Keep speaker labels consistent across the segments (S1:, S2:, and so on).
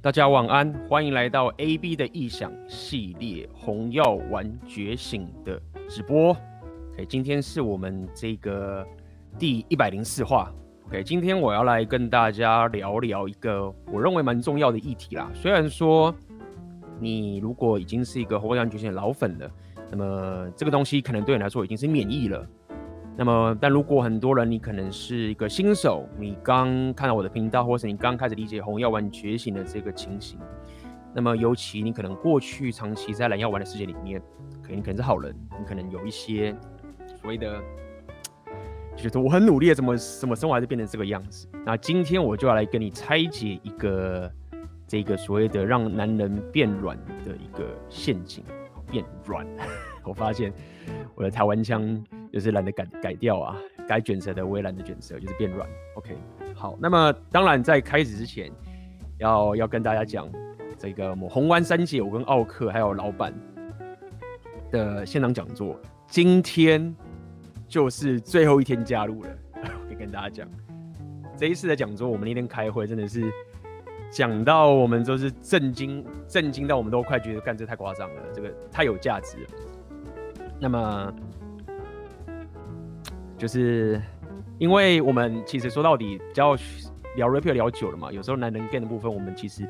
S1: 大家晚安，欢迎来到 AB 的异想系列《红药丸觉醒》的直播。OK，今天是我们这个第一百零四话。OK，今天我要来跟大家聊聊一个我认为蛮重要的议题啦。虽然说你如果已经是一个红药丸觉醒的老粉了，那么这个东西可能对你来说已经是免疫了。那么，但如果很多人你可能是一个新手，你刚看到我的频道，或是你刚开始理解红药丸觉醒的这个情形，那么尤其你可能过去长期在蓝药丸的世界里面，可能可能是好人，你可能有一些所谓的，觉得我很努力，怎么怎么生活还是变成这个样子？那今天我就要来跟你拆解一个这个所谓的让男人变软的一个陷阱，变软。我发现我的台湾腔。就是懒得改改掉啊，该卷舌的我也懒得卷舌，就是变软。OK，好，那么当然在开始之前，要要跟大家讲这个我们红湾三姐，我跟奥克还有老板的现场讲座，今天就是最后一天加入了。可以跟大家讲，这一次的讲座，我们那天开会真的是讲到我们都是震惊，震惊到我们都快觉得干这太夸张了，这个太有价值了。那么。就是因为我们其实说到底，只要聊 Replay 聊久了嘛，有时候男人 gay 的部分，我们其实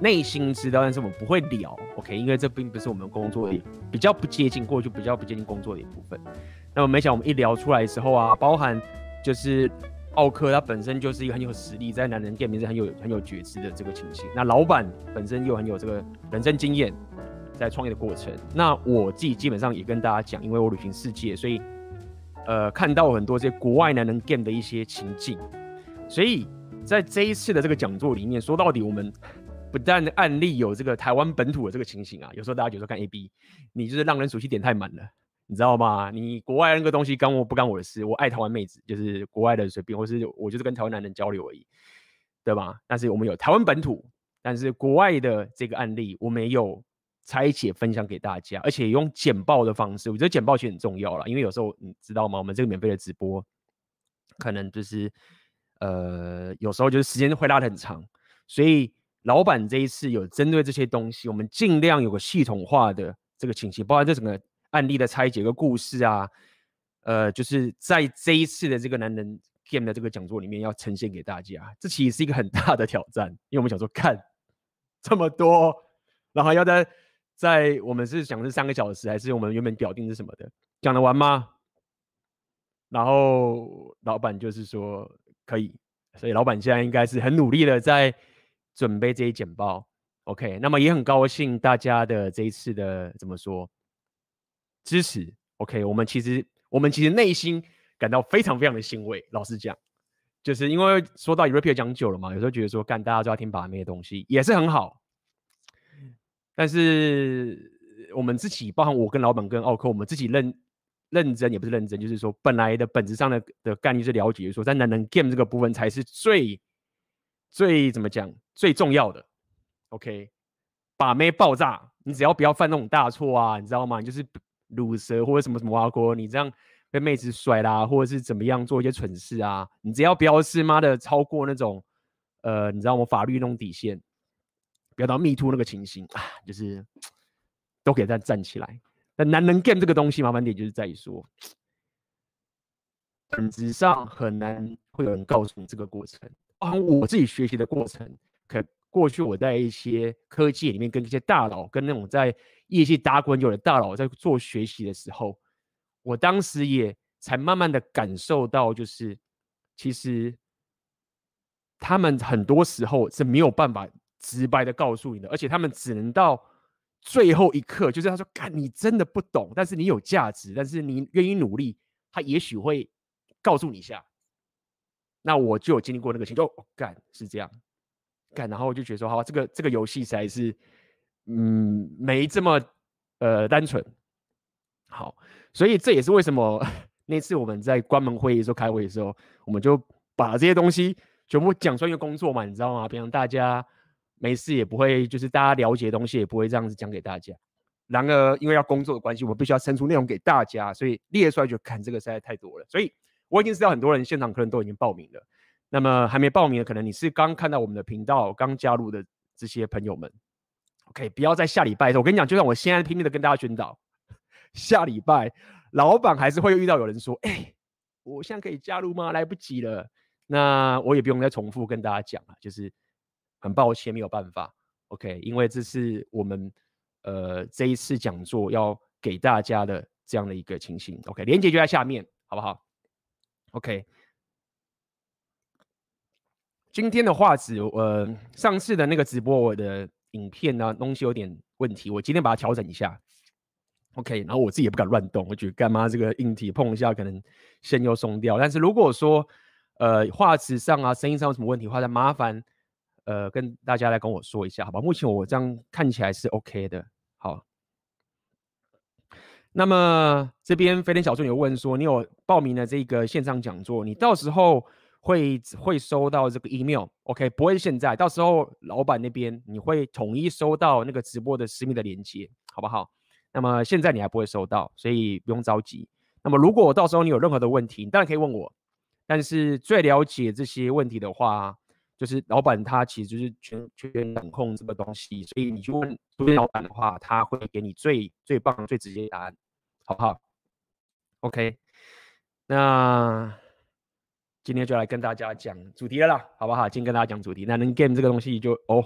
S1: 内心知道，但是我们不会聊，OK？因为这并不是我们工作的，比较不接近，过去比较不接近工作的一部分。那么没想我们一聊出来的时候啊，包含就是奥克他本身就是一个很有实力，在男人 game 里面是很有很有觉知的这个情形。那老板本身又很有这个人生经验，在创业的过程。那我自己基本上也跟大家讲，因为我旅行世界，所以。呃，看到很多这些国外男人 game 的一些情境，所以在这一次的这个讲座里面，说到底，我们不但案例有这个台湾本土的这个情形啊，有时候大家觉得看 AB，你就是让人熟悉点太满了，你知道吗？你国外那个东西干我不干我的事，我爱台湾妹子，就是国外的随便，或是我就是跟台湾男人交流而已，对吧？但是我们有台湾本土，但是国外的这个案例，我们也有。拆解分享给大家，而且用简报的方式，我觉得简报其实很重要啦，因为有时候你知道吗？我们这个免费的直播，可能就是呃，有时候就是时间会拉得很长，所以老板这一次有针对这些东西，我们尽量有个系统化的这个情形，包括这整个案例的拆解个故事啊，呃，就是在这一次的这个男人 game 的这个讲座里面要呈现给大家，这其实是一个很大的挑战，因为我们想说看这么多，然后要在。在我们是讲是三个小时，还是我们原本表定是什么的？讲得完吗？然后老板就是说可以，所以老板现在应该是很努力的在准备这一简报。OK，那么也很高兴大家的这一次的怎么说支持。OK，我们其实我们其实内心感到非常非常的欣慰。老实讲，就是因为说到 European 讲久了嘛，有时候觉得说干大家都要听把妹的东西也是很好。但是我们自己，包含我跟老板跟奥克，我们自己认认真也不是认真，就是说本来的本质上的的概念是了解，说在男人 game 这个部分才是最最怎么讲最重要的。OK，把妹爆炸，你只要不要犯那种大错啊，你知道吗？你就是鲁蛇或者什么什么挖锅，你这样被妹子甩啦，或者是怎么样做一些蠢事啊，你只要不要是妈的超过那种呃，你知道吗？法律那种底线。不要到密突那个情形啊，就是都可以再站起来。但男人 game 这个东西，麻烦点就是在于说，本质上很难会有人告诉你这个过程。包含我自己学习的过程，可过去我在一些科技里面跟一些大佬，跟那种在业界打滚久的大佬在做学习的时候，我当时也才慢慢的感受到，就是其实他们很多时候是没有办法。直白的告诉你的，而且他们只能到最后一刻，就是他说：“干，你真的不懂，但是你有价值，但是你愿意努力，他也许会告诉你一下。”那我就有经历过那个情况，哦，干是这样，干，然后我就觉得说，好，这个这个游戏实在是，嗯，没这么呃单纯。好，所以这也是为什么 那次我们在关门会议的时候开会的时候，我们就把这些东西全部讲出一个工作嘛，你知道吗？比方大家。没事也不会，就是大家了解的东西也不会这样子讲给大家。然而，因为要工作的关系，我必须要生出内容给大家，所以列出来就看这个实在太多了。所以我已经知道很多人现场可能都已经报名了。那么还没报名的，可能你是刚看到我们的频道，刚加入的这些朋友们，OK，不要在下礼拜。我跟你讲，就算我现在拼命的跟大家宣导，下礼拜老板还是会遇到有人说：“哎、我现在可以加入吗？来不及了。”那我也不用再重复跟大家讲了，就是很抱歉没有办法，OK，因为这是我们呃这一次讲座要给大家的这样的一个情形，OK，连接就在下面，好不好？OK。今天的画质，呃，上次的那个直播我的影片呢，东西有点问题，我今天把它调整一下，OK。然后我自己也不敢乱动，我觉得干嘛这个硬体碰一下，可能线又松掉。但是如果说，呃，画质上啊，声音上有什么问题的话，再麻烦，呃，跟大家来跟我说一下，好吧？目前我这样看起来是 OK 的，好。那么这边飞天小顺有问说，你有报名了这个线上讲座，你到时候。会会收到这个 email，OK，不会现在，到时候老板那边你会统一收到那个直播的私密的链接，好不好？那么现在你还不会收到，所以不用着急。那么如果到时候你有任何的问题，你当然可以问我。但是最了解这些问题的话，就是老板他其实就是全权掌控这个东西，所以你去问这边老板的话，他会给你最最棒、最直接的答案，好不好？OK，那。今天就来跟大家讲主题了啦，好不好？今天跟大家讲主题，那能 game 这个东西就哦，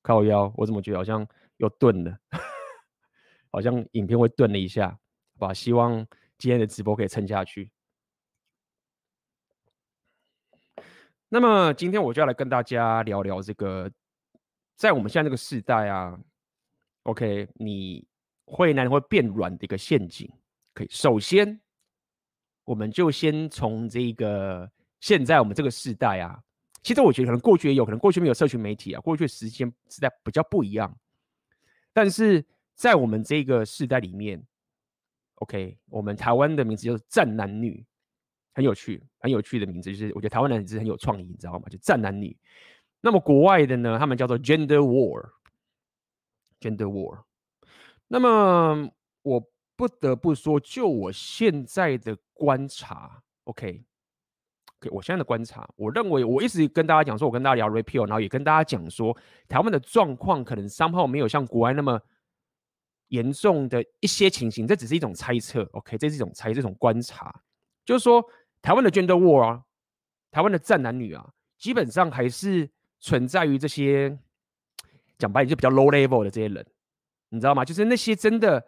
S1: 靠腰，我怎么觉得好像又顿了，好像影片会顿了一下，好吧？希望今天的直播可以撑下去。那么今天我就要来跟大家聊聊这个，在我们现在这个时代啊，OK，你会男人会变软的一个陷阱。可以，首先我们就先从这个。现在我们这个时代啊，其实我觉得可能过去也有可能过去没有社群媒体啊，过去的时间时代比较不一样。但是在我们这个时代里面，OK，我们台湾的名字就是战男女，很有趣，很有趣的名字，就是我觉得台湾男子很有创意，你知道吗？就战男女。那么国外的呢，他们叫做 Gender War，Gender War。那么我不得不说，就我现在的观察，OK，OK，我现在的观察，我认为我一直跟大家讲说，我跟大家聊 repeal，然后也跟大家讲说，台湾的状况可能 somehow 没有像国外那么严重的一些情形，这只是一种猜测。OK，这是一种猜，这种观察，就是说台湾的 gender war 啊，台湾的战男女啊，基本上还是存在于这些讲白点就比较 low level 的这些人，你知道吗？就是那些真的。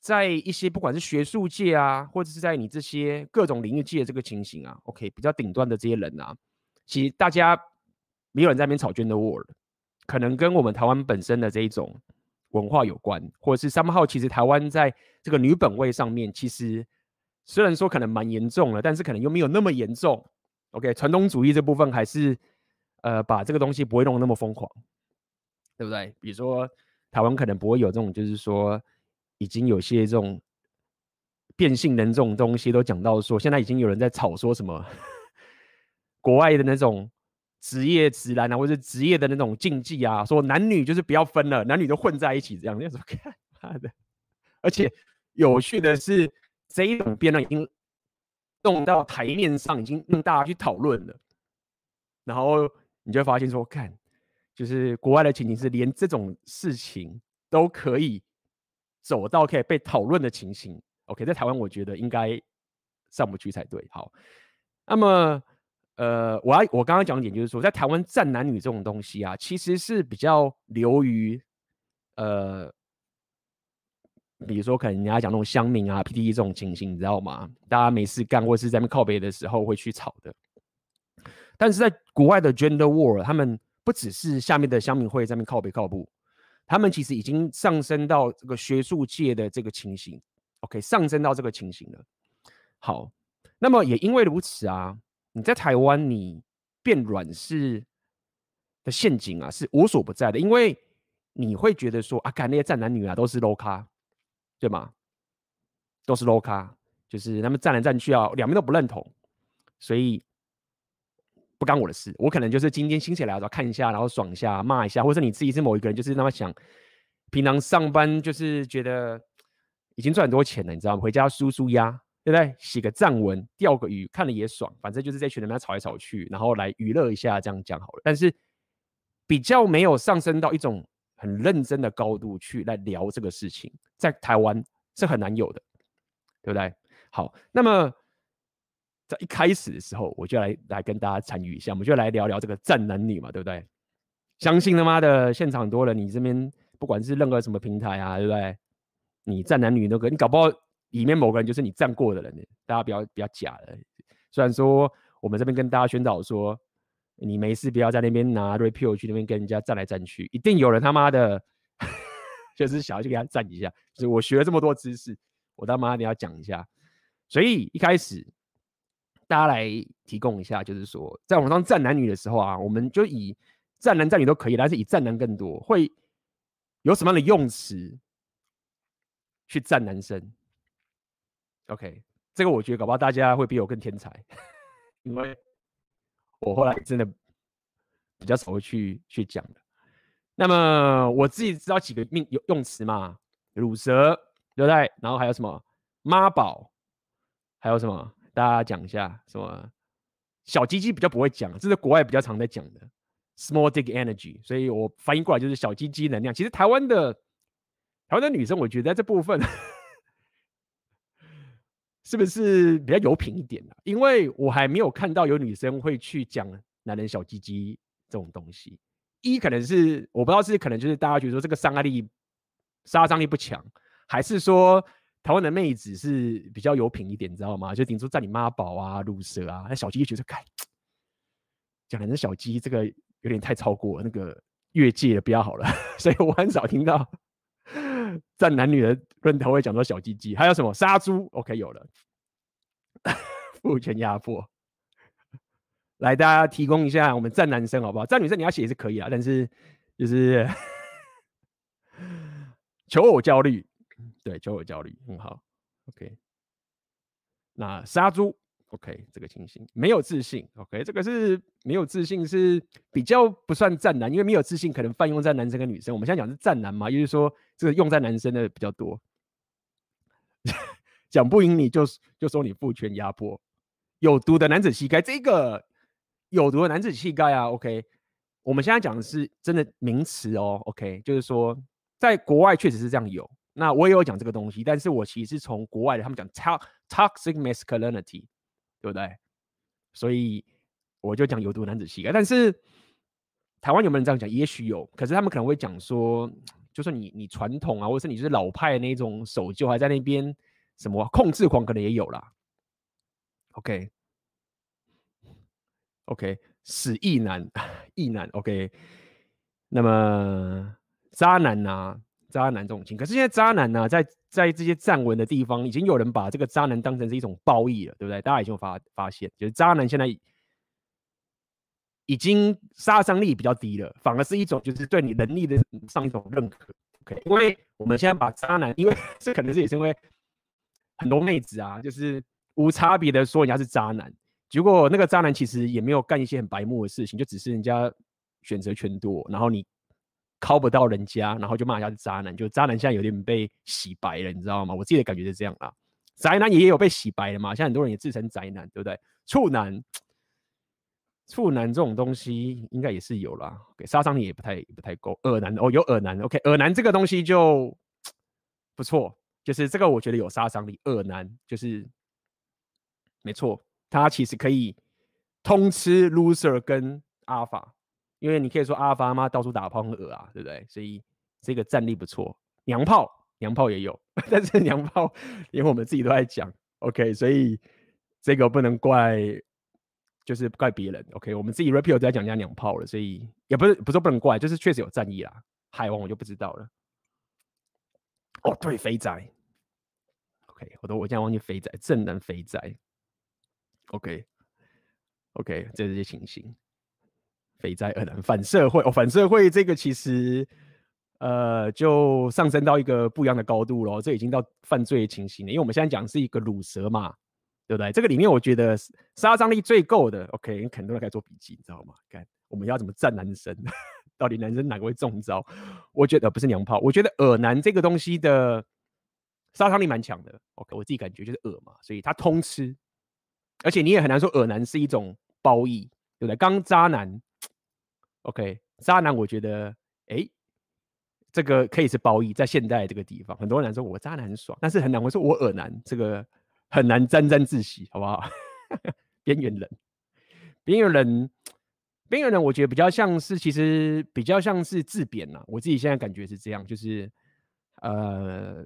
S1: 在一些不管是学术界啊，或者是在你这些各种领域界的这个情形啊，OK，比较顶端的这些人啊，其实大家没有人在那边吵 gender war，可能跟我们台湾本身的这一种文化有关，或者是 somehow 其实台湾在这个女本位上面，其实虽然说可能蛮严重了，但是可能又没有那么严重。OK，传统主义这部分还是呃把这个东西不会弄那么疯狂，对不对？比如说台湾可能不会有这种，就是说。已经有些这种变性人这种东西都讲到说，现在已经有人在吵说什么 国外的那种职业直男啊，或者职业的那种禁忌啊，说男女就是不要分了，男女都混在一起这样。那怎么看？妈的！而且有趣的是，这一种辩论已经弄到台面上，已经让大家去讨论了。然后你就发现说，看，就是国外的情形是连这种事情都可以。走到可以被讨论的情形，OK，在台湾我觉得应该上不去才对。好，那么呃，我要我刚刚讲的点就是说，在台湾战男女这种东西啊，其实是比较流于呃，比如说可能人家讲那种乡民啊、P T E 这种情形，你知道吗？大家没事干或是在那边靠北的时候会去吵的。但是在国外的 Gender War，他们不只是下面的乡民会在那边靠北靠步。他们其实已经上升到这个学术界的这个情形，OK，上升到这个情形了。好，那么也因为如此啊，你在台湾你变软是的陷阱啊，是无所不在的。因为你会觉得说啊，看那些战男女啊都是 low 咖，对吗？都是 low 咖，就是他们站来站去啊，两边都不认同，所以。不干我的事，我可能就是今天心血来潮看一下，然后爽一下，骂一下，或者你自己是某一个人，就是那么想，平常上班就是觉得已经赚很多钱了，你知道吗？回家舒舒压，对不对？写个站文，钓个鱼，看了也爽，反正就是在群里面吵来吵去，然后来娱乐一下，这样讲好了。但是比较没有上升到一种很认真的高度去来聊这个事情，在台湾是很难有的，对不对？好，那么在一开始的时候，我就来来跟大家参与一下，我们就来聊聊这个战男女嘛，对不对？相信他妈的现场很多人，你这边不管是任何什么平台啊，对不对？你战男女那个，你搞不好里面某个人就是你战过的人，大家不要不要假的。虽然说我们这边跟大家宣导说，你没事不要在那边拿 Repeal 去那边跟人家战来战去，一定有人他妈的 就是想要去给他战一下。就是我学了这么多知识，我他妈你要讲一下。所以一开始，大家来提供一下，就是说，在网上战男女的时候啊，我们就以战男战女都可以，但是以战男更多，会有什么样的用词去战男生？OK，这个我觉得搞不好大家会比我更天才，因为我后来真的比较少会去去讲的。那么我自己知道几个命用用词嘛，乳蛇，对不对？然后还有什么妈宝？还有什么？大家讲一下什么？小鸡鸡比较不会讲，这是国外比较常在讲的 small dick energy，所以我翻译过来就是小鸡鸡能量。其实台湾的台湾的女生，我觉得在这部分是不是比较有品一点呢？因为我还没有看到有女生会去讲男人小鸡鸡这种东西。一可能是我不知道是可能就是大家觉得说这个伤害力杀伤力不强，还是说？台湾的妹子是比较有品一点，你知道吗？就顶多在你妈宝啊、露舌啊，那小鸡觉得，看讲男人小鸡，这个有点太超过那个越界了，不要好了。所以我很少听到 战男女的论坛会讲到小鸡鸡。还有什么杀猪？OK，有了，父权压迫。来，大家提供一下，我们战男生好不好？战女生你要写也是可以啊，但是就是 求偶焦虑。对，求偶焦虑，很好，OK。那杀猪，OK，这个情形没有自信，OK，这个是没有自信是比较不算战男，因为没有自信可能泛用在男生跟女生。我们现在讲是战男嘛，也就是说这个用在男生的比较多。讲不赢你就就说你父权压迫，有毒的男子气概，这个有毒的男子气概啊，OK。我们现在讲的是真的名词哦，OK，就是说在国外确实是这样有。那我也有讲这个东西，但是我其实是从国外的，他们讲 toxic masculinity，对不对？所以我就讲有毒男子气概。但是台湾有没有人这样讲？也许有，可是他们可能会讲说，就算你你传统啊，或者是你就是老派的那种守旧，还在那边什么控制狂，可能也有啦。OK，OK，死异男，异男，OK。那么渣男啊。渣男这种情，可是现在渣男呢、在在这些站文的地方，已经有人把这个渣男当成是一种褒义了，对不对？大家已经有发发现，就是渣男现在已经杀伤力比较低了，反而是一种就是对你能力的上一种认可。OK，因为我们现在把渣男，因为这可能是也是因为很多妹子啊，就是无差别的说人家是渣男，结果那个渣男其实也没有干一些很白目的事情，就只是人家选择权多，然后你。靠不到人家，然后就骂人家是渣男，就渣男现在有点被洗白了，你知道吗？我自己的感觉是这样啦。宅男也有被洗白了嘛？现在很多人也自称宅男，对不对？处男，处男这种东西应该也是有啦。给杀伤力也不太不太够。恶男哦，有恶男，OK，恶男这个东西就不错，就是这个我觉得有杀伤力。恶男就是没错，他其实可以通吃 loser 跟 alpha。因为你可以说阿发妈到处打炮很恶啊，对不对？所以这个战力不错。娘炮，娘炮也有，但是娘炮 连我们自己都在讲，OK？所以这个不能怪，就是怪别人，OK？我们自己 Repeal 在讲人家娘炮了，所以也不是不是不能怪，就是确实有战役啦。海王我就不知道了。哦，对，肥宅，OK？我都我现在忘记肥宅，正男肥宅，OK？OK？、OK? OK, 这些情形。肥宅恶男反社会哦，反社会这个其实呃就上升到一个不一样的高度了，这已经到犯罪的情形了。因为我们现在讲是一个鲁蛇嘛，对不对？这个里面我觉得杀伤力最够的，OK，你肯定都该做笔记，你知道吗？看我们要怎么战男生，到底男生哪个会中招？我觉得不是娘炮，我觉得耳男这个东西的杀伤力蛮强的。OK，我自己感觉就是耳嘛，所以他通吃，而且你也很难说恶男是一种褒义，对不对？刚渣男。OK，渣男，我觉得，哎、这个可以是褒义，在现代这个地方，很多人说我渣男很爽，但是很难会说我耳男，这个很难沾沾自喜，好不好？边缘人，边缘人，边缘人，我觉得比较像是，其实比较像是自贬呐。我自己现在感觉是这样，就是呃，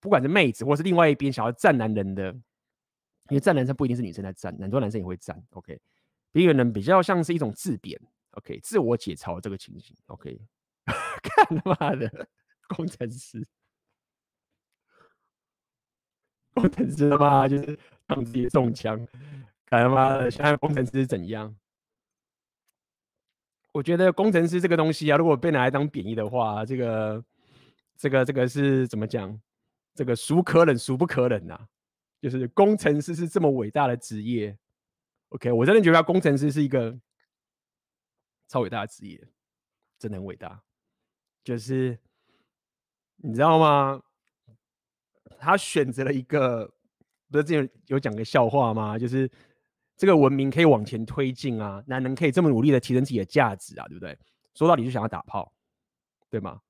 S1: 不管是妹子，或是另外一边想要战男人的，因为战男生不一定是女生在战，很多男生也会战。OK，边缘人比较像是一种自贬。OK，自我解嘲这个情形。OK，看他妈的工程师，工程师他妈就是让自己中枪。看他妈的，现在工程师怎样？我觉得工程师这个东西啊，如果被拿来当贬义的话，这个、这个、这个是怎么讲？这个孰可忍孰不可忍啊？就是工程师是这么伟大的职业。OK，我真的觉得工程师是一个超伟大的职业，真的很伟大。就是你知道吗？他选择了一个，不是之前有讲个笑话吗？就是。这个文明可以往前推进啊，男人可以这么努力的提升自己的价值啊，对不对？说到底就想要打炮，对吗？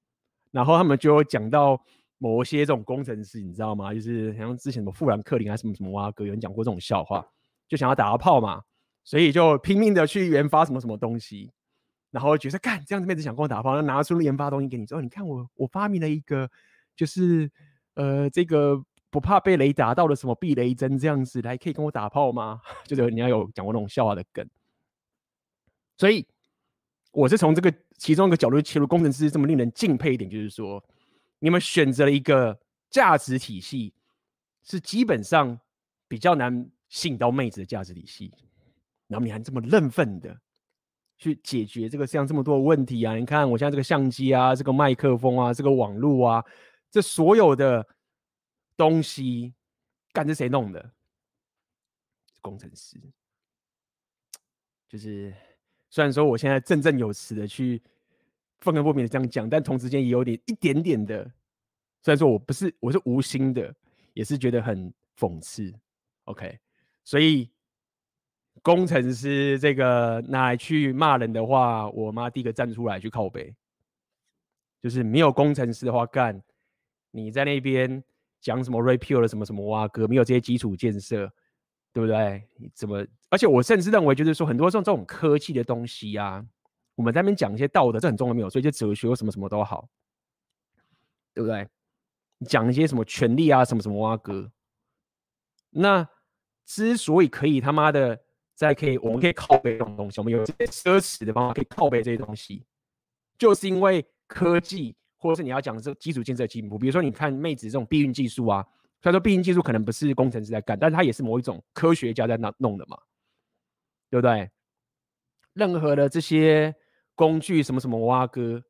S1: 然后他们就讲到某些这种工程师，你知道吗？就是像之前什么富兰克林还是什么什么哇哥，有人讲过这种笑话，就想要打到炮嘛，所以就拼命的去研发什么什么东西，然后觉得干这样子妹子想跟我打炮，那拿出研发东西给你之后，你看我我发明了一个，就是呃这个。不怕被雷打到的什么避雷针这样子来可以跟我打炮吗？就是你要有讲过那种笑话的梗，所以我是从这个其中一个角度切入。工程师这么令人敬佩一点，就是说你们选择了一个价值体系，是基本上比较难吸引到妹子的价值体系，然后你还这么认份的去解决这个像这么多问题啊！你看我现在这个相机啊，这个麦克风啊，这个网络啊，这所有的。东西，干是谁弄的？工程师，就是虽然说我现在振振有词的去愤愤不平的这样讲，但同时间也有点一点点的，虽然说我不是我是无心的，也是觉得很讽刺。OK，所以工程师这个拿来去骂人的话，我妈第一个站出来去靠北，就是没有工程师的话干，你在那边。讲什么 repeal 的什么什么哇哥，没有这些基础建设，对不对？你怎么？而且我甚至认为，就是说，很多这种这种科技的东西啊，我们在那边讲一些道德，这很重要，没有？所以，就哲学什么什么都好，对不对？讲一些什么权利啊，什么什么哇哥。那之所以可以他妈的在可以，我们可以靠北这种东西，我们有这些奢侈的方法可以靠北这些东西，就是因为科技。或者是你要讲的这基础建设进步，比如说你看妹子这种避孕技术啊，虽然说避孕技术可能不是工程师在干，但是它也是某一种科学家在那弄的嘛，对不对？任何的这些工具什么什么挖哥，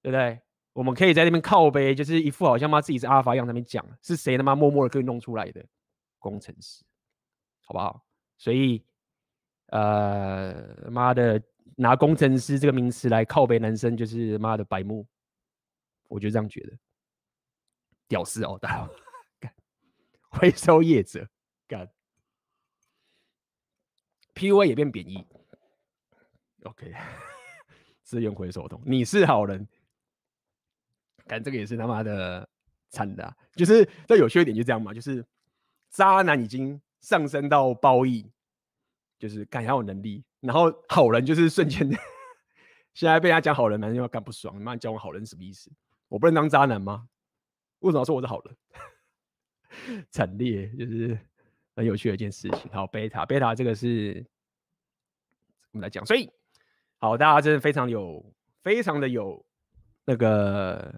S1: 对不对？我们可以在那边靠背，就是一副好像妈自己是阿尔法一样，那边讲是谁他妈默默的可以弄出来的工程师，好不好？所以呃，妈的拿工程师这个名词来靠背男生，就是妈的白目。我就这样觉得，屌丝哦，大，干，回收业者，干，PUA 也变贬义，OK，资源回收桶，你是好人，干这个也是他妈的惨的、就是这有缺点就这样嘛，就是渣男已经上升到褒义，就是干还有能力，然后好人就是瞬间，现在被他讲好人，男生要干不爽，你妈叫我好人什么意思？我不能当渣男吗？为什么要说我是好人？惨烈，就是很有趣的一件事情。好，贝塔，贝塔这个是我们来讲，所以好，大家真的非常有，非常的有那个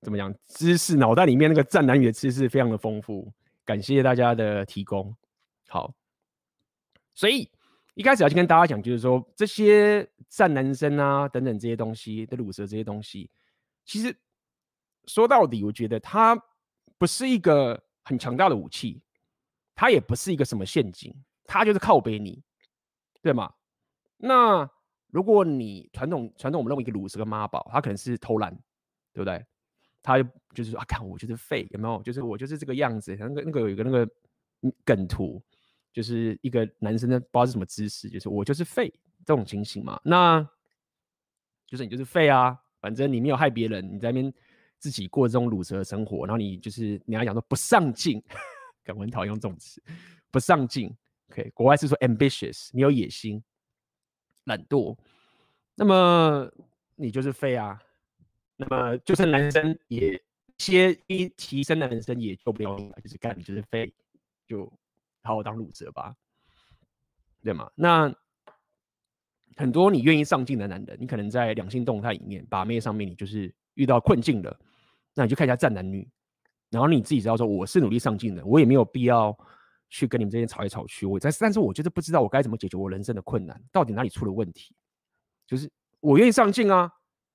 S1: 怎么讲知识，脑袋里面那个战男语的知识非常的丰富，感谢大家的提供。好，所以一开始要去跟大家讲，就是说这些战男生啊等等这些东西的鲁蛇这些东西，其实。说到底，我觉得它不是一个很强大的武器，它也不是一个什么陷阱，它就是靠背你，对吗？那如果你传统传统我们认为一个鲁蛇跟妈宝，他可能是偷懒，对不对？他就是说啊，看我就是废，有没有？就是我就是这个样子。那个那个有一个那个梗图，就是一个男生的不知道是什么姿势，就是我就是废这种情形嘛。那就是你就是废啊，反正你没有害别人，你在那边自己过这种鲁蛇的生活，然后你就是你要讲说不上进，我很讨厌用这种词，不上进。OK，国外是说 ambitious，你有野心，懒惰，那么你就是废啊。那么就是男生也些一提升的男生也救不了你，就是干你就是废，就好好当鲁蛇吧，对吗？那很多你愿意上进的男人，你可能在两性动态里面把妹上面，你就是遇到困境了，那你就看一下战男女，然后你自己知道说我是努力上进的，我也没有必要去跟你们这些吵来吵去。我在，但是我就是不知道我该怎么解决我人生的困难，到底哪里出了问题？就是我愿意上进啊。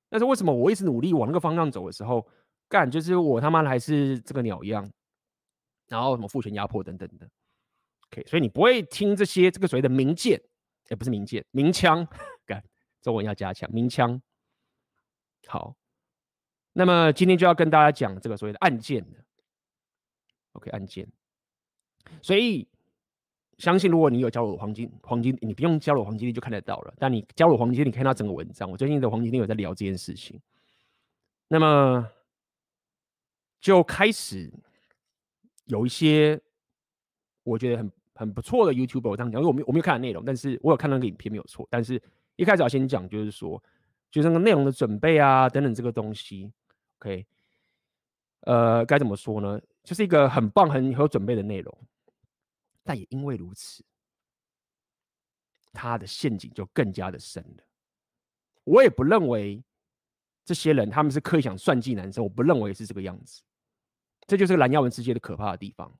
S1: 但是为什么我一直努力往那个方向走的时候，干就是我他妈的还是这个鸟样，然后什么父权压迫等等的，OK，所以你不会听这些这个所谓的名剑，也、不是名剑，名枪，干中文要加强，名枪。好，那么今天就要跟大家讲这个所谓的案件的，OK，案件，所以。相信如果你有加入黄金黄金，你不用加入黄金你就看得到了。但你加入黄金，你看到整个文章。我最近的黄金有在聊这件事情，那么就开始有一些我觉得很很不错的 YouTuber 我这样讲，因为我没我没有看到内容，但是我有看到那个影片没有错。但是一开始要先讲，就是说，就是那个内容的准备啊等等这个东西，OK，呃，该怎么说呢？就是一个很棒很有准备的内容。但也因为如此，他的陷阱就更加的深了。我也不认为这些人他们是刻意想算计男生，我不认为是这个样子。这就是蓝耀文世界的可怕的地方。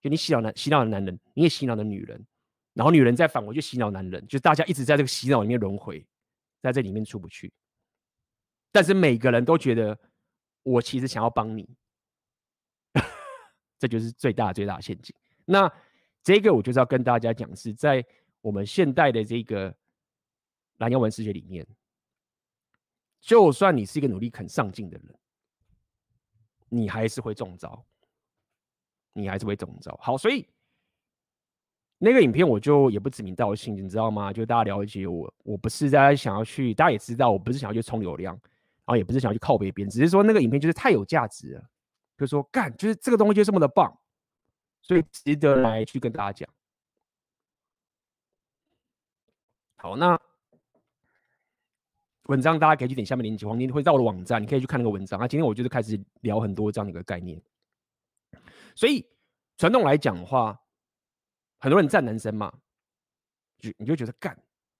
S1: 就你洗脑男洗脑的男人，你也洗脑的女人，然后女人再反过去洗脑男人，就大家一直在这个洗脑里面轮回，在这里面出不去。但是每个人都觉得我其实想要帮你，这就是最大最大的陷阱。那。这个我就是要跟大家讲，是在我们现代的这个蓝耀文世界里面，就算你是一个努力肯上进的人，你还是会中招，你还是会中招。好，所以那个影片我就也不指名道姓，你知道吗？就大家了解我，我不是在想要去，大家也知道，我不是想要去冲流量，然后也不是想要去靠北边，只是说那个影片就是太有价值了，就说干，就是这个东西就这么的棒。所以值得来去跟大家讲。好，那文章大家可以去点下面链接，黄金会到我的网站，你可以去看那个文章。那今天我就是开始聊很多这样的一个概念。所以传统来讲的话，很多人赞男生嘛，就你就觉得干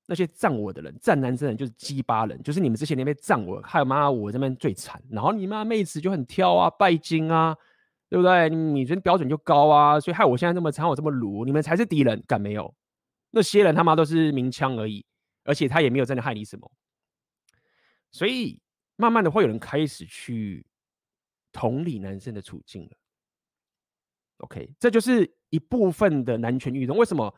S1: 那些赞我的人，赞男生的人就是鸡巴人，就是你们这些年被赞我，还有妈我这边最惨，然后你妈妹子就很挑啊，拜金啊。对不对？你这标准就高啊，所以害我现在这么惨，我这么鲁，你们才是敌人，敢没有？那些人他妈都是明枪而已，而且他也没有真的害你什么。所以慢慢的会有人开始去同理男生的处境了。OK，这就是一部分的男权运动。为什么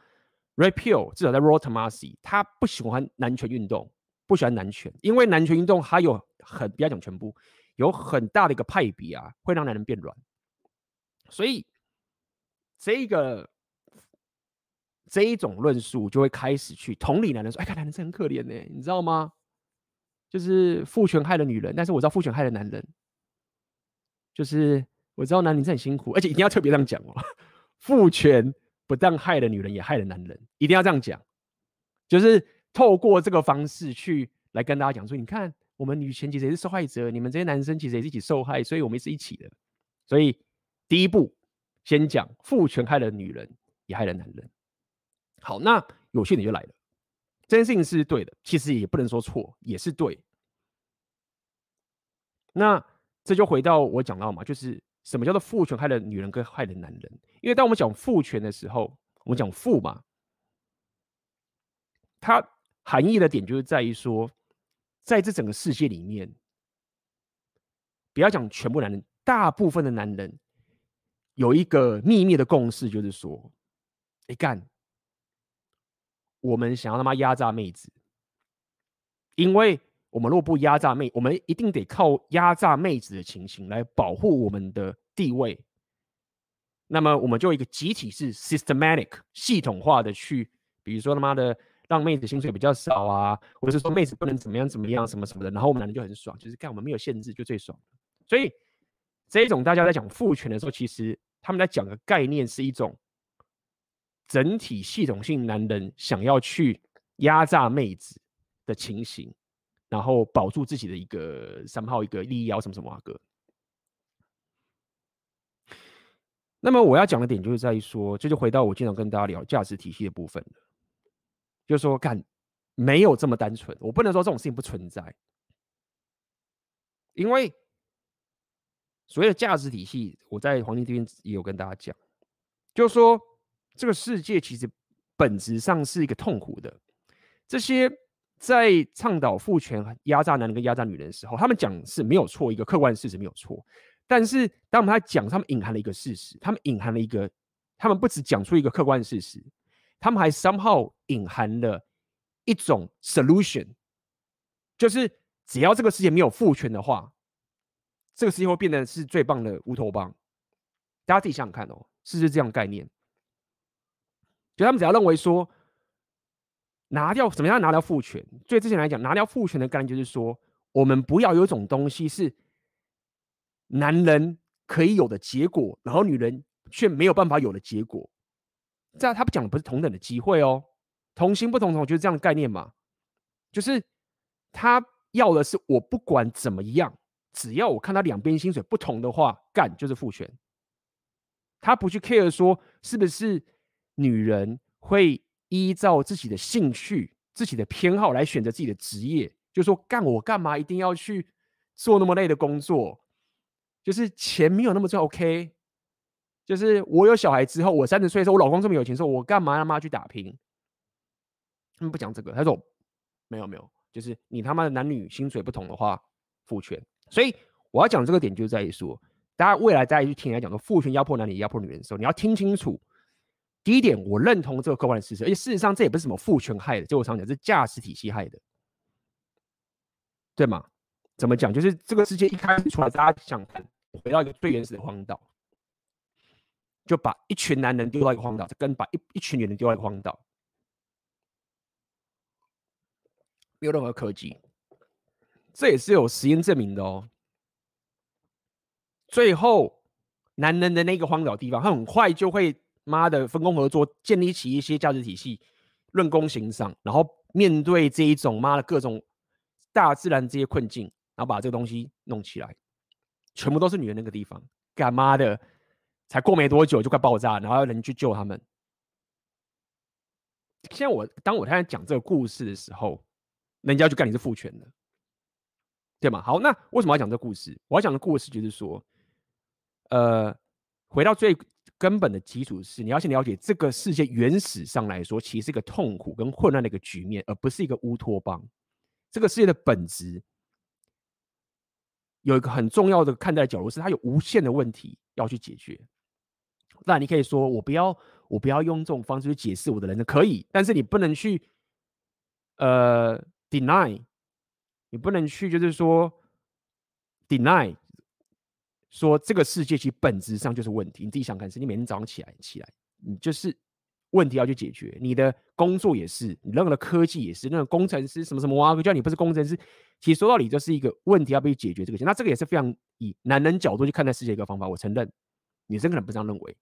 S1: Red Pill 至少在 r o t o m a s i 他不喜欢男权运动，不喜欢男权，因为男权运动还有很不要讲全部，有很大的一个派别啊，会让男人变软。所以，这个这一种论述就会开始去同理男人说：“哎，看男人真很可怜呢，你知道吗？就是父权害了女人，但是我知道父权害了男人。就是我知道男人是很辛苦，而且一定要特别这样讲哦。父权不但害了女人，也害了男人，一定要这样讲。就是透过这个方式去来跟大家讲说：你看，我们女权其实也是受害者，你们这些男生其实也是一起受害，所以我们是一起的。所以。”第一步，先讲父权害了女人，也害了男人。好，那有些人就来了，这件事情是对的，其实也不能说错，也是对。那这就回到我讲到嘛，就是什么叫做父权害了女人跟害了男人？因为当我们讲父权的时候，我们讲父嘛，它含义的点就是在于说，在这整个世界里面，不要讲全部男人，大部分的男人。有一个秘密的共识，就是说，哎干，我们想要他妈压榨妹子，因为我们若不压榨妹，我们一定得靠压榨妹子的情形来保护我们的地位。那么，我们就一个集体式 systematic 系统化的去，比如说他妈的让妹子薪水比较少啊，或者是说妹子不能怎么样怎么样什么什么的，然后我们男人就很爽，就是干我们没有限制就最爽。所以这一种大家在讲父权的时候，其实他们在讲的概念是一种整体系统性男人想要去压榨妹子的情形，然后保住自己的一个三号一个利益啊什么什么啊哥。那么我要讲的点就是在于说，这就回到我经常跟大家聊价值体系的部分了，就是说，看没有这么单纯，我不能说这种事情不存在，因为所谓的价值体系，我在黄金这边也有跟大家讲，就是说这个世界其实本质上是一个痛苦的。这些在倡导父权、压榨男人跟压榨女人的时候，他们讲是没有错，一个客观事实没有错。但是，当我们在讲，他们隐含了一个事实，他们隐含了一个，他们不只讲出一个客观的事实，他们还 somehow 隐含了一种 solution，就是只要这个世界没有父权的话，这个世界会变得是最棒的乌托邦。大家自己想想看哦，是不是这样概念？就他们只要认为说，拿掉怎么样拿掉父权？对之前来讲，拿掉父权的概念就是说，我们不要有一种东西是。男人可以有的结果，然后女人却没有办法有的结果，这样他不讲的不是同等的机会哦，同心不同酬就是这样的概念嘛，就是他要的是我不管怎么样，只要我看他两边薪水不同的话，干就是父权。他不去 care 说是不是女人会依照自己的兴趣、自己的偏好来选择自己的职业，就说干我干嘛一定要去做那么累的工作？就是钱没有那么重要，OK？就是我有小孩之后，我三十岁的时候，我老公这么有钱，的时候我干嘛他妈去打拼？他们不讲这个，他说没有没有，就是你他妈的男女薪水不同的话，父权。所以我要讲这个点，就在于说，大家未来再去听来讲说父权压迫男女、压迫女人的时候，你要听清楚。第一点，我认同这个客观的事实，而且事实上这也不是什么父权害的，就我常讲，是价值体系害的，对吗？怎么讲？就是这个世界一开始出来，大家想。回到一个最原始的荒岛，就把一群男人丢到一个荒岛，跟把一一群女人丢到一个荒岛，没有任何科技，这也是有实验证明的哦。最后，男人的那个荒岛地方，他很快就会妈的分工合作，建立起一些价值体系，论功行赏，然后面对这一种妈的各种大自然这些困境，然后把这个东西弄起来。全部都是女人那个地方，干妈的，才过没多久就快爆炸，然后要人去救他们。现在我当我现在讲这个故事的时候，人家就干你是父权的，对吗？好，那为什么要讲这个故事？我要讲的故事就是说，呃，回到最根本的基础是，你要先了解这个世界原始上来说，其实是一个痛苦跟混乱的一个局面，而不是一个乌托邦。这个世界的本质。有一个很重要的看待角度是，它有无限的问题要去解决。那你可以说，我不要，我不要用这种方式去解释我的人生，可以，但是你不能去，呃，deny，你不能去，就是说，deny，说这个世界其实本质上就是问题。你自己想看，是你每天早上起来起来，你就是。问题要去解决，你的工作也是，你任何的科技也是，那个工程师什么什么哇，叫你不是工程师，其实说到底这是一个问题要被解决这个。那这个也是非常以男人角度去看待世界的一个方法，我承认，女生可能不这样认为。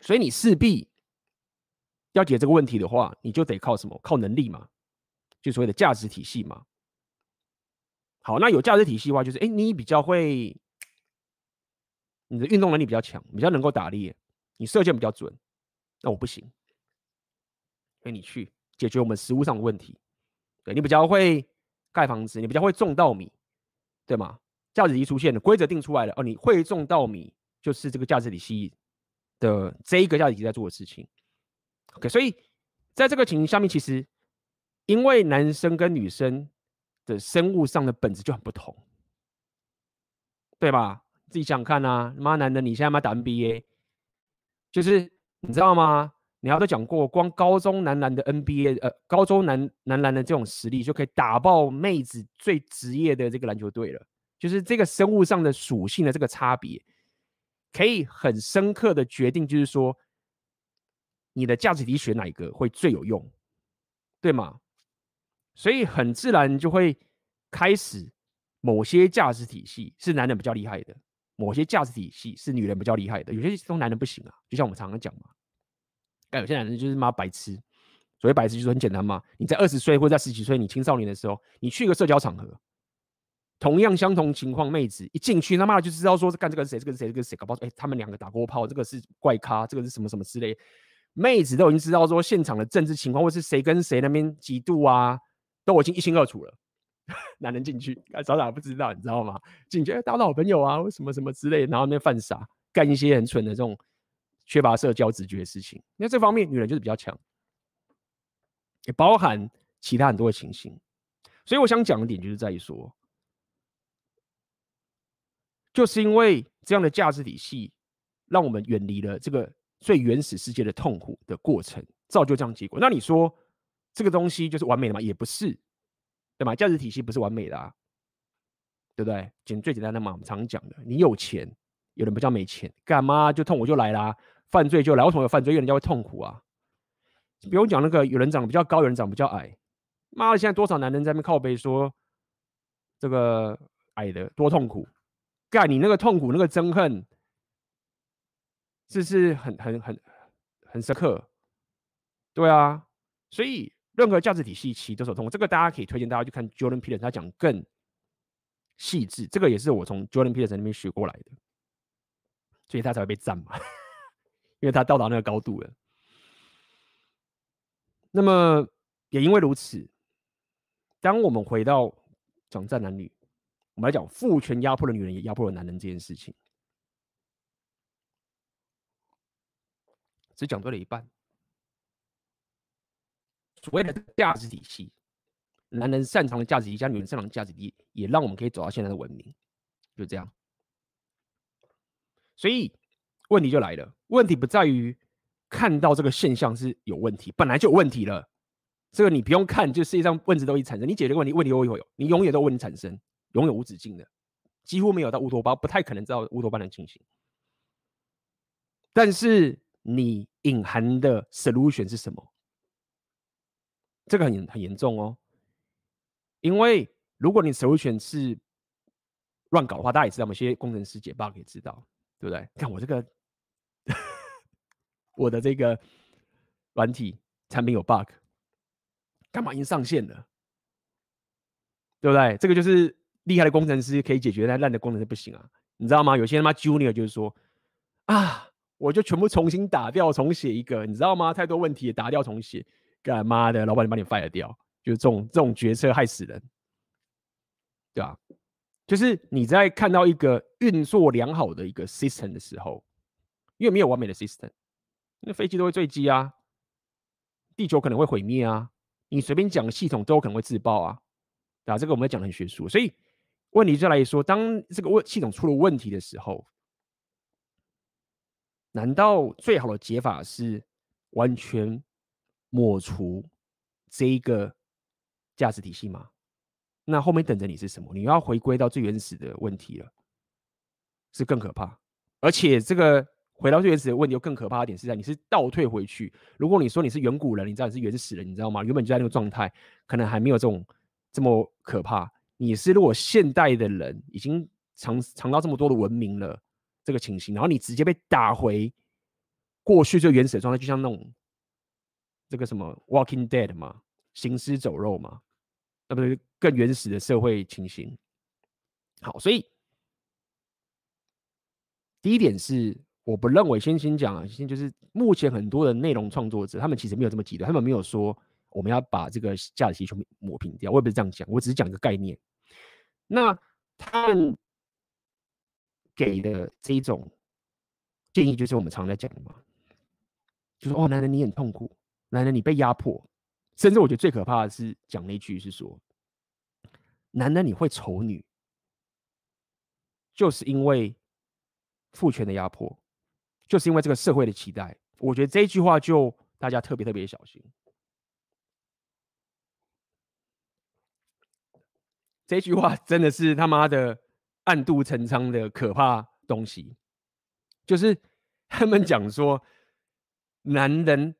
S1: 所以你势必要解这个问题的话，你就得靠什么？靠能力嘛，就所谓的价值体系嘛。好，那有价值体系的话，就是哎，你比较会，你的运动能力比较强，比较能够打猎。你射箭比较准，那我不行。所以你去解决我们食物上的问题。对，你比较会盖房子，你比较会种稻米，对吗？价值体系出现了，规则定出来了。哦，你会种稻米，就是这个价值体系的这一个价值体系在做的事情。OK，所以在这个情形下面，其实因为男生跟女生的生物上的本质就很不同，对吧？自己想想看啊，妈男的，你现在妈打 NBA。就是你知道吗？你要都讲过，光高中男篮的 NBA，呃，高中男男篮的这种实力就可以打爆妹子最职业的这个篮球队了。就是这个生物上的属性的这个差别，可以很深刻的决定，就是说你的价值体选哪一个会最有用，对吗？所以很自然就会开始，某些价值体系是男人比较厉害的，某些价值体系是女人比较厉害的，有些都男人不行啊。就像我们常常讲嘛，但有些男人就是妈白痴。所谓白痴就是很简单嘛，你在二十岁或者在十几岁，你青少年的时候，你去一个社交场合，同样相同情况，妹子一进去，他妈的就知道说是干这个是谁，这个是谁，这个是谁，搞不好哎、他们两个打过炮，这个是怪咖，这个是什么什么之类，妹子都已经知道说现场的政治情况，或是谁跟谁那边嫉妒啊，都已经一清二楚了。男人进去，傻傻不知道，你知道吗？进去哎，当好朋友啊，什么什么之类，然后那边犯傻，干一些很蠢的这种缺乏社交直觉的事情。那这方面，女人就是比较强。也包含其他很多的情形，所以我想讲的点就是在于说，就是因为这样的价值体系，让我们远离了这个最原始世界的痛苦的过程，造就这样结果。那你说这个东西就是完美的吗？也不是，对吗？价值体系不是完美的啊，对不对？简最简单的嘛，我们常讲的，你有钱，有人不叫没钱，干嘛就痛苦就来啦，犯罪就来，为什么有犯罪？因为人家会痛苦啊。不用讲那个，有人长得比较高，有人长得比较矮。妈的，现在多少男人在那边靠背说这个矮的多痛苦？干你那个痛苦，那个憎恨，这是很很很很深刻。对啊，所以任何价值体系其实都是痛苦。这个大家可以推荐大家去看 Jordan Peterson，他讲更细致。这个也是我从 Jordan Peterson 那边学过来的，所以他才会被赞嘛，因为他到达那个高度了。那么也因为如此，当我们回到讲战男女，我们来讲父权压迫的女人也压迫了男人这件事情，只讲对了一半。所谓的价值体系，男人擅长的价值体系加女人擅长的价值体系，也让我们可以走到现在的文明，就这样。所以问题就来了，问题不在于。看到这个现象是有问题，本来就有问题了。这个你不用看，就世界上问题都会产生。你解决问题，问题都会有，你永远都问题产生，永远无止境的，几乎没有到乌托邦，不太可能到乌托邦的进行。但是你隐含的 solution 是什么？这个很很严重哦。因为如果你 solution 是乱搞的话，大家也知道，某些工程师解 bug 也知道，对不对？看我这个。我的这个软体产品有 bug，干嘛已经上线了？对不对？这个就是厉害的工程师可以解决，但烂的工程师不行啊！你知道吗？有些他妈 Junior 就是说啊，我就全部重新打掉重写一个，你知道吗？太多问题打掉重写，干妈的，老板你把你 fire 掉，就是这种这种决策害死人，对吧？就是你在看到一个运作良好的一个 system 的时候，因为没有完美的 system。那飞机都会坠机啊，地球可能会毁灭啊，你随便讲系统都有可能会自爆啊，啊，这个我们讲的很学术，所以问题就来说，当这个问系统出了问题的时候，难道最好的解法是完全抹除这一个价值体系吗？那后面等着你是什么？你要回归到最原始的问题了，是更可怕，而且这个。回到最原始的问题，又更可怕的点是在你是倒退回去。如果你说你是远古人，你知道你是原始人，你知道吗？原本就在那个状态，可能还没有这种这么可怕。你是如果现代的人已经尝尝到这么多的文明了，这个情形，然后你直接被打回过去最原始的状态，就像那种这个什么《Walking Dead》嘛，行尸走肉嘛，那不是更原始的社会情形。好，所以第一点是。我不认为，先先讲啊，先就是目前很多的内容创作者，他们其实没有这么极端，他们没有说我们要把这个价值全部抹平掉。我也不是这样讲，我只是讲一个概念。那他们给的这一种建议，就是我们常在讲的嘛，就是哦，男人你很痛苦，男人你被压迫，甚至我觉得最可怕的是讲那句是说，男人你会丑女，就是因为父权的压迫。就是因为这个社会的期待，我觉得这一句话就大家特别特别小心。这句话真的是他妈的暗度陈仓的可怕东西。就是他们讲说，男人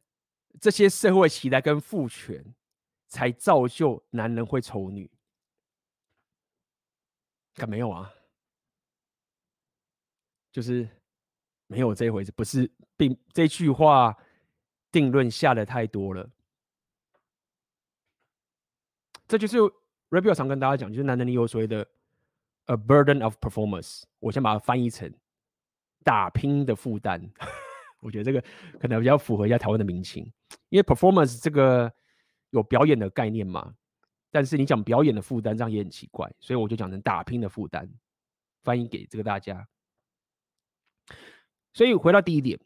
S1: 这些社会期待跟父权，才造就男人会丑女。可没有啊，就是没有这一回事，不是，并这句话定论下的太多了。这就是 Ray 常跟大家讲，就是男人你有所谓的 a burden of performance，我先把它翻译成打拼的负担。我觉得这个可能比较符合一下台湾的民情，因为 performance 这个有表演的概念嘛。但是你讲表演的负担，这样也很奇怪，所以我就讲成打拼的负担，翻译给这个大家。所以回到第一点，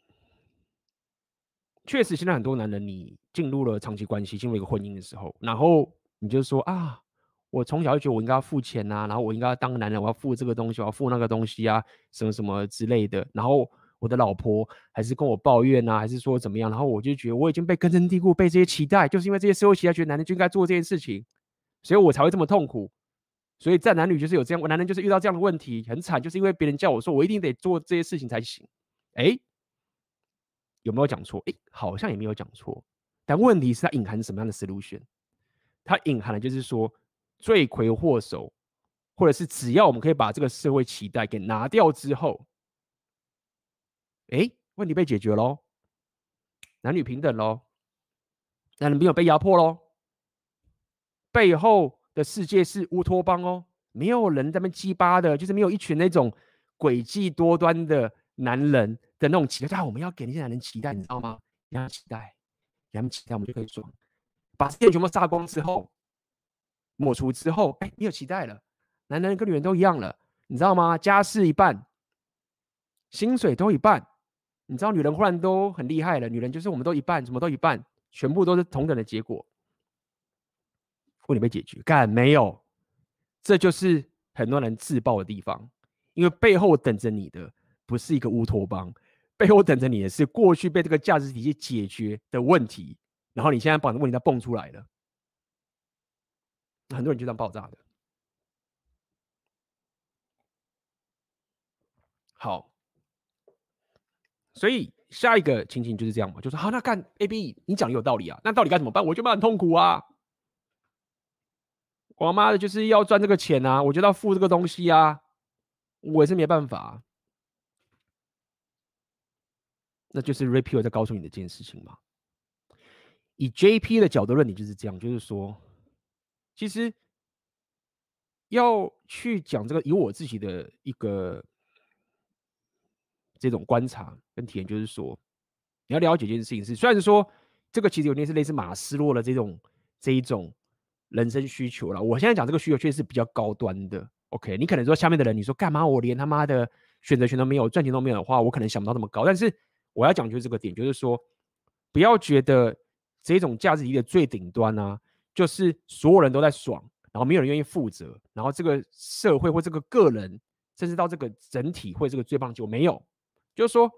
S1: 确实现在很多男人，你进入了长期关系，进入一个婚姻的时候，然后你就说啊，我从小就觉得我应该要付钱啊，然后我应该要当男人，我要付这个东西，我要付那个东西啊，什么什么之类的。然后我的老婆还是跟我抱怨啊，还是说怎么样，然后我就觉得我已经被根深蒂固，被这些期待，就是因为这些社会期待，觉得男人就应该做这件事情。所以我才会这么痛苦，所以在男女就是有这样，我男人就是遇到这样的问题很惨，就是因为别人叫我说我一定得做这些事情才行。哎，有没有讲错？哎，好像也没有讲错。但问题是它隐含什么样的 solution？它隐含的就是说，罪魁祸首，或者是只要我们可以把这个社会期待给拿掉之后，哎，问题被解决喽，男女平等喽，男人没有被压迫喽。背后的世界是乌托邦哦，没有人在那边鸡巴的，就是没有一群那种诡计多端的男人的那种期待。啊，我们要给那些男人期待，你知道吗？给他们期待，给他们期待，我们就可以爽。把这些全部杀光之后，抹除之后，哎，没有期待了，男人跟女人都一样了，你知道吗？家事一半，薪水都一半，你知道女人忽然都很厉害了，女人就是我们都一半，什么都一半，全部都是同等的结果。问题被解决，干没有？这就是很多人自爆的地方，因为背后等着你的不是一个乌托邦，背后等着你的是过去被这个价值体系解决的问题，然后你现在把问题再蹦出来了，很多人就这样爆炸的。好，所以下一个情形就是这样嘛，就是好，那干 A B，你讲的有道理啊，那到底该怎么办？我觉得很痛苦啊。我妈的，就是要赚这个钱啊！我就要付这个东西啊，我也是没办法。那就是 Ray Piio 在告诉你的这件事情嘛。以 JP 的角度论点就是这样，就是说，其实要去讲这个，以我自己的一个这种观察跟体验，就是说，你要了解一件事情是，虽然说这个其实有点是类似马斯洛的这种这一种。人生需求了，我现在讲这个需求确实是比较高端的。OK，你可能说下面的人，你说干嘛？我连他妈的选择权都没有，赚钱都没有的话，我可能想不到那么高。但是我要讲就是这个点，就是说不要觉得这种价值体的最顶端、啊，就是所有人都在爽，然后没有人愿意负责，然后这个社会或这个个人，甚至到这个整体会这个最棒就没有，就是说。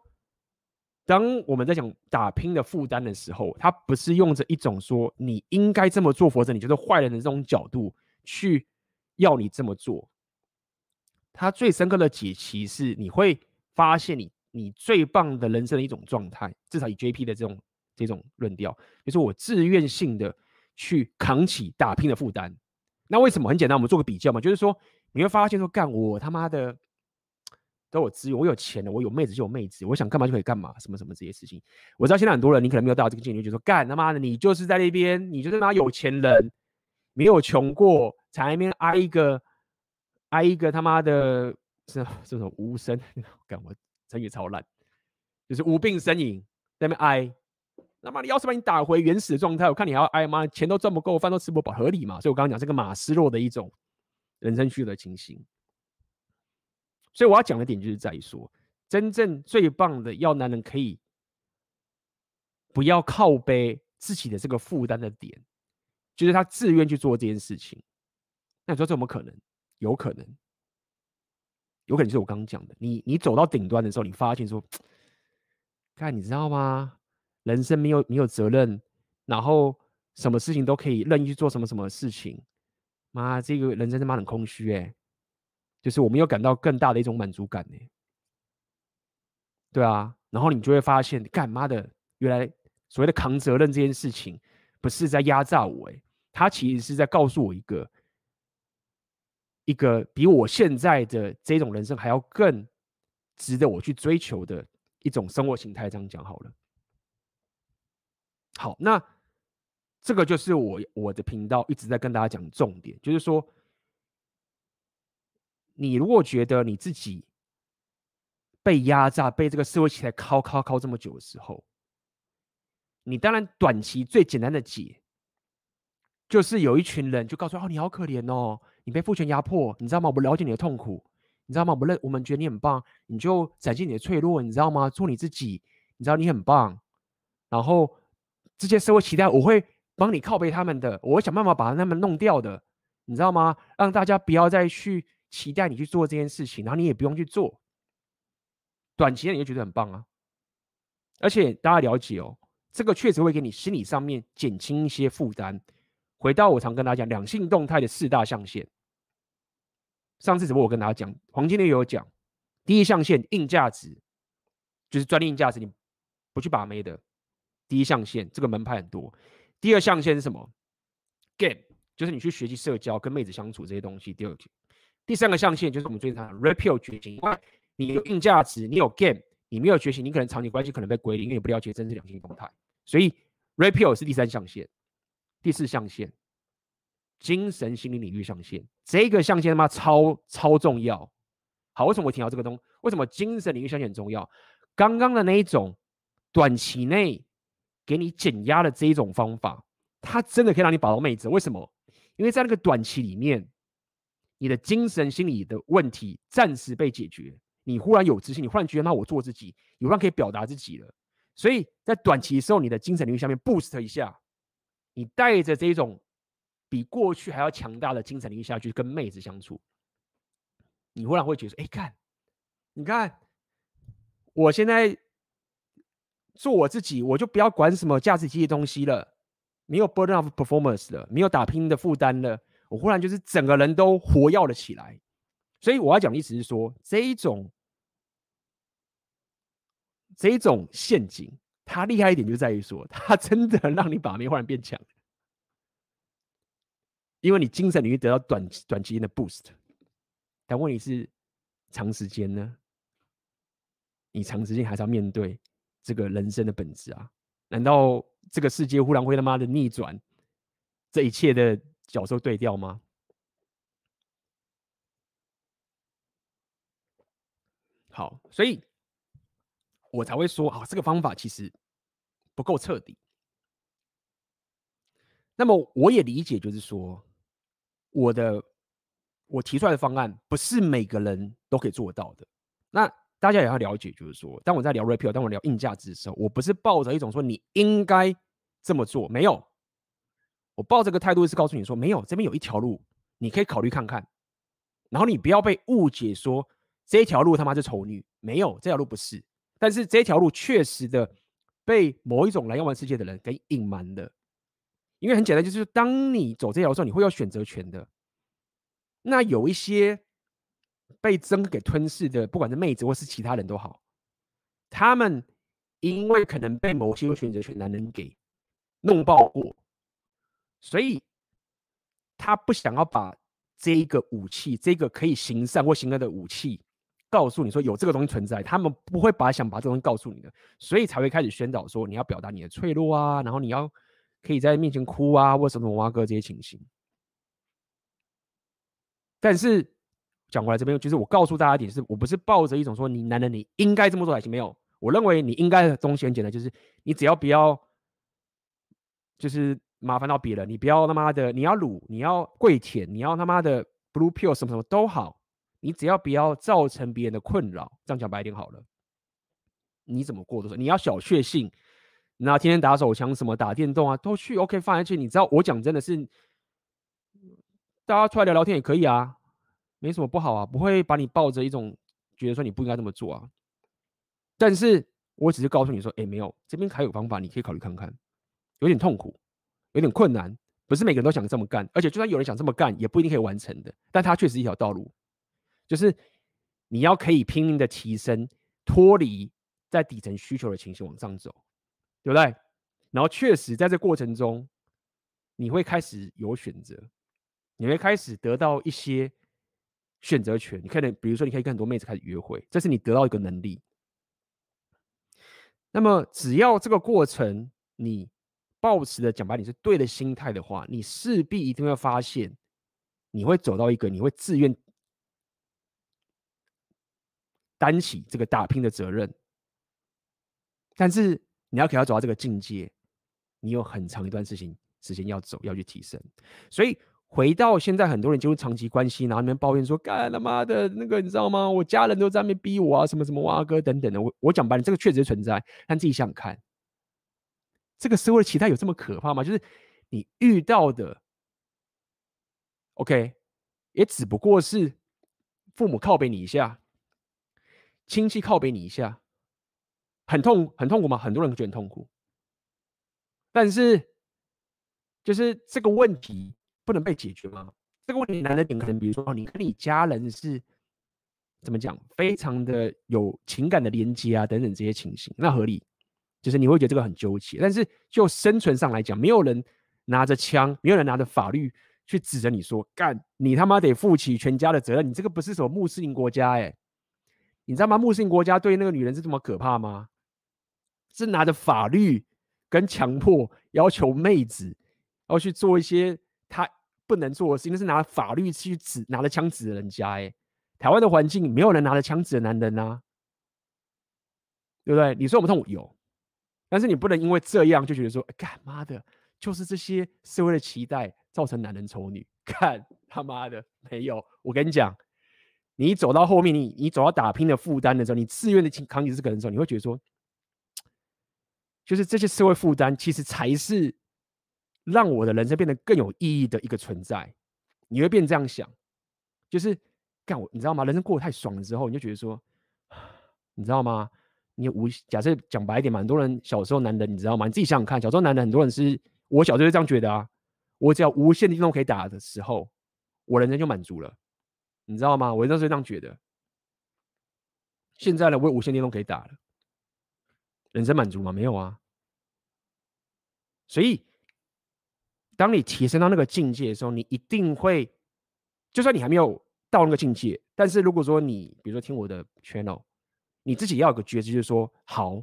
S1: 当我们在讲打拼的负担的时候，他不是用着一种说你应该这么做，否则你就是坏人的这种角度去要你这么做。他最深刻的解析是，你会发现你你最棒的人生的一种状态，至少以 JP 的这种这种论调，就是我自愿性的去扛起打拼的负担。那为什么？很简单，我们做个比较嘛，就是说你会发现说，干我他妈的。都有资源，我有钱了，我有妹子就有妹子，我想干嘛就可以干嘛，什么什么这些事情。我知道现在很多人，你可能没有到这个境界，就说干他妈的，你就是在那边，你就是他妈有钱人，没有穷过，才那边挨一个挨一个他妈的，是这种无声，干我成语超烂，就是无病呻吟在那边挨。那么你要是把你打回原始的状态，我看你还要挨吗？钱都赚不够，饭都吃不饱，合理嘛？所以我刚刚讲这个马斯洛的一种人生需求的情形。所以我要讲的点就是在于说，真正最棒的要男人可以不要靠背自己的这个负担的点，就是他自愿去做这件事情。那你说这怎么可能？有可能，有可能就是我刚刚讲的，你你走到顶端的时候，你发现说，看你知道吗？人生没有没有责任，然后什么事情都可以任意去做什么什么事情，妈，这个人生他妈很空虚哎、就是我们又感到更大的一种满足感呢，对啊，然后你就会发现，干妈的，原来所谓的扛责任这件事情，不是在压榨我，哎，他其实是在告诉我一个一个比我现在的这种人生还要更值得我去追求的一种生活形态。这样讲好了。好，那这个就是我我的频道一直在跟大家讲重点，就是说，你如果觉得你自己被压榨、被这个社会期待敲敲敲这么久的时候，你当然短期最简单的解，就是有一群人就告诉哦，你好可怜哦，你被父权压迫，你知道吗？我们了解你的痛苦，你知道吗？我们认我们觉得你很棒，你就展现你的脆弱，你知道吗？做你自己，你知道你很棒，然后这些社会期待我会帮你靠背他们的，我会想办法把他们弄掉的，你知道吗？让大家不要再去期待你去做这件事情，然后你也不用去做。短期内你就觉得很棒啊，而且大家了解哦，这个确实会给你心理上面减轻一些负担。回到我常跟大家讲两性动态的四大象限，上次直播我跟大家讲，黄金也有讲，第一象限硬价值，就是专利硬价值，你不去把妹的。第一象限这个门派很多。第二象限是什么？Game，就是你去学习社交、跟妹子相处这些东西。第二，第三个象限就是我们最常讲 Red Pill 觉醒。你有硬价值，你有 game，你没有觉醒，你可能长期关系可能被归零，因为你不了解真实两性动态。所以 repeal 是第三象限，第四象限，精神心理领域象限，这个象限他妈超超重要。好，为什么我提到这个东西？为什么精神领域象限很重要？刚刚的那一种短期内给你减压的这一种方法，它真的可以让你把到妹子。为什么？因为在那个短期里面，你的精神心理的问题暂时被解决。你忽然有自信，你忽然觉得那我做自己，你忽然可以表达自己了。所以在短期的时候，你的精神领域下面 boost 一下，你带着这种比过去还要强大的精神领域下去跟妹子相处，你忽然会觉得，哎，看，你看，我现在做我自己，我就不要管什么价值体系的东西了，没有 burden of performance 了，没有打拼的负担了，我忽然就是整个人都活跃了起来。所以我要讲的意思是说，这一种。这一种陷阱，它厉害一点就在于说，它真的让你把妹忽然变强，因为你精神领域得到短短期间的 boost，但问题是长时间呢？你长时间还是要面对这个人生的本质啊？难道这个世界忽然会他妈的逆转，这一切的角色对调吗？好，所以。我才会说啊，这个方法其实不够彻底。那么我也理解，就是说，我的我提出来的方案不是每个人都可以做到的。那大家也要了解，就是说，当我在聊 Red Pill，当我聊硬价值的时候，我不是抱着一种说你应该这么做，没有。我抱这个态度是告诉你说，没有，这边有一条路，你可以考虑看看。然后你不要被误解说这一条路他妈是丑女，没有，这条路不是。但是这条路确实的被某一种来药丸世界的人给隐瞒了，因为很简单，就是当你走这条路时候，你会有选择权的。那有一些被真给吞噬的，不管是妹子或是其他人都好，他们因为可能被某些有选择权男人给弄爆过，所以他不想要把这一个武器，这个可以行善或行恶的武器。告诉你说有这个东西存在，他们不会把想把这东西告诉你的，所以才会开始宣导说你要表达你的脆弱啊，然后你要可以在面前哭啊，或什么挖哥这些情形。但是讲过来这边，就是我告诉大家一点，是我不是抱着一种说你男人你应该这么做才行，没有，我认为你应该的东西很简单，就是你只要不要就是麻烦到别人，你不要他妈的你要撸，你要跪舔，你要他妈的 blue pill 什么什么都好。你只要不要造成别人的困扰，这样讲白一点好了。你怎么过都是，你要小确幸，那天天打手枪什么打电动啊都去 OK 放下去。你知道我讲真的是，大家出来聊聊天也可以啊，没什么不好啊，不会把你抱着一种觉得说你不应该这么做啊。但是我只是告诉你说，哎，没有，这边还有方法，你可以考虑看看。有点痛苦，有点困难，不是每个人都想这么干，而且就算有人想这么干，也不一定可以完成的。但它确实一条道路。就是你要可以拼命的提升，脱离在底层需求的情形往上走，对不对？然后确实在这过程中，你会开始有选择，你会开始得到一些选择权。你可能比如说，你可以跟很多妹子开始约会，这是你得到一个能力。那么，只要这个过程你抱持的讲白，你是对的心态的话，你势必一定会发现，你会走到一个你会自愿担起这个打拼的责任。但是你要给他走到这个境界，你有很长一段事情时间要走，要去提升。所以回到现在，很多人进入长期关系，然后那边抱怨说：“干他妈的，那个你知道吗？我家人都在那边逼我啊，什么什么哇哥等等的。”我我讲白了，这个确实存在。但自己想想看，这个社会的期待有这么可怕吗？就是你遇到的，OK，也只不过是父母靠背你一下，亲戚靠背你一下，很痛很痛苦吗？很多人觉得很痛苦。但是，就是这个问题不能被解决吗？这个问题难的点可能，比如说，你跟你家人是怎么讲，非常的有情感的连接啊，等等这些情形，那合理。就是你会觉得这个很纠结。但是就生存上来讲，没有人拿着枪，没有人拿着法律去指着你说，干你他妈得负起全家的责任。你这个不是什么穆斯林国家哎，你知道吗？穆斯林国家对那个女人是这么可怕吗？是拿着法律。跟强迫要求妹子要去做一些他不能做的事情，是拿法律去指，拿着枪指着人家。哎，台湾的环境没有人拿着枪指的男人呐，对不对？你说我们痛苦有，但是你不能因为这样就觉得说，干妈的，就是这些社会的期待造成男人丑女。干他妈的没有，我跟你讲，你走到后面，你你走到打拼的负担的时候，你自愿的扛起这个人的时候，你会觉得说。就是这些社会负担，其实才是让我的人生变得更有意义的一个存在。你会变这样想，就是干我，你知道吗？人生过得太爽了之后，你就觉得说，你知道吗？你无假设讲白一点嘛，很多人小时候男人，你知道吗？你自己想想看，小时候男人很多人是，我小时候就这样觉得啊，我只要无限的电动可以打的时候，我人生就满足了，你知道吗？我那时候这样觉得。现在呢，我有无限电动可以打了。人生满足吗？没有啊。所以，当你提升到那个境界的时候，你一定会，就算你还没有到那个境界，但是如果说你，比如说听我的 channel，你自己要有个觉知，就是说，好，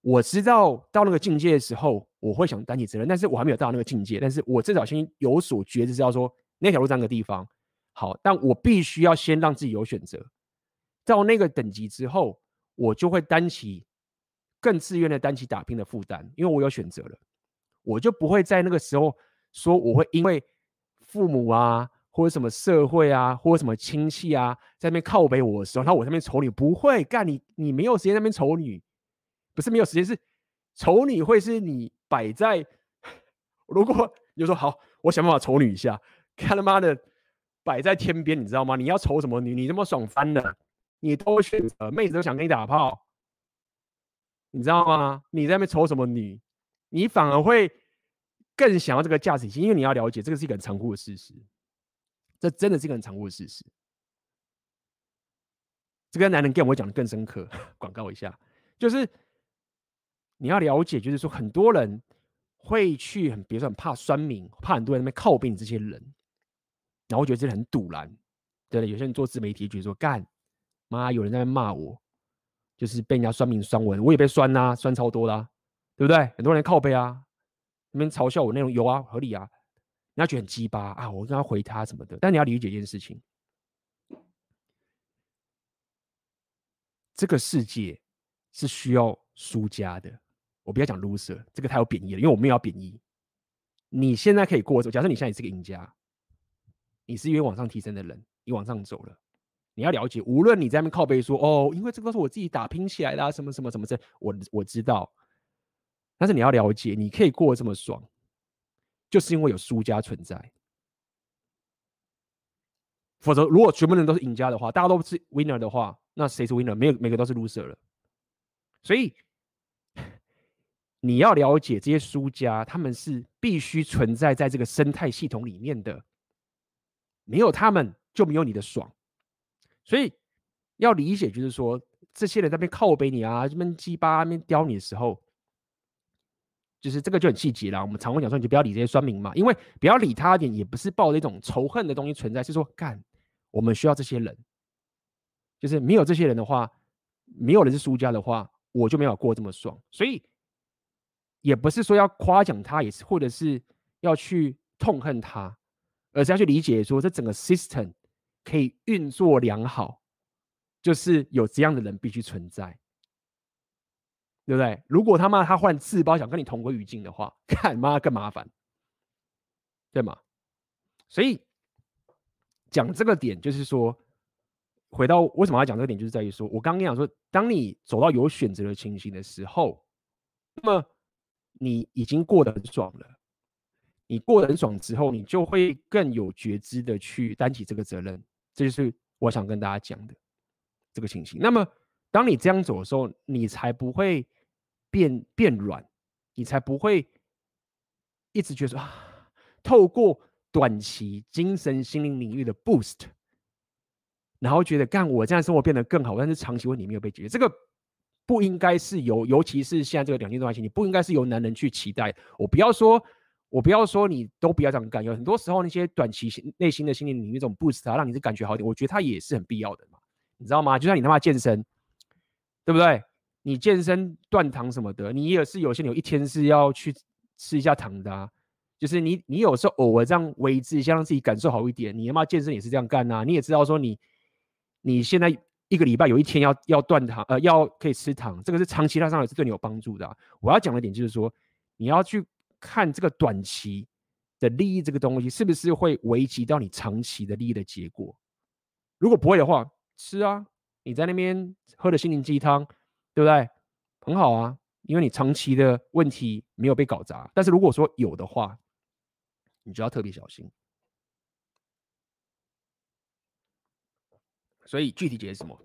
S1: 我知道到那个境界的时候，我会想担起责任，但是我还没有到那个境界，但是我至少先有所觉知，知道说那条路在那个地方，好，但我必须要先让自己有选择，到那个等级之后，我就会担起。更自愿的担起打拼的负担，因为我有选择了，我就不会在那个时候说我会因为父母啊，或者什么社会啊，或者什么亲戚啊，在那边靠北我的时候，然后我在那边丑女不会干你，你没有时间在那边丑女，不是没有时间，是丑女会是你摆在，如果你就说好，我想办法丑女一下，看他妈的摆在天边，你知道吗？你要丑什么女？你这么爽翻了，你都选择，妹子都想跟你打炮。你知道吗？你在那边丑什么女？你反而会更想要这个价值体系，因为你要了解，这个是一个很残酷的事实。这真的是一个很残酷的事实。这个男人 game 我讲的更深刻，广告一下，就是你要了解，就是说很多人会去很，比如说很怕酸民，怕很多人在那边靠背你这些人，然后觉得这很赌烂，对了，有些人做自媒体觉得说干，妈有人在那骂我。就是被人家酸民酸文，我也被酸啦、酸超多啦、啊，对不对？很多人靠背啊，那边嘲笑我内容有啊，合理啊，你要觉得很鸡巴啊，我跟他回他什么的。但你要理解一件事情，这个世界是需要输家的。我不要讲 loser，这个太有贬义了，因为我没有要贬义。你现在可以过，假设你现在也是个赢家，你是因为往上提升的人，你往上走了。你要了解，无论你在那边靠背说哦，因为这个都是我自己打拼起来的，啊，什么什么什么这，我我知道。但是你要了解，你可以过得这么爽，就是因为有输家存在。否则，如果全部人都是赢家的话，大家都是 winner 的话，那谁是 winner？没有，每个都是 loser 了。所以你要了解这些输家，他们是必须存在在这个生态系统里面的，没有他们就没有你的爽。所以要理解，就是说，这些人在那边靠北你啊，这边鸡巴那边刁你的时候，就是这个就很细节啦。我们常会讲说，你就不要理这些酸民嘛，因为不要理他一点，也不是抱着一种仇恨的东西存在，是说干，我们需要这些人，就是没有这些人的话，没有人是输家的话，我就没有过这么爽。所以也不是说要夸奖他，也是或者是要去痛恨他，而是要去理解说，这整个 system 可以运作良好，就是有这样的人必须存在。对不对？如果他妈他换自爆想跟你同归于尽的话，看妈更麻烦，对吗？所以讲这个点就是说，回到为什么要讲这个点，就是在于说，我刚刚跟讲说，当你走到有选择的情形的时候，那么你已经过得很爽了。你过得很爽之后，你就会更有觉知的去担起这个责任。这就是我想跟大家讲的这个情形。那么。当你这样走的时候，你才不会变变软，你才不会一直觉得说啊，透过短期精神心灵领域的 boost，然后觉得干我这样生活变得更好，但是长期问题没有被解决，这个不应该是由，尤其是现在这个两性关系，你不应该是由男人去期待。我不要说，我不要说你都不要这样干，有很多时候那些短期内心的心灵领域这种 boost 啊，让你是感觉好点，我觉得它也是很必要的嘛，你知道吗？就像你他妈健身。对不对？你健身断糖什么的，你也是有些有一天是要去吃一下糖的啊。就是你，你有时候偶尔这样维持一下，让自己感受好一点。你他妈健身也是这样干呐。你也知道说你，你现在一个礼拜有一天要要断糖，呃，要可以吃糖，这个是长期它上也是对你有帮助的。我要讲的点就是说，你要去看这个短期的利益这个东西是不是会危及到你长期的利益的结果。如果不会的话，吃啊。你在那边喝的心灵鸡汤，对不对？很好啊，因为你长期的问题没有被搞砸。但是如果说有的话，你就要特别小心。所以具体解释什么？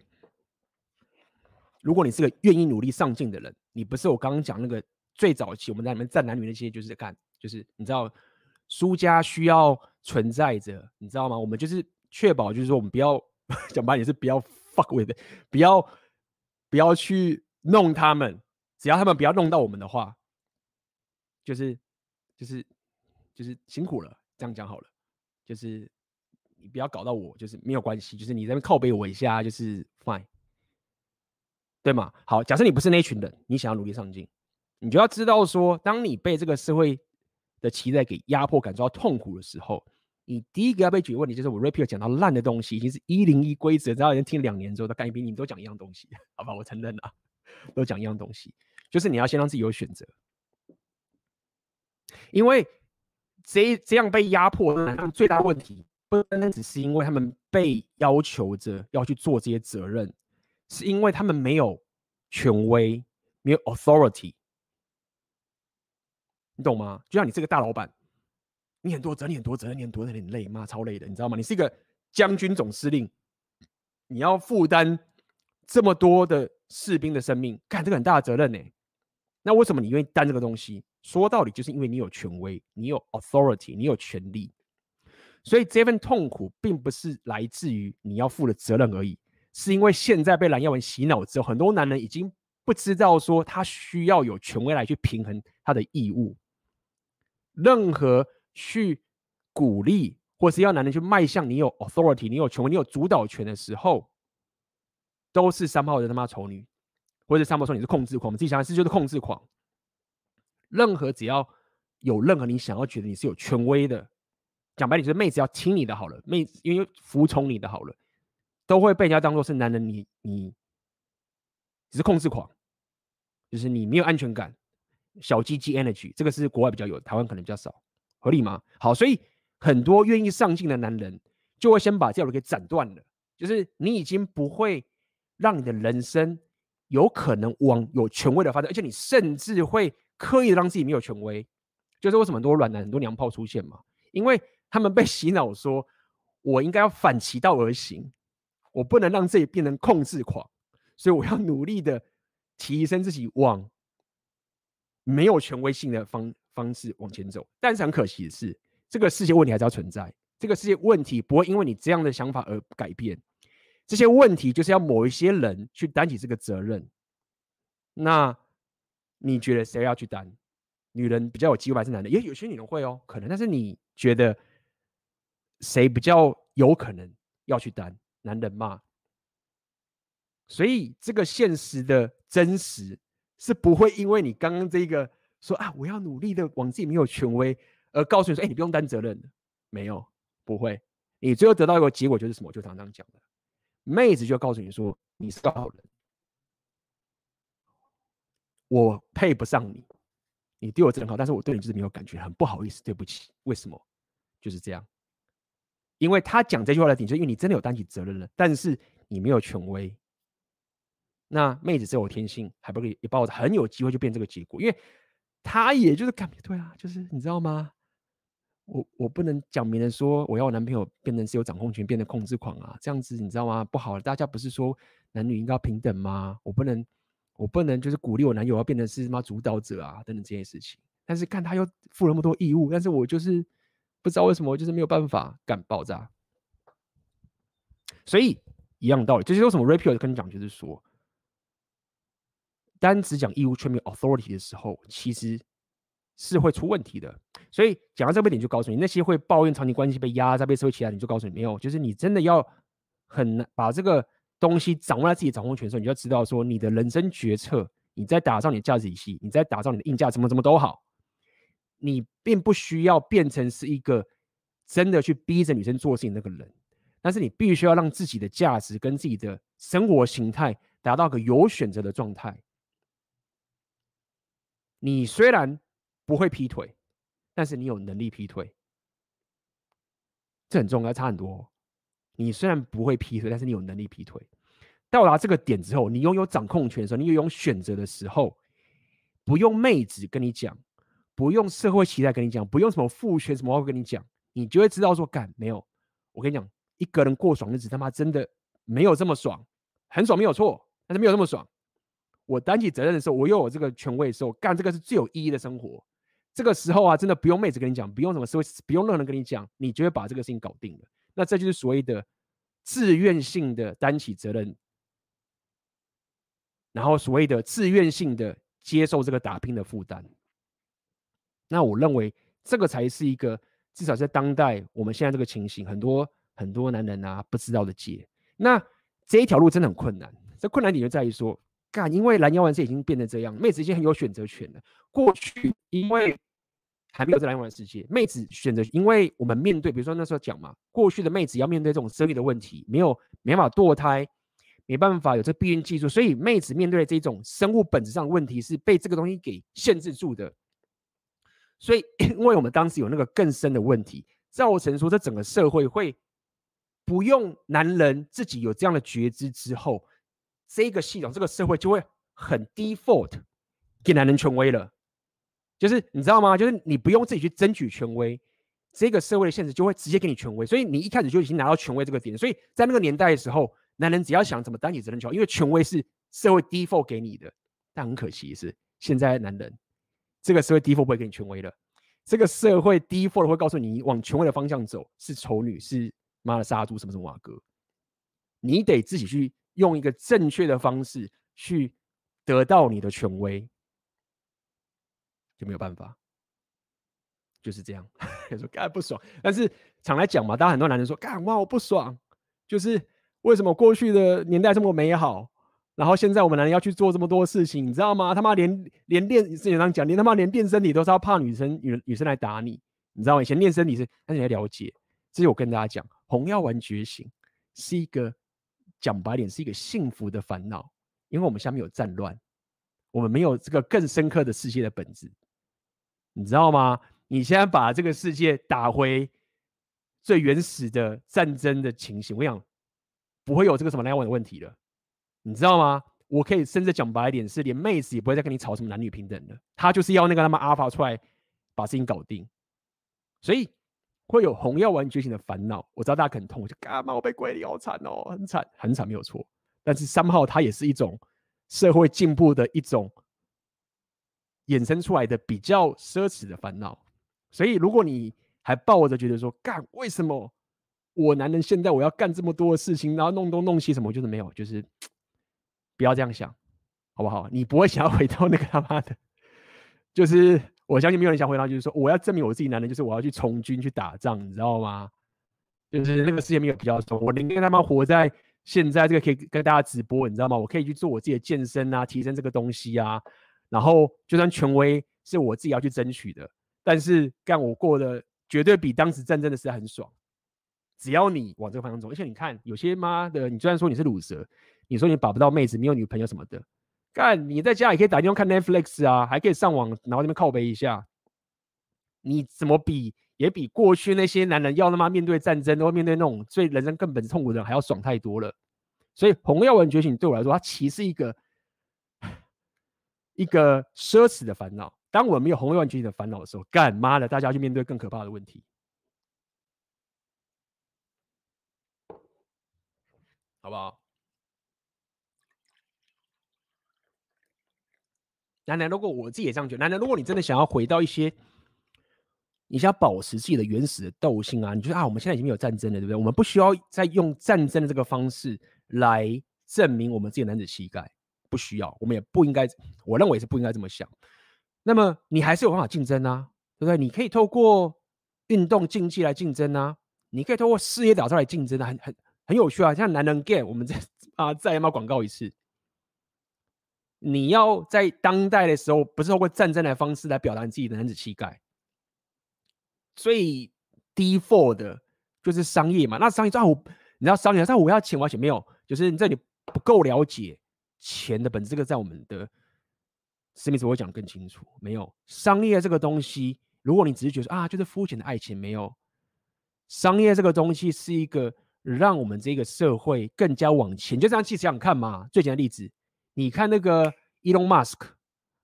S1: 如果你是个愿意努力上进的人，你不是我刚刚讲那个最早期我们在里面站男女那些，就是干，就是你知道，输家需要存在着，你知道吗？我们就是确保，就是说我们不要 讲白点是不要。Fuck with，不要不要去弄他们，只要他们不要弄到我们的话，就是就是就是辛苦了，这样讲好了，就是你不要搞到我，就是没有关系，就是你在那边靠背我一下，就是 fine，对吗？好，假设你不是那群人，你想要努力上进，你就要知道说，当你被这个社会的期待给压迫，感受到痛苦的时候。你第一个要被解决问题就是我 Rapio 讲到烂的东西，已经是一零一规则，然后已经听两年之后，他干一遍，你们都讲一样东西，好吧？我承认了，都讲一样东西，就是你要先让自己有选择，因为这这样被压迫的，最大问题不单单只是因为他们被要求着要去做这些责任，是因为他们没有权威，没有 authority，你懂吗？就像你这个大老板。你很多责任，很多责任，你很多责任，很累，妈超累的，你知道吗？你是一个将军总司令，你要负担这么多的士兵的生命，干这个很大的责任呢。那为什么你愿意担这个东西？说到底，就是因为你有权威，你有 authority，你有权利。所以这份痛苦并不是来自于你要负的责任而已，是因为现在被蓝耀文洗脑之后，很多男人已经不知道说他需要有权威来去平衡他的义务，任何。去鼓励，或是要男人去迈向你有 authority，你有权威，你有主导权的时候，都是三炮的他妈丑女，或者三炮说你是控制狂。我们自己想想是就是控制狂。任何只要有任何你想要觉得你是有权威的，讲白点就是妹子要听你的好了，妹子因为服从你的好了，都会被人家当做是男人你，你你只是控制狂，就是你没有安全感，小鸡鸡 energy，这个是国外比较有，台湾可能比较少。合理吗？好，所以很多愿意上进的男人就会先把这条路给斩断了。就是你已经不会让你的人生有可能往有权威的发展，而且你甚至会刻意的让自己没有权威。就是为什么很多软男、很多娘炮出现嘛？因为他们被洗脑说，我应该要反其道而行，我不能让自己变成控制狂，所以我要努力的提升自己往没有权威性的方。方式往前走，但是很可惜的是，这个世界问题还是要存在。这个世界问题不会因为你这样的想法而改变。这些问题就是要某一些人去担起这个责任。那你觉得谁要去担？女人比较有机会还是男的？也有些女人会哦，可能。但是你觉得谁比较有可能要去担？男人嘛。所以这个现实的真实是不会因为你刚刚这个说啊，我要努力的往自己没有权威而告诉你说，哎，你不用担责任的，没有，不会。你最后得到一个结果就是什么？就常常讲的，妹子就告诉你说，你是个好人，我配不上你，你对我真好，但是我对你就是没有感觉，很不好意思，对不起。为什么？就是这样，因为他讲这句话的点，就是因为你真的有担起责任了，但是你没有权威。那妹子是有天性，还不可以也抱着很有机会就变这个结果，因为他也就是感觉对啊，就是你知道吗？我我不能讲明人说我要我男朋友变成是有掌控权，变成控制狂啊，这样子你知道吗？不好，大家不是说男女应该平等吗？我不能我不能就是鼓励我男友要变成是什么主导者啊等等这些事情，但是看他又负了那么多义务，但是我就是不知道为什么就是没有办法干爆炸，所以一样道理，就是为什么 Rapio 跟你讲就是说。单只讲义务全面 authority 的时候，其实是会出问题的。所以讲到这个点，就告诉你，那些会抱怨长期关系被压榨、被社会欺压，你就告诉你没有，就是你真的要很把这个东西掌握在自己掌控权的时候，你就要知道说，你的人生决策，你在打造你的价值体系，你在打造你的硬价，怎么怎么都好，你并不需要变成是一个真的去逼着女生做事情那个人，但是你必须要让自己的价值跟自己的生活形态达到个有选择的状态。你虽然不会劈腿，但是你有能力劈腿，这很重要，差很多。你虽然不会劈腿，但是你有能力劈腿。到达这个点之后，你拥有掌控权的时候，你有选择的时候，不用妹子跟你讲，不用社会期待跟你讲，不用什么父权什么话跟你讲，你就会知道说，干没有。我跟你讲，一个人过爽日子，他妈真的没有这么爽，很爽没有错，但是没有这么爽。我担起责任的时候，我又有这个权威的时候，干这个是最有意义的生活。这个时候啊，真的不用妹子跟你讲，不用什么社会，不用任何人跟你讲，你就会把这个事情搞定了。那这就是所谓的自愿性的担起责任，然后所谓的自愿性的接受这个打拼的负担。那我认为这个才是一个至少在当代我们现在这个情形，很多很多男人啊不知道的结。那这一条路真的很困难，这困难点就在于说。干，因为拦腰完事已经变成这样，妹子已经很有选择权了。过去因为还没有这拦腰完世界，妹子选择，因为我们面对，比如说那时候讲嘛，过去的妹子要面对这种生育的问题，没有没办法堕胎，没办法有这避孕技术，所以妹子面对的这种生物本质上的问题是被这个东西给限制住的。所以，因为我们当时有那个更深的问题，造成说这整个社会会不用男人自己有这样的觉知之后。这个系统，这个社会就会很 default 给男人权威了，就是你知道吗？就是你不用自己去争取权威，这个社会的现实就会直接给你权威，所以你一开始就已经拿到权威这个点。所以在那个年代的时候，男人只要想怎么担起责任就好，因为权威是社会 default 给你的。但很可惜的是，现在男人这个社会 default 不会给你权威了，这个社会 default 会告诉你往权威的方向走，是丑女，是妈的杀猪，什么什么瓦哥，你得自己去。用一个正确的方式去得到你的权威，就没有办法，就是这样。说干不爽，但是常来讲嘛，大家很多男人说干哇我不爽，就是为什么过去的年代这么美好，然后现在我们男人要去做这么多事情，你知道吗？他妈连连练，之前讲连他妈连练身体都是要怕女生女女生来打你，你知道吗？以前练身体是，但是你要了解，这是我跟大家讲，红药丸觉醒是一个。讲白点是一个幸福的烦恼，因为我们下面有战乱，我们没有这个更深刻的世界的本质，你知道吗？你现在把这个世界打回最原始的战争的情形，我想不会有这个什么来往的问题了，你知道吗？我可以甚至讲白点，是连妹子也不会再跟你吵什么男女平等了，他就是要那个他妈阿法出来把事情搞定，所以。会有红药丸觉醒的烦恼，我知道大家可能痛，我就干嘛我被归零好惨哦，很惨很惨没有错。但是三号它也是一种社会进步的一种衍生出来的比较奢侈的烦恼。所以如果你还抱着觉得说干为什么我男人现在我要干这么多的事情，然后弄东弄西什么，就是没有，就是不要这样想，好不好？你不会想要回到那个他妈的，就是我相信没有人想回答，就是说我要证明我自己男人，就是我要去从军去打仗，你知道吗？就是那个世界没有比较重，我宁愿他妈活在现在这个可以跟大家直播，你知道吗？我可以去做我自己的健身啊，提升这个东西啊，然后就算权威是我自己要去争取的，但是干我过的绝对比当时战争的时候很爽。只要你往这个方向走，而且你看有些妈的，你虽然说你是卤蛇，你说你把不到妹子，没有女朋友什么的，干你在家也可以打电话看 Netflix 啊，还可以上网，然后那边靠背一下，你怎么比？也比过去那些男人要他妈面对战争，或面对那种最人生根本痛苦的人还要爽太多了。所以红药丸觉醒对我来说，它其实是一个一个奢侈的烦恼。当我们没有红药丸觉醒的烦恼的时候，干妈的，大家去面对更可怕的问题，好不好？男人，如果我自己也这样觉得，男人，如果你真的想要回到一些。你想保持自己的原始的斗性啊？你觉得啊，我们现在已经没有战争了，对不对？我们不需要再用战争的这个方式来证明我们自己的男子气概，不需要，我们也不应该，我认为是不应该这么想。那么你还是有办法竞争啊，对不对？你可以透过运动竞技来竞争啊，你可以透过事业打造来竞争啊，很很很有趣啊。像男人 game，我们再啊再要广告一次？你要在当代的时候，不是透过战争的方式来表达你自己的男子气概。最 default 的就是商业嘛，那商业账户，你知道商业账户我要钱，我要钱没有，就是你这里不够了解钱的本质，这个在我们的史密斯我会讲得更清楚。没有商业这个东西，如果你只是觉得啊，就是肤浅的爱情，没有商业这个东西是一个让我们这个社会更加往前。就这样去想想看嘛，最简单的例子，你看那个 Elon Musk。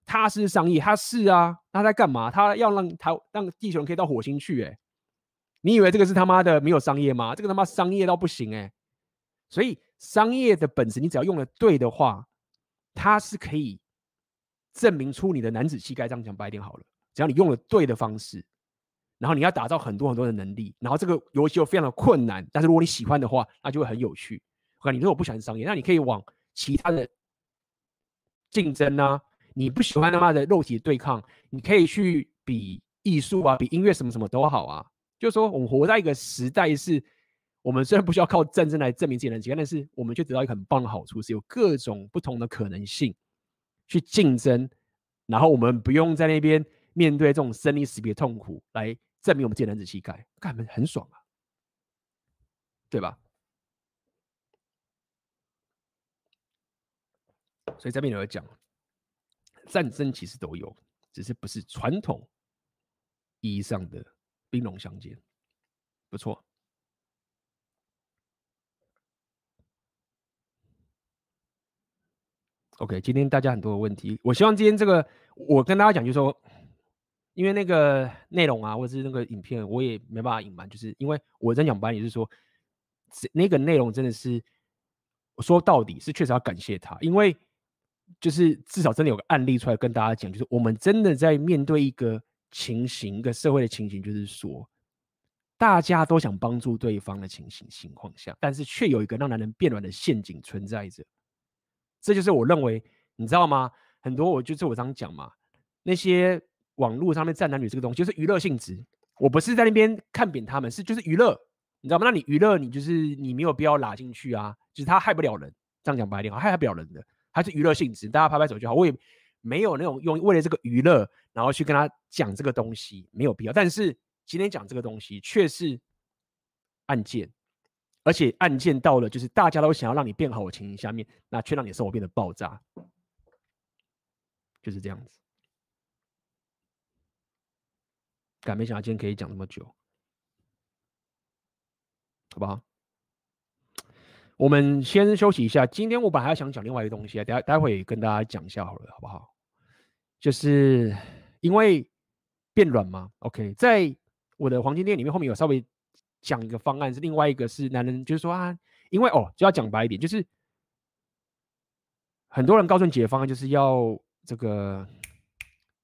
S1: 他是商业，他是啊，他在干嘛？他要让他让地球人可以到火星去，哎，你以为这个是他妈的没有商业吗？这个他妈商业到不行，哎，所以商业的本质，你只要用的对的话，它是可以证明出你的男子气概。这样讲白一点好了，只要你用了对的方式，然后你要打造很多很多的能力，然后这个游戏又非常的困难，但是如果你喜欢的话，那就会很有趣。和你如果不喜欢商业，那你可以往其他的竞争啊。你不喜欢他妈的肉体对抗，你可以去比艺术啊，比音乐什么什么都好啊。就是说，我们活在一个时代，是我们虽然不需要靠战争来证明自己的能力，但是我们却得到一个很棒的好处，是有各种不同的可能性去竞争，然后我们不用在那边面对这种生离死别痛苦来证明我们自己的男子气概，干嘛很爽啊，对吧？所以这边有讲。战争其实都有，只是不是传统意义上的兵戎相见。不错。OK，今天大家很多的问题，我希望今天这个我跟大家讲，就是说，因为那个内容啊，或者是那个影片，我也没办法隐瞒，就是因为我在讲班，也是说，那个内容真的是说到底是确实要感谢他，因为。就是至少真的有个案例出来跟大家讲，就是我们真的在面对一个情形，一个社会的情形，就是说大家都想帮助对方的情形情况下，但是却有一个让男人变软的陷阱存在着。这就是我认为，你知道吗？很多我就是我常讲嘛，那些网络上面站男女这个东西，就是娱乐性质。我不是在那边看扁他们，是就是娱乐，你知道吗？那你娱乐，你就是你没有必要拉进去啊，就是他害不了人。这样讲白一点，害不了人的。还是娱乐性质，大家拍拍手就好。我也没有那种用为了这个娱乐，然后去跟他讲这个东西，没有必要。但是今天讲这个东西却是案件，而且案件到了就是大家都想要让你变好的情形下面，那却让你生活变得爆炸，就是这样子。敢没想到今天可以讲那么久，好不好？我们先休息一下。今天我本来还想讲另外一个东西啊，待待会跟大家讲一下好了，好不好？就是因为变软嘛。OK，在我的黄金店里面，后面有稍微讲一个方案，是另外一个是男人，就是说啊，因为哦，就要讲白一点，就是很多人告诉你解方案，就是要这个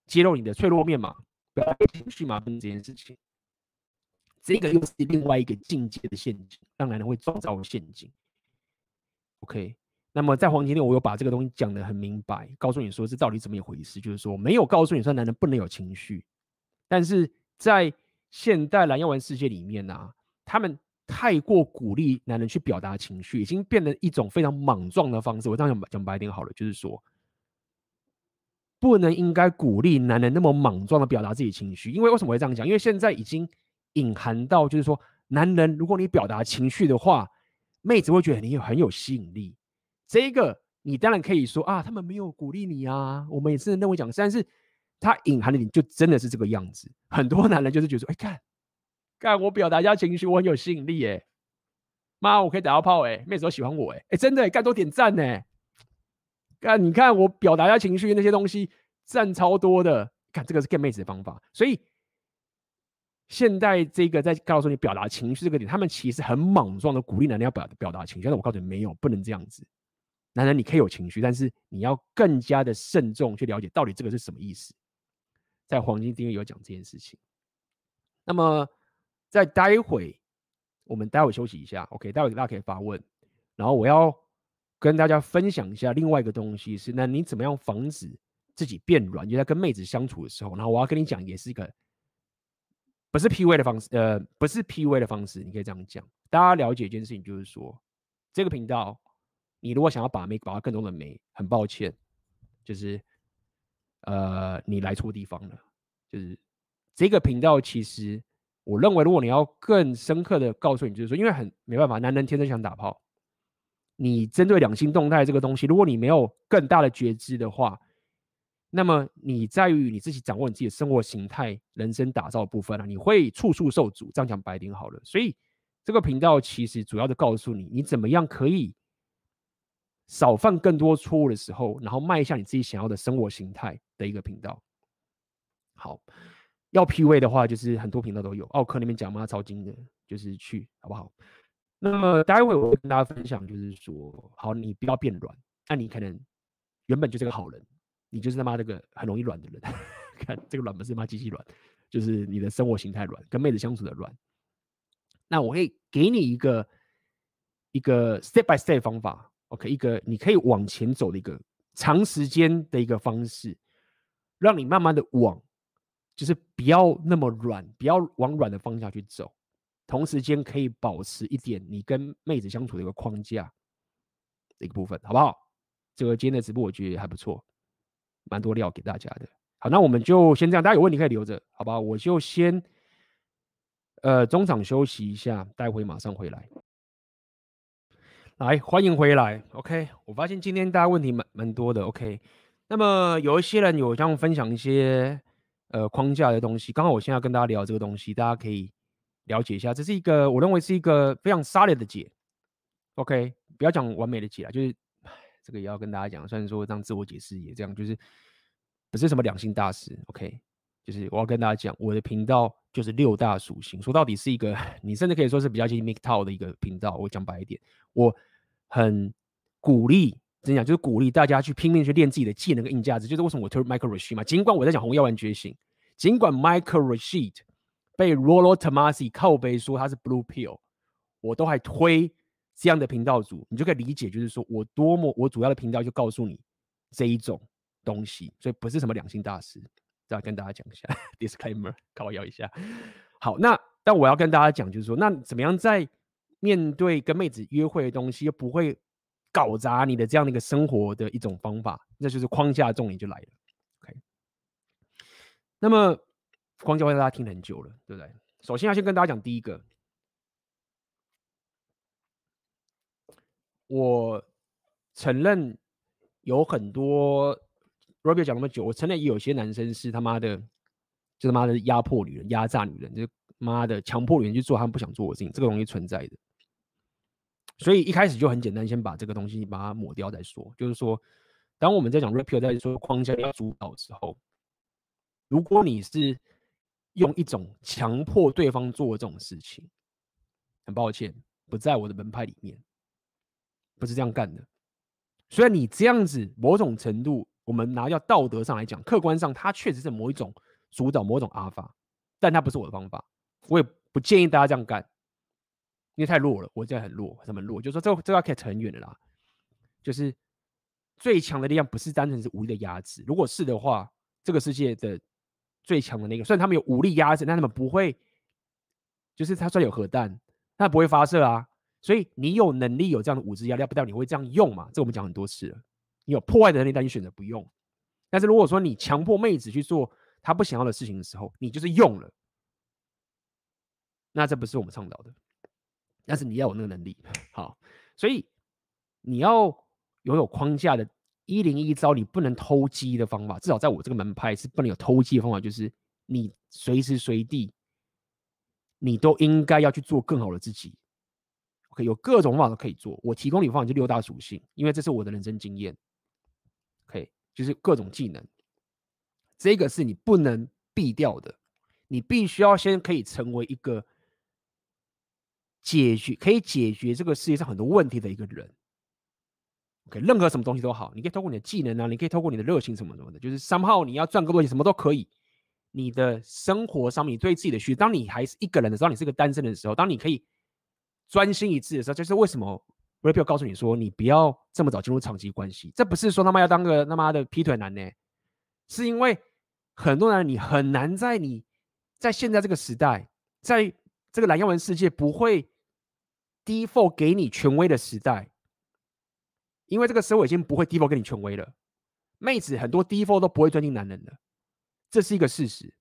S1: 揭露你的脆弱面嘛，不要情绪嘛，这件事情，这个又是另外一个境界的陷阱，让男人会创造陷阱。OK，那么在黄金链，我有把这个东西讲得很明白，告诉你说这到底怎么一回事，就是说没有告诉你说男人不能有情绪，但是在现代蓝药丸世界里面呢、啊，他们太过鼓励男人去表达情绪，已经变成一种非常莽撞的方式。我这样讲讲白一点好了，就是说不能应该鼓励男人那么莽撞的表达自己情绪，因为为什么会这样讲？因为现在已经隐含到就是说，男人如果你表达情绪的话，妹子会觉得你有很有吸引力。这个你当然可以说啊，他们没有鼓励你啊，我们也是认为讲，但是他隐含的你就真的是这个样子。很多男人就是觉得说，哎，看，看我表达一下情绪，我很有吸引力耶，妈，我可以打到炮哎，妹子都喜欢我哎，哎，真的，干多点赞呢，看你看我表达一下情绪那些东西赞超多的，看这个是 get 妹子的方法。所以现在这个在告诉你表达情绪这个点，他们其实很莽撞的鼓励男人要表表达情绪，但是我告诉你没有，不能这样子。男人，你可以有情绪，但是你要更加的慎重去了解到底这个是什么意思。在黄金定律有讲这件事情。那么，在待会，我们待会休息一下，OK？待会大家可以发问。然后我要跟大家分享一下另外一个东西是：那你怎么样防止自己变软？就在跟妹子相处的时候，然后我要跟你讲，也是一个不是 PUA 的方式，呃，不是 PUA 的方式，你可以这样讲。大家了解一件事情，就是说这个频道。你如果想要把妹，把更多的妹，很抱歉，就是，呃，你来错地方了。就是这个频道，其实我认为，如果你要更深刻的告诉你，就是说，因为很没办法，男人天生想打炮。你针对两性动态这个东西，如果你没有更大的觉知的话，那么你在于你自己掌握你自己的生活形态、人生打造的部分啊，你会处处受阻。这样讲白点好了。所以这个频道其实主要的告诉你，你怎么样可以。少犯更多错误的时候，然后迈向你自己想要的生活形态的一个频道。好，要 PUA 的话，就是很多频道都有。奥克那边讲嘛，超精的，就是去好不好？那么待会我会跟大家分享，就是说，好，你不要变软。那你可能原本就是个好人，你就是他妈那个很容易软的人。看这个软不是他妈机器软，就是你的生活形态软，跟妹子相处的软。那我会给你一个一个 step by step 方法。OK，一个你可以往前走的一个长时间的一个方式，让你慢慢的往，就是不要那么软，不要往软的方向去走，同时间可以保持一点你跟妹子相处的一个框架的一个部分，好不好？这个今天的直播我觉得也还不错，蛮多料给大家的。好，那我们就先这样，大家有问题可以留着，好吧？我就先呃中场休息一下，待会马上回来。来，欢迎回来。OK，我发现今天大家问题蛮蛮多的。OK，那么有一些人有这样分享一些呃框架的东西，刚好我现在要跟大家聊这个东西，大家可以了解一下。这是一个我认为是一个非常 solid 的解。OK，不要讲完美的解啊，就是这个也要跟大家讲。虽然说这样自我解释也这样，就是不是什么两性大师。OK，就是我要跟大家讲，我的频道就是六大属性，说到底是一个 你甚至可以说是比较接近 MGTOW 的一个频道。我讲白一点，我。很鼓励，真讲就是鼓励大家去拼命去练自己的技能跟硬价值，就是为什么我推 Michael Rashid 嘛。尽管我在讲红药丸觉醒，尽管 Michael Rashid 被 Rollo Tomasi 靠背说他是 Blue Pill，我都还推这样的频道组，你就可以理解，就是说我多么我主要的频道就告诉你这一种东西，所以不是什么两性大师，再跟大家讲一下 Disclaimer，靠腰一下。好，那但我要跟大家讲，就是说那怎么样在面对跟妹子约会的东西，又不会搞砸你的这样的一个生活的一种方法，那就是框架重点就来了。OK，那么框架会大家听很久了，对不对？首先要先跟大家讲第一个，我承认有很多 Robert 讲那么久，我承认有些男生是他妈的，就他妈的压迫女人、压榨女人，就妈的强迫女人去做他们不想做的事情，这个东西存在的。所以一开始就很简单，先把这个东西把它抹掉再说。就是说，当我们在讲 Red Pill 在说框架要主导之后，如果你是用一种强迫对方做这种事情，很抱歉，不在我的门派里面，不是这样干的。虽然你这样子某种程度，我们拿掉道德上来讲，客观上它确实是某一种主导某种阿法，但它不是我的方法，我也不建议大家这样干。因为太弱了，我这样很弱，什么弱？就是说这个这个要可以扯很远的啦。就是最强的力量不是单纯是武力的压制。如果是的话，这个世界的最强的那个，虽然他们有武力压制，但他们不会，就是他虽然有核弹，他不会发射啊。所以你有能力有这样的物质压力，不代表你会这样用嘛？这我们讲很多次了。你有破坏的能力，但你选择不用。但是如果说你强迫妹子去做她不想要的事情的时候，你就是用了。那这不是我们倡导的。但是你要有那个能力。好，所以你要拥有框架的一零一招，你不能偷鸡的方法，至少在我这个门派是不能有偷鸡的方法，就是你随时随地你都应该要去做更好的自己。有各种方法都可以做。我提供你方法就六大属性，因为这是我的人生经验。OK，就是各种技能，这个是你不能避掉的。你必须要先可以成为一个解决可以解决这个世界上很多问题的一个人。OK，任何什么东西都好，你可以透过你的技能啊，你可以透过你的热情什么什么的，就是 somehow 你要赚更多钱，什么都可以。你的生活上面，你对自己的需，当你还是一个人的时候，你是个单身的时候，当你可以。专心一致的时候，就是为什么 Rapio 告诉你说，你不要这么早进入长期关系。这不是说他妈要当个他妈的劈腿男呢，是因为很多男人你很难在你在现在这个时代，在这个蓝耀文世界不会 default 给你权威的时代，因为这个社会已经不会 default 给你权威了。妹子很多 default 都不会尊敬男人的，这是一个事实。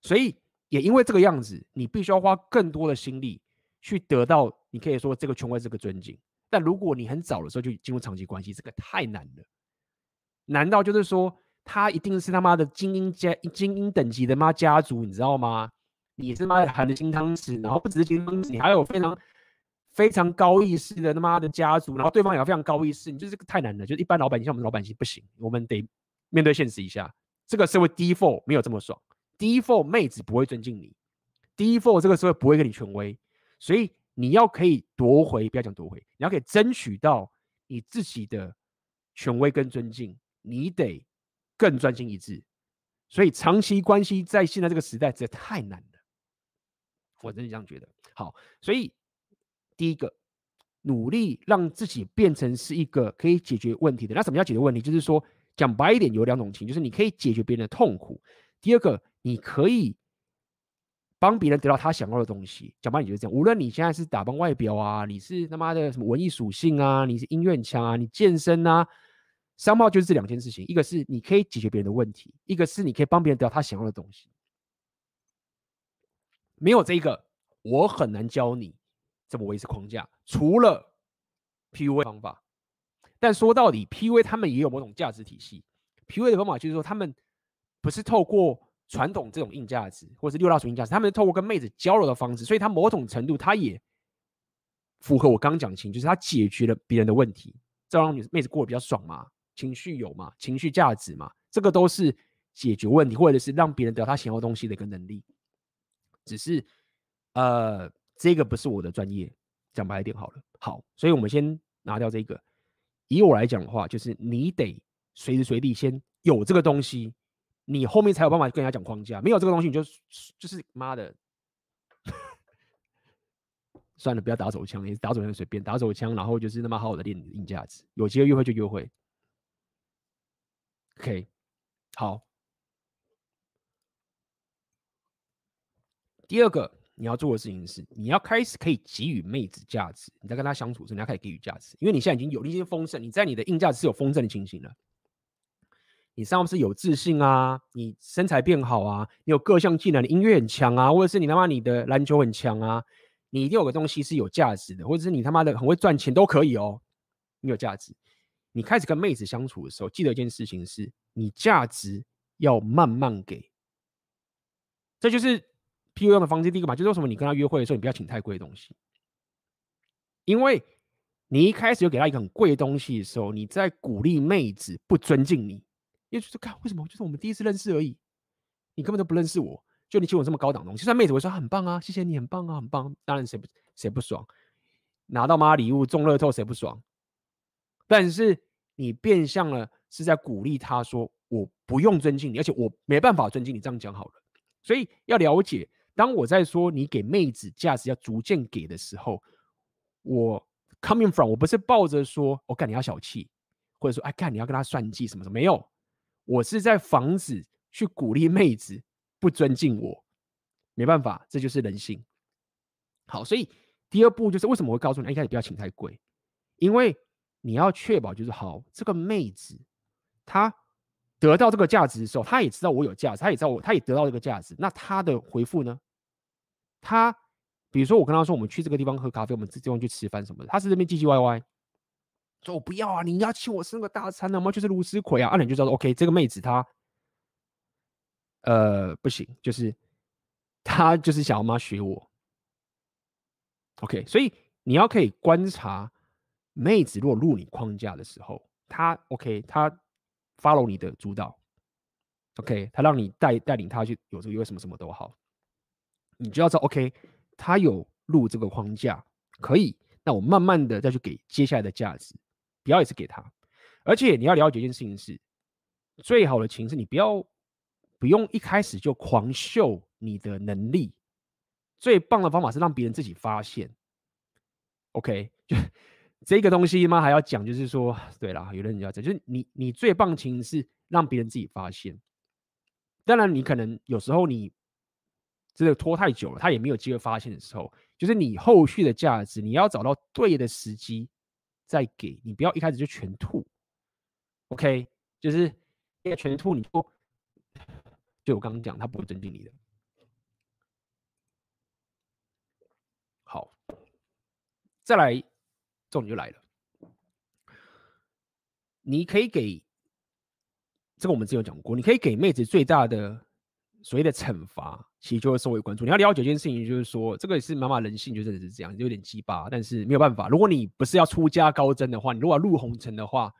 S1: 所以也因为这个样子，你必须要花更多的心力。去得到，你可以说这个权威，这个尊敬。但如果你很早的时候就进入长期关系，这个太难了。难道就是说他一定是他妈的精英家精英等级的妈家族，你知道吗？你是妈的含着金汤匙，然后不只是金汤匙，你还有非常非常高意识的他妈的家族，然后对方也要非常高意识，你就是这个太难了。就是一般老百姓像我们老百姓不行，我们得面对现实一下。这个社会 default 没有这么爽，default 妹子不会尊敬你，default 这个社会不会给你权威。所以你要可以夺回，不要讲夺回，你要可以争取到你自己的权威跟尊敬，你得更专心一致。所以长期关系在现在这个时代，实在太难了。我真的这样觉得。好，所以第一个，努力让自己变成是一个可以解决问题的。那什么叫解决问题？就是说，讲白一点，有两种情，就是你可以解决别人的痛苦。第二个，你可以。帮别人得到他想要的东西，讲白你就是这样。无论你现在是打扮外表啊，你是他妈的什么文艺属性啊，你是音乐腔啊，你健身啊，商贸就是这两件事情。一个是你可以解决别人的问题，一个是你可以帮别人得到他想要的东西。没有这个，我很难教你怎么维持框架，除了 PUA 方法。但说到底，PUA 他们也有某种价值体系。PUA 的方法就是说，他们不是透过。传统这种硬价值，或是六大属性价值，他们是透过跟妹子交流的方式，所以他某种程度他也符合我刚刚讲情，就是他解决了别人的问题，这让女妹子过得比较爽嘛，情绪有嘛，情绪价值嘛，这个都是解决问题，或者是让别人得到他想要东西的一个能力。只是呃，这个不是我的专业，讲白一点好了。好，所以我们先拿掉这个。以我来讲的话，就是你得随时随地先有这个东西。你后面才有办法跟人家讲框架，没有这个东西，你就就是妈的，算了，不要打手枪，你打手枪随便打手枪，然后就是那么好好的练硬价值，有机会约会就约会。OK，好。第二个你要做的事情是，你要开始可以给予妹子价值。你在跟她相处时，你要开始给予价值，因为你现在已经有了一些丰盛，你在你的硬价值是有丰盛的情形了。你上是有自信啊，你身材变好啊，你有各项技能，你音乐很强啊，或者是你他妈你的篮球很强啊，你一定有个东西是有价值的，或者是你他妈的很会赚钱都可以哦，你有价值。你开始跟妹子相处的时候，记得一件事情是，你价值要慢慢给。这就是 PUA 的方式。第一个嘛，就是为什么你跟他约会的时候，你不要请太贵的东西，因为你一开始就给他一个很贵的东西的时候，你在鼓励妹子不尊敬你。也就是看为什么？就是我们第一次认识而已，你根本都不认识我，就你请我这么高档东西，就算妹子会说很棒啊，谢谢你，很棒啊，很棒。当然谁不谁不爽，拿到妈礼物中乐透谁不爽？但是你变相了是在鼓励他说我不用尊敬你，而且我没办法尊敬你，这样讲好了。所以要了解，当我在说你给妹子价值要逐渐给的时候，我 coming from，我不是抱着说我干、哦、你要小气，或者说哎干你要跟他算计什么什么，没有，我是在防止去鼓励妹子不尊敬我，没办法，这就是人性。好，所以第二步就是为什么会告诉你，一开始不要请太贵，因为你要确保就是好，这个妹子她得到这个价值的时候，她也知道我有价值，她也知道我，她也得到这个价值，那她的回复呢？她比如说我跟她说，我们去这个地方喝咖啡，我们这地方去吃饭什么的，她是这边唧唧歪歪，说我不要啊，你要请我吃那个大餐呢吗？就是卢思奎啊，阿、啊、你就知道，OK，这个妹子她呃不行，就是她就是想要妈学我。OK，所以你要可以观察妹子如果入你框架的时候，她 OK，她 follow 你的主导，OK，她让你带带领她去有这个有什么什么都好，你就要知道 OK，她有入这个框架可以，那我慢慢的再去给接下来的价值，不要一直给他，而且你要了解一件事情是，最好的情是你不要不用一开始就狂秀你的能力。最棒的方法是让别人自己发现，OK，就这个东西嘛，还要讲，就是说，对啦，有的人要讲，就是你你最棒的其实是让别人自己发现。当然，你可能有时候你这个拖太久了，他也没有机会发现的时候，就是你后续的价值，你要找到对的时机再给，你不要一开始就全吐，OK，就是因为全吐你就，就我刚刚讲，他不会尊敬你的。好再来，重点就来了。你可以给这个，我们之前有讲过，你可以给妹子最大的所谓的惩罚，其实就会稍微关注。你要了解一件事情，就是说，这个也是妈妈人性，就真的是这样，有点鸡巴，但是没有办法。如果你不是要出家高僧的话，你如果要入红尘的话，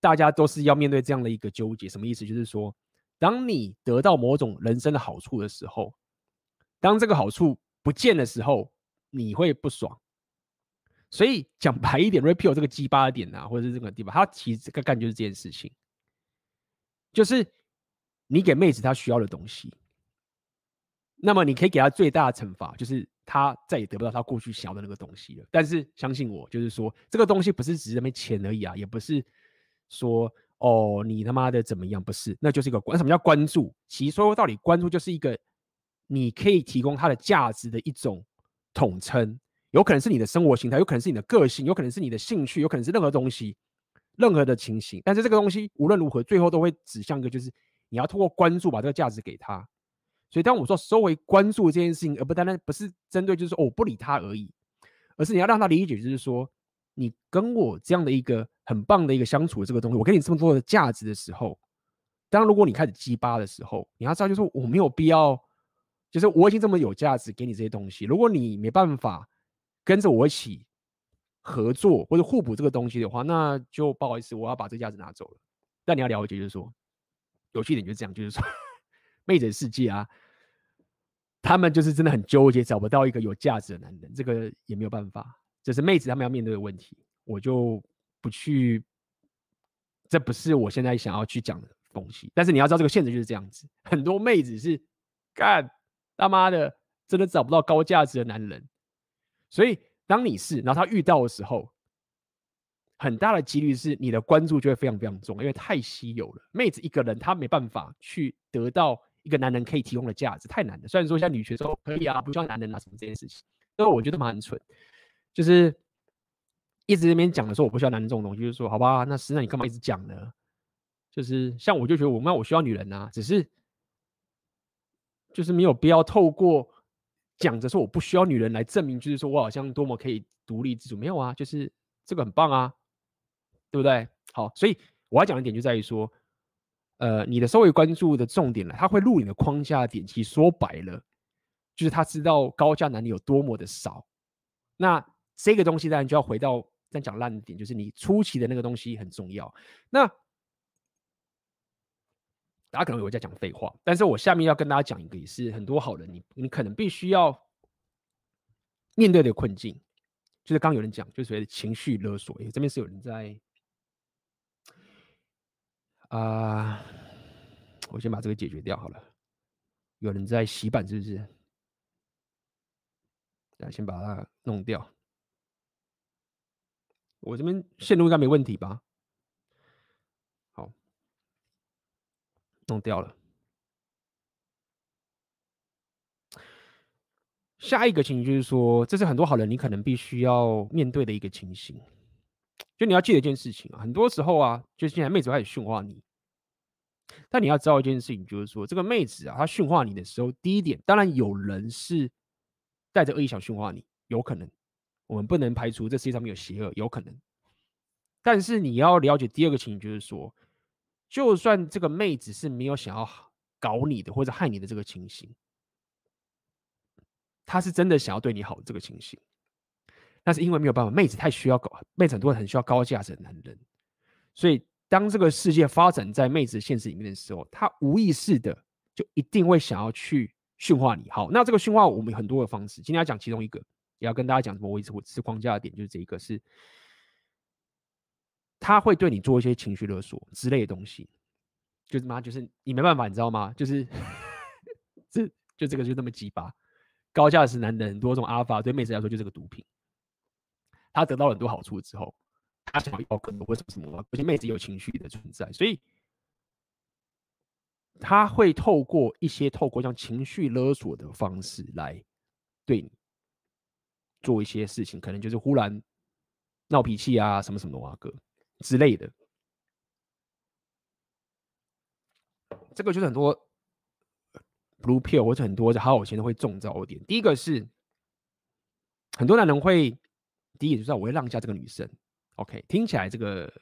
S1: 大家都是要面对这样的一个纠结。什么意思？就是说，当你得到某种人生的好处的时候，当这个好处不见的时候，你会不爽。所以讲白一点，repeal 这个鸡巴点啊，或者是这个地方，他其实这个干就是这件事情，就是你给妹子她需要的东西，那么你可以给他最大的惩罚，就是他再也得不到他过去想要的那个东西了。但是相信我，就是说这个东西不是只是那么钱而已啊，也不是说哦你他妈的怎么样，不是，那就是一个关。什么叫关注？其实说到底，关注就是一个你可以提供它的价值的一种统称。有可能是你的生活形态，有可能是你的个性，有可能是你的兴趣，有可能是任何东西，任何的情形。但是这个东西无论如何，最后都会指向一个，就是你要通过关注把这个价值给他。所以当我说收回关注这件事情，而不单单不是针对就是说我不理他而已，而是你要让他理解，就是说你跟我这样的一个很棒的一个相处的这个东西，我给你这么多的价值的时候，当如果你开始鸡巴的时候，你要知道就是我没有必要，就是我已经这么有价值给你这些东西，如果你没办法。跟着我一起合作或者互补这个东西的话，那就不好意思，我要把这个价值拿走了。但你要了解，就是说，有趣点就是这样，就是说，妹子的世界啊，他们就是真的很纠结，找不到一个有价值的男人，这个也没有办法，这是妹子他们要面对的问题，我就不去，这不是我现在想要去讲的东西。但是你要知道，这个现实就是这样子，很多妹子是干他妈的，真的找不到高价值的男人。所以，当你是，然后他遇到的时候，很大的几率是你的关注就会非常非常重，因为太稀有了。妹子一个人，她没办法去得到一个男人可以提供的价值，太难了。虽然说像女权说可以啊，不需要男人啊什么这件事情，但我觉得蛮蠢。就是一直在那边讲的说，我不需要男人这种东西，就是说，好吧，那实际上你干嘛一直讲呢？就是像我就觉得我那我需要女人啊，只是就是没有必要透过。讲着说我不需要女人来证明，就是说我好像多么可以独立自主，没有啊，就是这个很棒啊，对不对？好，所以我要讲的点就在于说，呃，你的稍微关注的重点呢，他会入你的框架点，其实说白了，就是他知道高价男女有多么的少。那这个东西当然就要回到再讲烂的点，就是你初期的那个东西很重要。那大家可能以为我在讲废话，但是我下面要跟大家讲一个，也是很多好人你你可能必须要面对的困境，就是刚有人讲，就是所谓的情绪勒索。诶，这边是有人在啊、我先把这个解决掉好了。有人在洗版是不是？那，先把它弄掉。我这边线路应该没问题吧？好，弄掉了。下一个情形就是说，这是很多好人你可能必须要面对的一个情形。就你要记得一件事情啊，很多时候啊，就是现在妹子开始驯化你，但你要知道一件事情，就是说这个妹子啊，她驯化你的时候，第一点，当然有人是带着恶意想驯化你，有可能，我们不能排除这世界上面有邪恶，有可能。但是你要了解第二个情形，就是说，就算这个妹子是没有想要搞你的或者害你的这个情形。她是真的想要对你好这个情形，但是因为没有办法，妹子太需要高，妹子很多很需要高价值的男人，所以当这个世界发展在妹子现实里面的时候，他无意识的就一定会想要去驯化你。好，那这个驯化我们有很多的方式，今天要讲其中一个，也要跟大家讲什么？我一直我吃框架的点，就是这一个是，他会对你做一些情绪勒索之类的东西，就是嘛，就是你没办法，你知道吗？就是 这就这个就那么鸡巴。高价值男人很多种阿尔法对妹子来说就是个毒品，他得到了很多好处之后，他想要更多，或什么什么？而且妹子有情绪的存在，所以他会透过一些透过像情绪勒索的方式来对你做一些事情，可能就是忽然闹脾气啊，什么什么哇哥之类的，这个就是很多。Blue pill 或者很多的好有钱人会中招一点。第一个是很多男人会第一眼就知道我会让一下这个女生。OK，听起来这个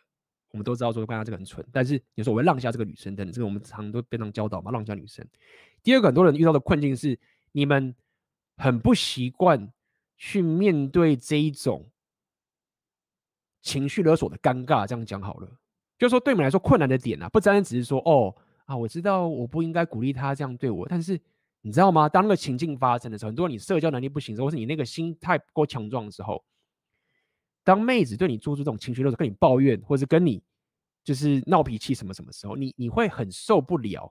S1: 我们都知道说关于这个很蠢，但是有时候我会让一下这个女生等等，这个我们常都被常教导嘛，让一下女生。第二个很多人遇到的困境是你们很不习惯去面对这一种情绪勒索的尴尬。这样讲好了，就是说对你们来说困难的点啊，不单单只是说哦。啊，我知道我不应该鼓励他这样对我，但是你知道吗？当那个情境发生的时候，很多你社交能力不行的时候，或是你那个心态不够强壮的时候，当妹子对你做出这种情绪勒索，跟你抱怨，或者跟你就是闹脾气什么什么时候，你你会很受不了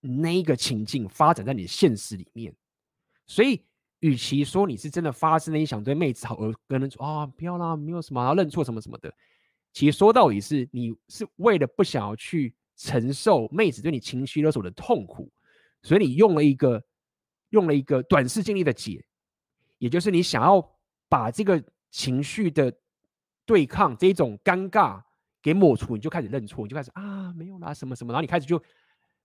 S1: 那一个情境发展在你的现实里面。所以，与其说你是真的发自内心想对妹子好，而跟人说啊不要啦，没有什么，然后认错什么什么的，其实说到底是你是为了不想要去。承受妹子对你情绪勒索的痛苦，所以你用了一个用了一个短视经历的解，也就是你想要把这个情绪的对抗这种尴尬给抹除，你就开始认错，你就开始啊没有啦什么什么，然后你开始就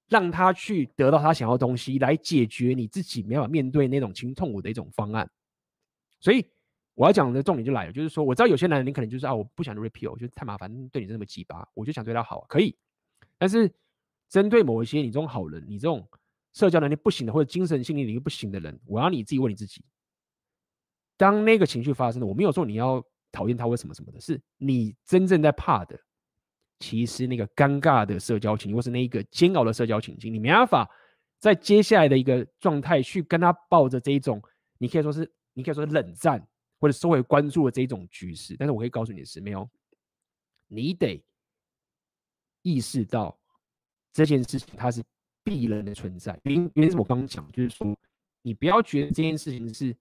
S1: 让他去得到他想要的东西来解决你自己没办法面对那种情痛苦的一种方案。所以我要讲的重点就来了，就是说我知道有些男人你可能就是啊我不想 repeal，我觉得太麻烦，对你这么鸡巴，我就想对他好，可以。但是，针对某一些你这种好人，你这种社交能力不行的，或者精神心理领域不行的人，我要你自己问你自己：当那个情绪发生了，我没有说你要讨厌他或什么什么的，是你真正在怕的，其实那个尴尬的社交情，或是那一个煎熬的社交情境，你没办法在接下来的一个状态去跟他抱着这一种，你可以说是，你可以说冷战或者收回关注的这一种局势。但是我可以告诉你的是，没有，你得。意识到这件事情它是必然的存在，因为因是我刚刚讲，就是说你不要觉得这件事情是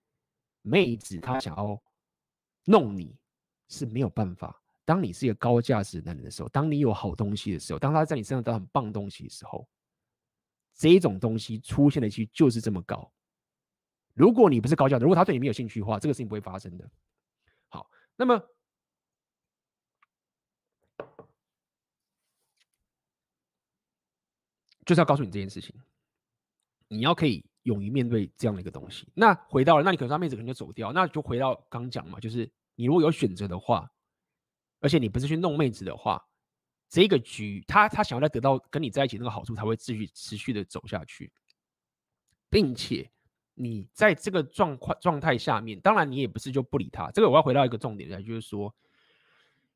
S1: 妹子她想要弄你是没有办法。当你是一个高价值的男人的时候，当你有好东西的时候，当他在你身上得到很棒东西的时候，这种东西出现的几率就是这么高。如果你不是高价值，如果他对你没有兴趣的话，这个事情不会发生的。好，那么。就是要告诉你这件事情，你要可以勇于面对这样的一个东西。那回到了，那你可能说妹子可能就走掉，那就回到刚讲嘛，就是你如果有选择的话，而且你不是去弄妹子的话，这个局他他想要再得到跟你在一起那个好处，才会继续持续的走下去，并且你在这个状况状态下面，当然你也不是就不理他。这个我要回到一个重点来，就是说，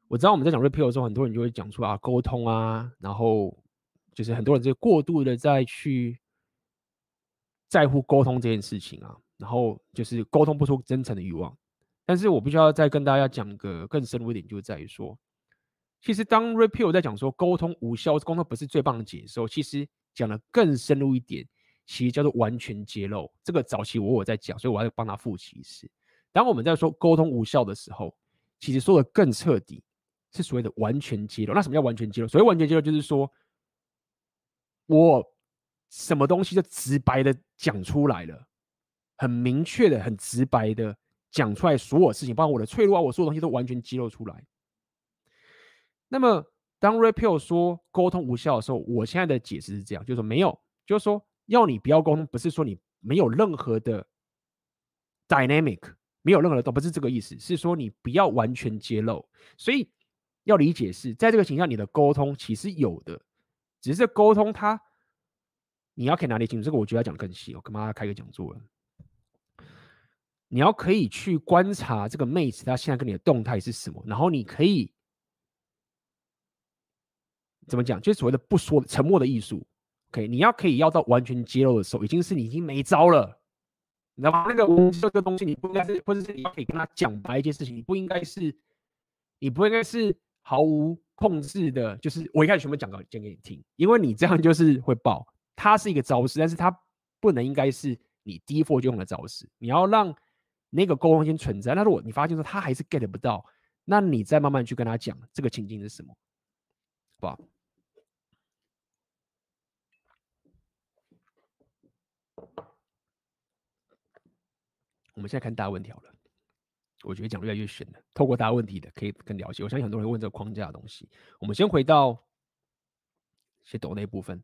S1: 我知道我们在讲 repeal 的时候，很多人就会讲出啊沟通啊，然后。就是很多人就过度的在去在乎沟通这件事情啊，然后就是沟通不出真诚的欲望。但是我必须要再跟大家讲个更深入一点，就在于说，其实当 repeal 在讲说沟通无效，沟通不是最棒的解的时候，其实讲的更深入一点，其实叫做完全揭露。这个早期我有在讲，所以我要帮他复习一次。当我们在说沟通无效的时候，其实说的更彻底，是所谓的完全揭露。那什么叫完全揭露？所谓完全揭露，就是说我什么东西就直白的讲出来了，很明确的、很直白的讲出来所有事情，包括我的脆弱啊，我所有东西都完全揭露出来。那么，当 Repeal 说沟通无效的时候，我现在的解释是这样，就是说没有，就是说要你不要沟通，不是说你没有任何的 dynamic，没有任何的都不是这个意思，是说你不要完全揭露。所以要理解是在这个情况下，你的沟通其实有的，只是沟通它你要可以哪里清楚，这个我觉得要讲得更细，我干嘛要开个讲座了？你要可以去观察这个妹子她现在跟你的动态是什么，然后你可以。怎么讲？就是所谓的不说沉默的艺术。OK，你要可以要到完全揭露的时候，已经是你已经没招了，你知道吗？那个这个东西，你不应该是，或者是你要可以跟他讲白一件事情，你不应该是，你不应该是毫无控制的，就是我一开始全部讲个讲给你听，因为你这样就是会爆。它是一个招式，但是它不能应该是你第一课就用的招式。你要让那个沟通先存在。那如果你发现说他还是 get 不到，那你再慢慢去跟他讲这个情境是什么，好不好？我们现在看大问题好了，我觉得讲越来越玄了。透过大问题的可以更了解。我相信很多人会问这个框架的东西。我们先回到写抖那部分，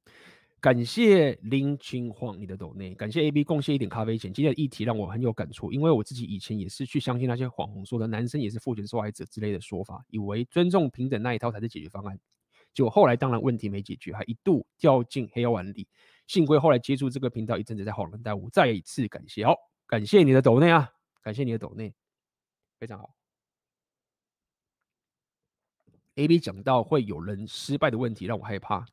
S1: 感谢林君晃你的抖内，感谢 AB 贡献一点咖啡钱。今天的议题让我很有感触，因为我自己以前也是去相信那些网红说的男生也是父权受害者之类的说法，以为尊重平等那一套才是解决方案。结果后来当然问题没解决，还一度掉进黑药丸里。幸亏后来接触这个频道一阵子，在恍然大悟。再一次感谢，好。感谢你的抖内啊！感谢你的抖内，非常好。AB 讲到会有人失败的问题，让我害怕。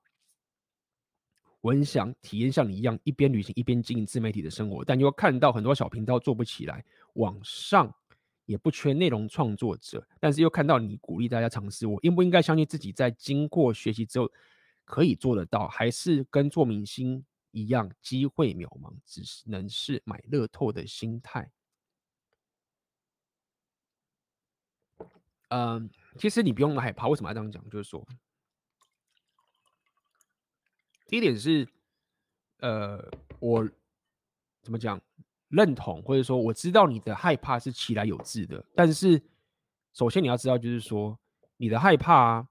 S1: 我很想体验像你一样，一边旅行一边经营自媒体的生活，但又看到很多小频道做不起来，网上也不缺内容创作者，但是又看到你鼓励大家尝试，我应不应该相信自己在经过学习之后可以做得到，还是跟做明星一样，机会渺茫，只能是买乐透的心态。嗯，其实你不用害怕。为什么要这样讲？就是说，第一点是，呃，我怎么讲？认同，或者说我知道你的害怕是起来有自的。但是，首先你要知道，就是说，你的害怕啊。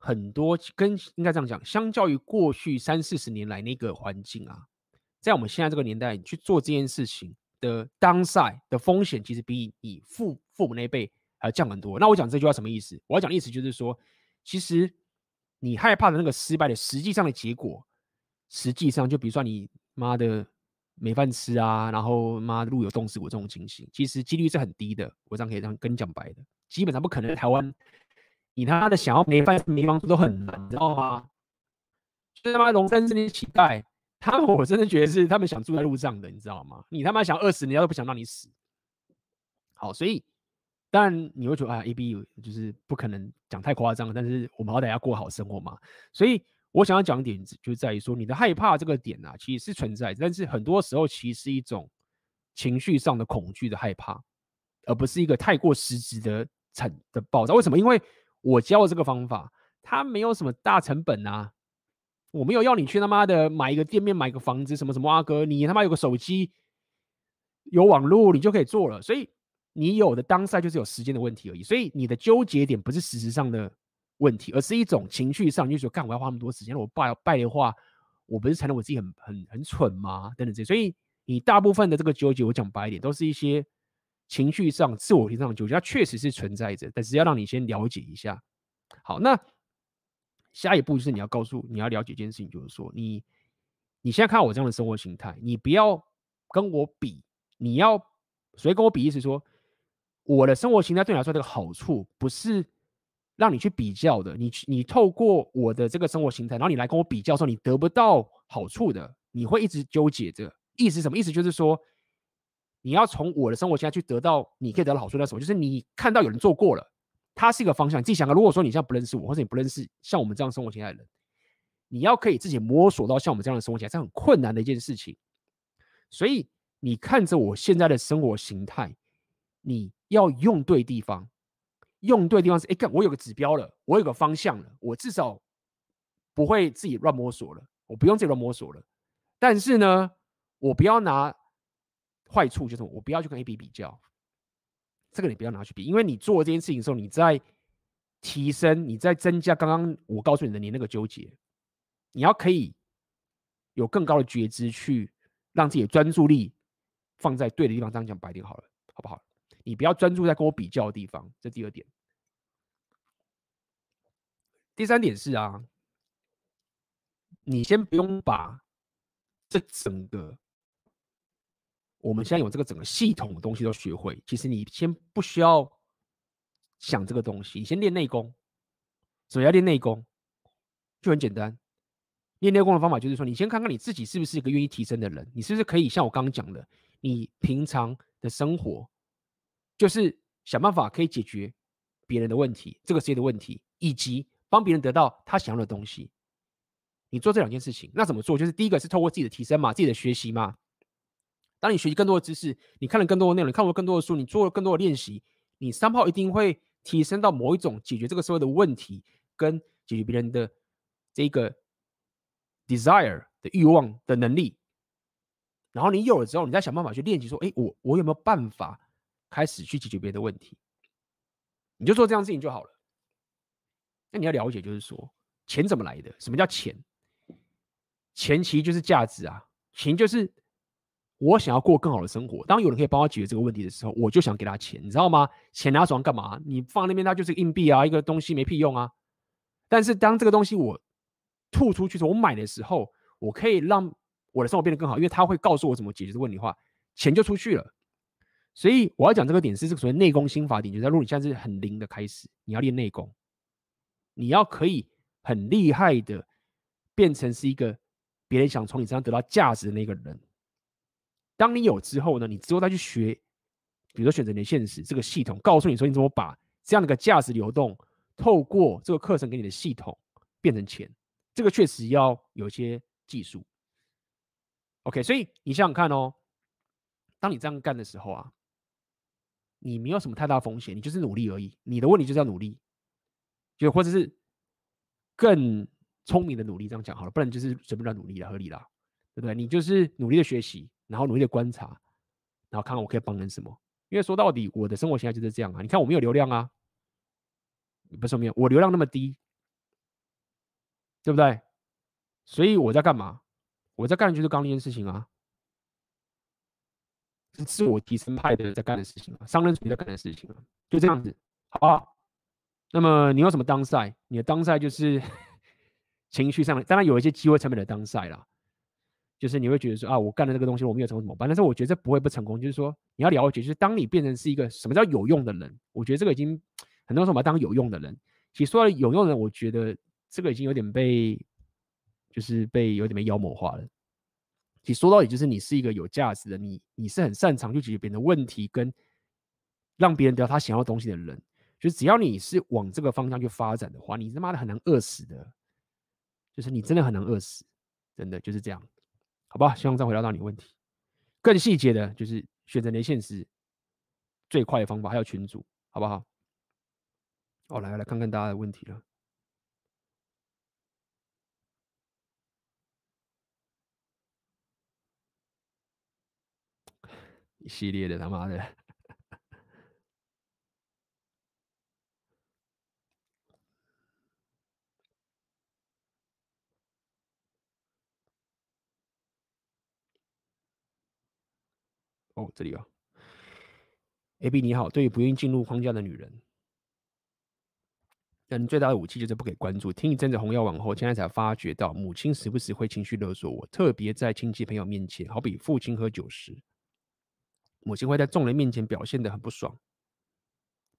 S1: 很多跟应该这样讲，相较于过去三四十年来那个环境啊，在我们现在这个年代，你去做这件事情的当赛的风险，其实比你父父母那一辈还要降很多。那我讲这句话什么意思？我要讲的意思就是说，其实你害怕的那个失败的实际上的结果，实际上就比如说你妈的没饭吃啊，然后妈的路有冻死我这种情形，其实几率是很低的。我这样可以这样跟你讲白的，基本上不可能台湾。你他妈的想要没饭没房住都很难，知道吗？就他妈龙山寺那些乞丐，他们 我真的觉得是他们想住在路上的，你知道吗？你他妈想饿死，人家都不想让你死。好，所以当然你会觉得啊，AB 就是不可能讲太夸张，但是我们好歹要过好生活嘛。所以我想要讲点，就在于说你的害怕这个点啊，其实是存在，但是很多时候其实是一种情绪上的恐惧的害怕，而不是一个太过实质的产的爆炸。为什么？因为我教的这个方法，它没有什么大成本啊，我没有要你去他妈的买一个店面、买个房子什么什么啊哥，你他妈有个手机、有网络，你就可以做了。所以你有的当下就是有时间的问题而已。所以你的纠结点不是事实上的问题，而是一种情绪上，你就说干我要花那么多时间，我败败的话，我不是承认我自己很很很蠢吗？等等这些。所以你大部分的这个纠结，我讲白一点，都是一些。情绪上、自我提升上纠结，它确实是存在着，但是要让你先了解一下。好，那下一步就是你要告诉你要了解一件事情，就是说你你现在看我这样的生活形态，你不要跟我比，你要所以跟我比，意思说我的生活形态对你来说这个好处不是让你去比较的，你去你透过我的这个生活形态，然后你来跟我比较的时候，你得不到好处的，你会一直纠结着。意思什么？意思就是说。你要从我的生活形态去得到你可以得到好处的什么，就是你看到有人做过了，它是一个方向。你自己想啊，如果说你现在不认识我，或者你不认识像我们这样生活形态的人，你要可以自己摸索到像我们这样的生活形态，是很困难的一件事情。所以你看着我现在的生活形态，你要用对地方，用对地方是，哎，看我有个指标了，我有个方向了，我至少不会自己乱摸索了，我不用自己乱摸索了。但是呢，我不要拿坏处，就是我不要去跟 A、B 比较，这个你不要拿去比，因为你做这件事情的时候，你在提升，你在增加刚刚我告诉你的你那个纠结，你要可以有更高的觉知，去让自己的专注力放在对的地方。这样讲白点好了，好不好？你不要专注在跟我比较的地方，这第二点。第三点是啊，你先不用把这整个我们现在有这个整个系统的东西都学会。其实你先不需要想这个东西，你先练内功。首先要练内功，就很简单。练内功的方法就是说，你先看看你自己是不是一个愿意提升的人，你是不是可以像我刚刚讲的，你平常的生活。就是想办法可以解决别人的问题，这个世界的问题，以及帮别人得到他想要的东西。你做这两件事情，那怎么做？就是第一个是透过自己的提升嘛，自己的学习嘛。当你学习更多的知识，你看了更多的内容，你看过更多的书，你做了更多的练习，你 somehow 一定会提升到某一种解决这个社会的问题跟解决别人的这个 desire 的欲望的能力。然后你有了之后，你再想办法去练习，说：哎，我我有没有办法？开始去解决别的问题，你就做这样事情就好了。那你要了解，就是说钱怎么来的？什么叫钱？钱其实就是价值啊，钱就是我想要过更好的生活。当有人可以帮我解决这个问题的时候，我就想给他钱，你知道吗？钱拿手上干嘛？你放那边，它就是硬币啊，一个东西没屁用啊。但是当这个东西我吐出去的时候，我买的时候，我可以让我的生活变得更好，因为他会告诉我怎么解决这个问题的话，钱就出去了。所以我要讲这个点是这个所谓内功心法点，就在如果你现在是很零的开始，你要练内功，你要可以很厉害的变成是一个别人想从你身上得到价值的那个人。当你有之后呢，你之后再去学，比如说选择你的现实这个系统，告诉你说你怎么把这样的一个价值流动，透过这个课程给你的系统变成钱，这个确实要有一些技术。OK，所以你想想看哦，当你这样干的时候啊。你没有什么太大风险，你就是努力而已。你的问题就是要努力，就或者是更聪明的努力，这样讲好了，不然就是随便乱努力了，合理啦，对不对？你就是努力的学习，然后努力的观察，然后看看我可以帮人什么。因为说到底，我的生活现在就是这样啊。你看我没有流量啊，不是没有，我流量那么低，对不对？所以我在干嘛？我在干的就是刚那件事情啊。自我提升派的在干的事情啊，商人主义在干的事情啊，就这样子，好不好？那么你有什么当赛你的当赛就是 情绪上的，当然有一些机会成本的当赛啦，就是你会觉得说啊，我干了这个东西，我没有成功怎么办？但是我觉得这不会不成功，就是说你要了解，就是当你变成是一个什么叫有用的人，我觉得这个已经很多人说把它当有用的人，其实说到有用的人，我觉得这个已经有点被就是被有点被妖魔化了。其实说到底，就是你是一个有价值的，你你是很擅长去解决别人的问题，跟让别人得到他想要东西的人。就只要你是往这个方向去发展的话，你他妈的很难饿死的。就是你真的很难饿死，真的就是这样，好吧？希望再回答到你问题。更细节的，就是选择连线时最快的方法，还有群组，好不好？好，来来看看大家的问题了。系列的他妈的，哦，这里啊，AB 你好，对于不愿意进入框架的女人，人最大的武器就是不给关注。听一阵子红药丸后，现在才发觉到母亲时不时会情绪勒索我，特别在亲戚朋友面前，好比父亲喝酒时。母亲会在众人面前表现得很不爽，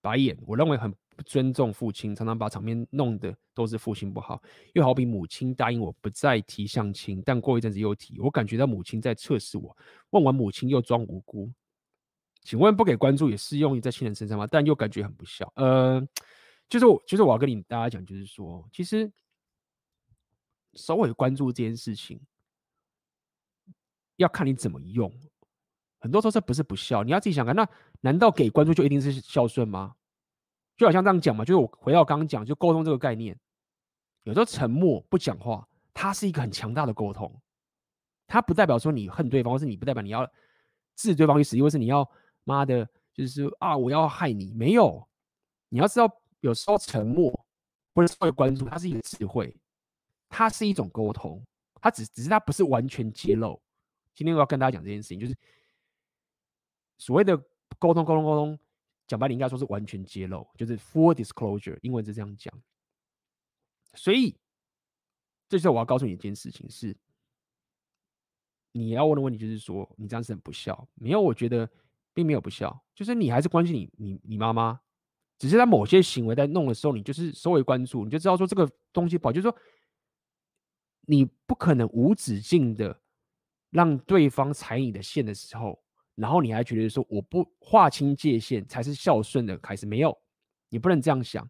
S1: 白眼。我认为很不尊重父亲，常常把场面弄得都是父亲不好。又好比母亲答应我不再提相亲，但过一阵子又提，我感觉到母亲在测试我。问完母亲又装无辜，请问不给关注也适用于在亲人身上吗？但又感觉很不孝。呃，就是我，就是我要跟你大家讲，就是说，其实稍微关注这件事情，要看你怎么用。很多时候这不是不孝，你要自己想看。那难道给关注就一定是孝顺吗？就好像这样讲嘛，就是我回到刚刚讲，就沟通这个概念，有时候沉默不讲话，它是一个很强大的沟通。它不代表说你恨对方，或是你不代表你要置对方于死地，或是你要妈的，就是啊，我要害你。没有，你要知道，有时候沉默不是稍微关注，它是一个智慧，它是一种沟通，它只只是它不是完全揭露。今天我要跟大家讲这件事情，就是所谓的沟通，沟通，沟通。讲白，你应该说是完全揭露，就是 full disclosure，英文是这样讲。所以，这时候我要告诉你一件事情是，你要问的问题就是说，你这样是很不孝。没有，我觉得并没有不孝，就是你还是关心你你你妈妈，只是在某些行为在弄的时候，你就是稍微关注，你就知道说这个东西不好，就是说你不可能无止境的让对方踩你的线的时候。然后你还觉得说我不划清界限才是孝顺的开始？没有，你不能这样想，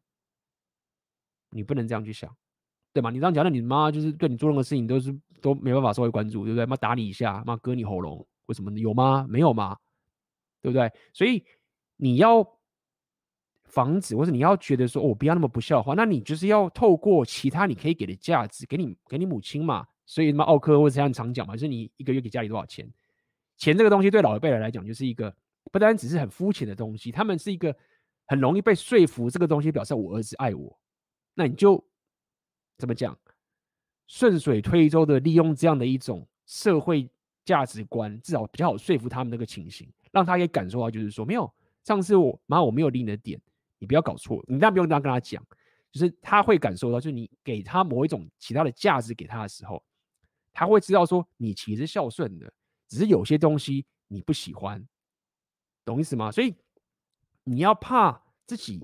S1: 你不能这样去想，对吗？你这样讲，那你妈就是对你做任何事情都是都没办法稍微关注，对不对？妈打你一下，妈割你喉咙，为什么？有吗？没有吗？对不对？所以你要防止，或者你要觉得说，我不要那么不孝的话，那你就是要透过其他你可以给的价值，给你给你母亲嘛。所以他妈奥克或者这样常讲嘛，就是你一个月给家里多少钱？钱这个东西对老一辈人来讲，就是一个不单只是很肤浅的东西，他们是一个很容易被说服。这个东西表示我儿子爱我，那你就怎么讲？顺水推舟的利用这样的一种社会价值观，至少比较好说服他们那个情形，让他也感受到，就是说没有上次我妈我没有理你的点，你不要搞错，你当然不用这样跟他讲，就是他会感受到，就是你给他某一种其他的价值给他的时候，他会知道说你其实孝顺的。只是有些东西你不喜欢，懂意思吗？所以你要怕自己，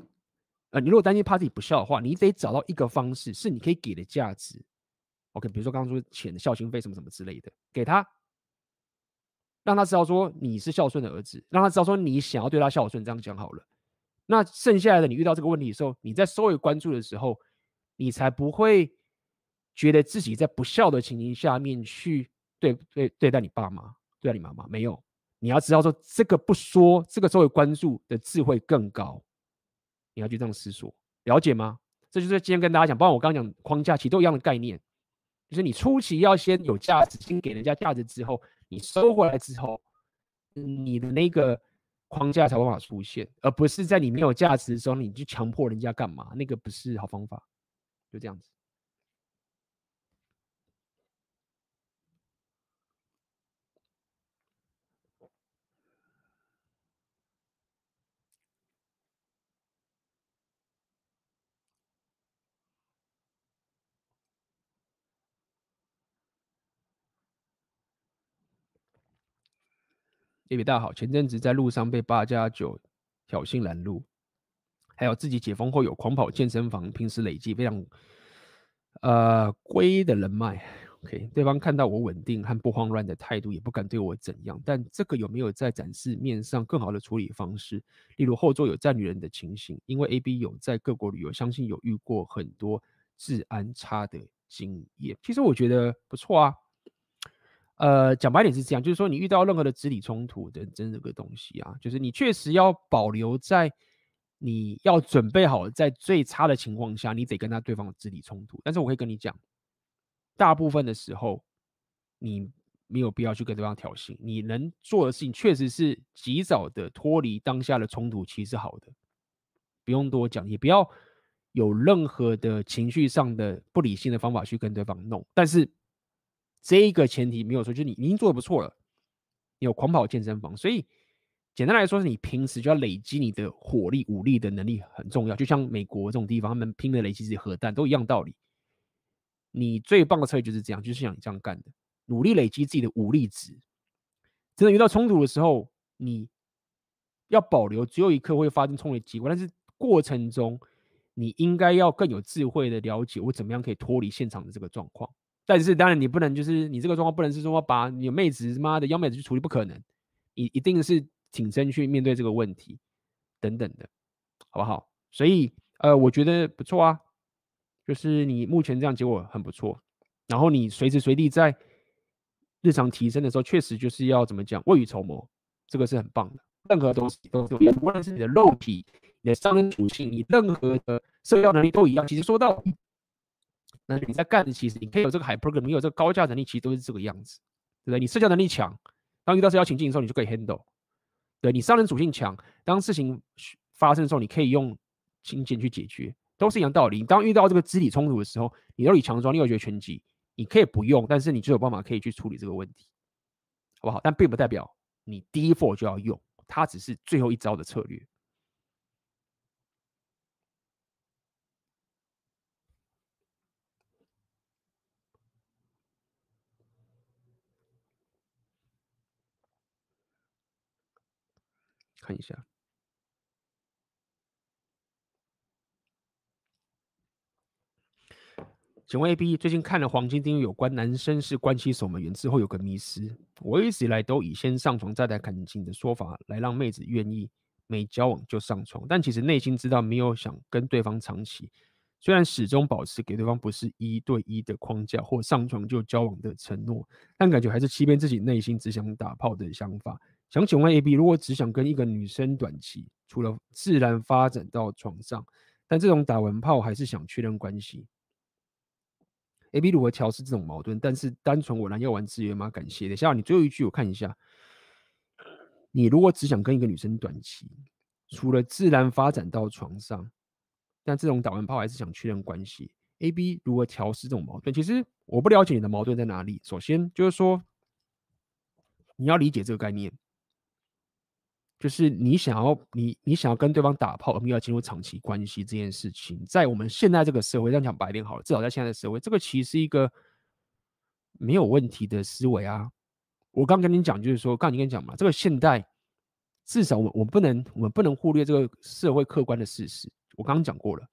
S1: 呃，你如果担心怕自己不孝的话，你得找到一个方式，是你可以给的价值。OK，比如说刚刚说钱的孝心费什么什么之类的，给他，让他知道说你是孝顺的儿子，让他知道说你想要对他孝顺，这样讲好了。那剩下来的你遇到这个问题的时候，你在稍微关注的时候，你才不会觉得自己在不孝的情形下面去。对对对待你爸妈，对待你妈妈，没有。你要知道说，这个不说，这个社会关注的智慧更高。你要去这样思索，了解吗？这就是今天跟大家讲，包括我刚刚讲框架，其实都一样的概念，就是你初期要先有价值，先给人家价值之后，你收回来之后，你的那个框架才有办法出现，而不是在你没有价值的时候，你去强迫人家干嘛，那个不是好方法。就这样子。也比大好，前阵子在路上被八加九挑衅拦路，还有自己解封后有狂跑健身房，平时累积非常呃龟的人脉。OK，对方看到我稳定和不慌乱的态度，也不敢对我怎样。但这个有没有在展示面上更好的处理方式？例如后座有站女人的情形，因为 AB 有在各国旅游，相信有遇过很多治安差的经验。其实我觉得不错啊。呃，讲白点是这样，就是说你遇到任何的肢体冲突的这个东西啊，就是你确实要保留在你要准备好，在最差的情况下，你得跟他对方有肢体冲突。但是我可以跟你讲，大部分的时候你没有必要去跟对方挑衅，你能做的事情确实是及早的脱离当下的冲突，其实是好的，不用多讲，也不要有任何的情绪上的不理性的方法去跟对方弄，但是。这一个前提没有说，就是你已经做得不错了，有狂跑健身房，所以简单来说，是你平时就要累积你的火力、武力的能力很重要。就像美国这种地方，他们拼的累积是核弹都一样道理。你最棒的策略就是这样，就是像你这样干的，努力累积自己的武力值。真的遇到冲突的时候，你要保留只有一刻会发生冲突的机会，但是过程中你应该要更有智慧的了解我怎么样可以脱离现场的这个状况。但是当然，你不能就是你这个状况不能是说把你妹子妈的幺妹子去处理，不可能，你一定是挺身去面对这个问题等等的，好不好？所以呃，我觉得不错啊，就是你目前这样结果很不错，然后你随时随地在日常提升的时候，确实就是要怎么讲，未雨绸缪，这个是很棒的。任何东西都是，无论是你的肉体你的上升属性，你任何的社交能力都一样。其实说到底，那你在干的，其实你可以有这个 hypergamy，你有这个高价能力，其实都是这个样子，对不对？你社交能力强，当遇到社交情境的时候，你就可以 handle。对，你上升属性强，当事情发生的时候，你可以用金钱去解决，都是一样道理。你当遇到这个肢体冲突的时候，你有以强壮，你有学拳击，你可以不用，但是你就有办法可以去处理这个问题，好不好？但并不代表你第一波就要用，它只是最后一招的策略。看一下，请问 AB 最近看了黄金定律有关男生是关系守门员之后有个迷思，我一直以来都以先上床再谈感情的说法来让妹子愿意没交往就上床，但其实内心知道没有想跟对方长期，虽然始终保持给对方不是一对一的框架或上床就交往的承诺，但感觉还是欺骗自己内心只想打炮的想法。想请问 A B，如果只想跟一个女生短期，除了自然发展到床上，但这种打完炮还是想确认关系，A B 如何调试这种矛盾？但是单纯我来要玩资源吗？感谢。等一下，你最后一句我看一下。你如果只想跟一个女生短期，除了自然发展到床上，但这种打完炮还是想确认关系，A B 如何调试这种矛盾？其实我不了解你的矛盾在哪里。首先就是说，你要理解这个概念。就是你想要你你想要跟对方打炮，而没有进入长期关系这件事情，在我们现在这个社会，这样讲白点好了，至少在现在的社会，这个其实是一个没有问题的思维啊。我刚跟你讲，就是说，刚你跟你讲嘛，这个现代至少我我不能我们不能忽略这个社会客观的事实。我刚刚讲过了，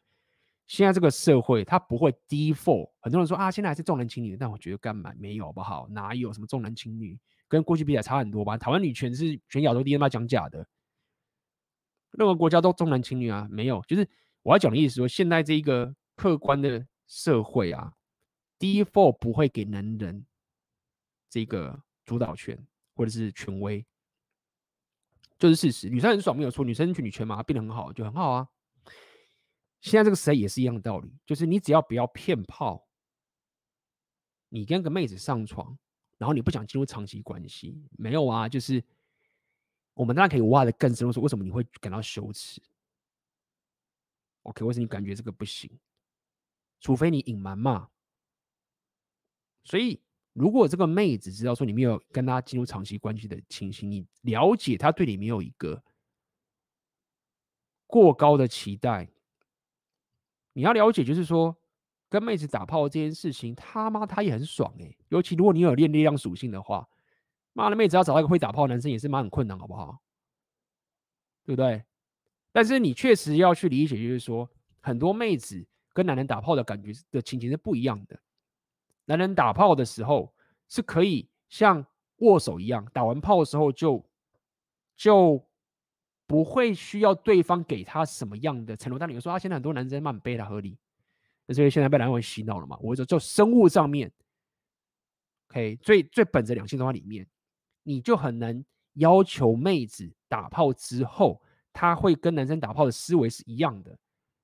S1: 现在这个社会它不会 default。很多人说啊，现在还是重男轻女，但我觉得干嘛没有好不好？哪有什么重男轻女？跟过去比起来差很多吧？台湾女权是全亚洲第一，他妈讲假的。任何国家都重男轻女啊？没有，就是我要讲的意思说，现在这一个客观的社会啊，default 不会给男人这个主导权或者是权威，就是事实。女生很爽没有错，女生去女权嘛，变得很好就很好啊。现在这个时代也是一样的道理，就是你只要不要骗炮，你跟个妹子上床。然后你不想进入长期关系，没有啊？就是我们当然可以挖得更深，说为什么你会感到羞耻？OK，为什么你感觉这个不行？除非你隐瞒嘛。所以，如果这个妹子知道说你没有跟她进入长期关系的情形，你了解她对你没有一个过高的期待，你要了解，就是说。跟妹子打炮这件事情，他妈他也很爽哎、尤其如果你有练力量属性的话，妈的妹子要找到一个会打炮的男生也是蛮很困难，好不好？对不对？但是你确实要去理解，就是说很多妹子跟男人打炮的感觉的情形是不一样的。男人打炮的时候是可以像握手一样，打完炮的时候就就不会需要对方给他什么样的承诺。但你说，他现在很多男生蛮背他合理。所以现在被男人洗脑了嘛？我说，就生物上面，OK，最最本质两性动画里面，你就很难要求妹子打炮之后，他会跟男生打炮的思维是一样的。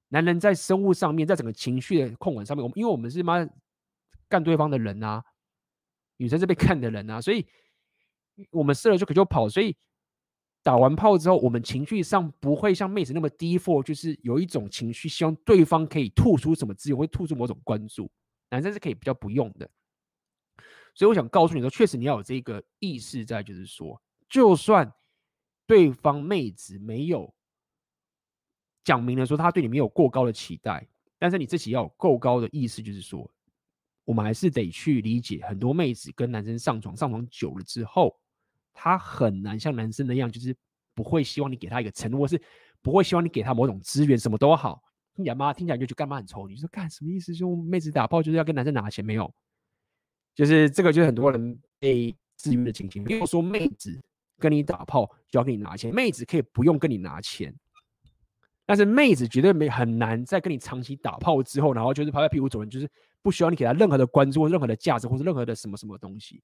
S1: 男人在生物上面，在整个情绪的控管上面，我们因为我们是妈干对方的人啊，女生是被 干的人啊，所以我们射了就可就跑，所以。打完炮之后，我们情绪上不会像妹子那么 default，就是有一种情绪，希望对方可以吐出什么资源，会吐出某种关注。男生是可以比较不用的，所以我想告诉你说，确实你要有这个意识在，就是说，就算对方妹子没有讲明了说他对你没有过高的期待，但是你自己要有够高的意识，就是说，我们还是得去理解，很多妹子跟男生上床，上床久了之后。他很难像男生那样，就是不会希望你给他一个承诺，是不会希望你给他某种资源，什么都好。听起来妈听起来就觉得干嘛很丑？你说干什么意思？就妹子打炮就是要跟男生拿钱？没有，就是这个就是很多人被制约的情形。没有说妹子跟你打炮就要跟你拿钱，妹子可以不用跟你拿钱，但是妹子绝对没很难在跟你长期打炮之后，然后就是拍拍屁股走人，就是不需要你给他任何的关注、任何的价值或者任何的什么什么东西，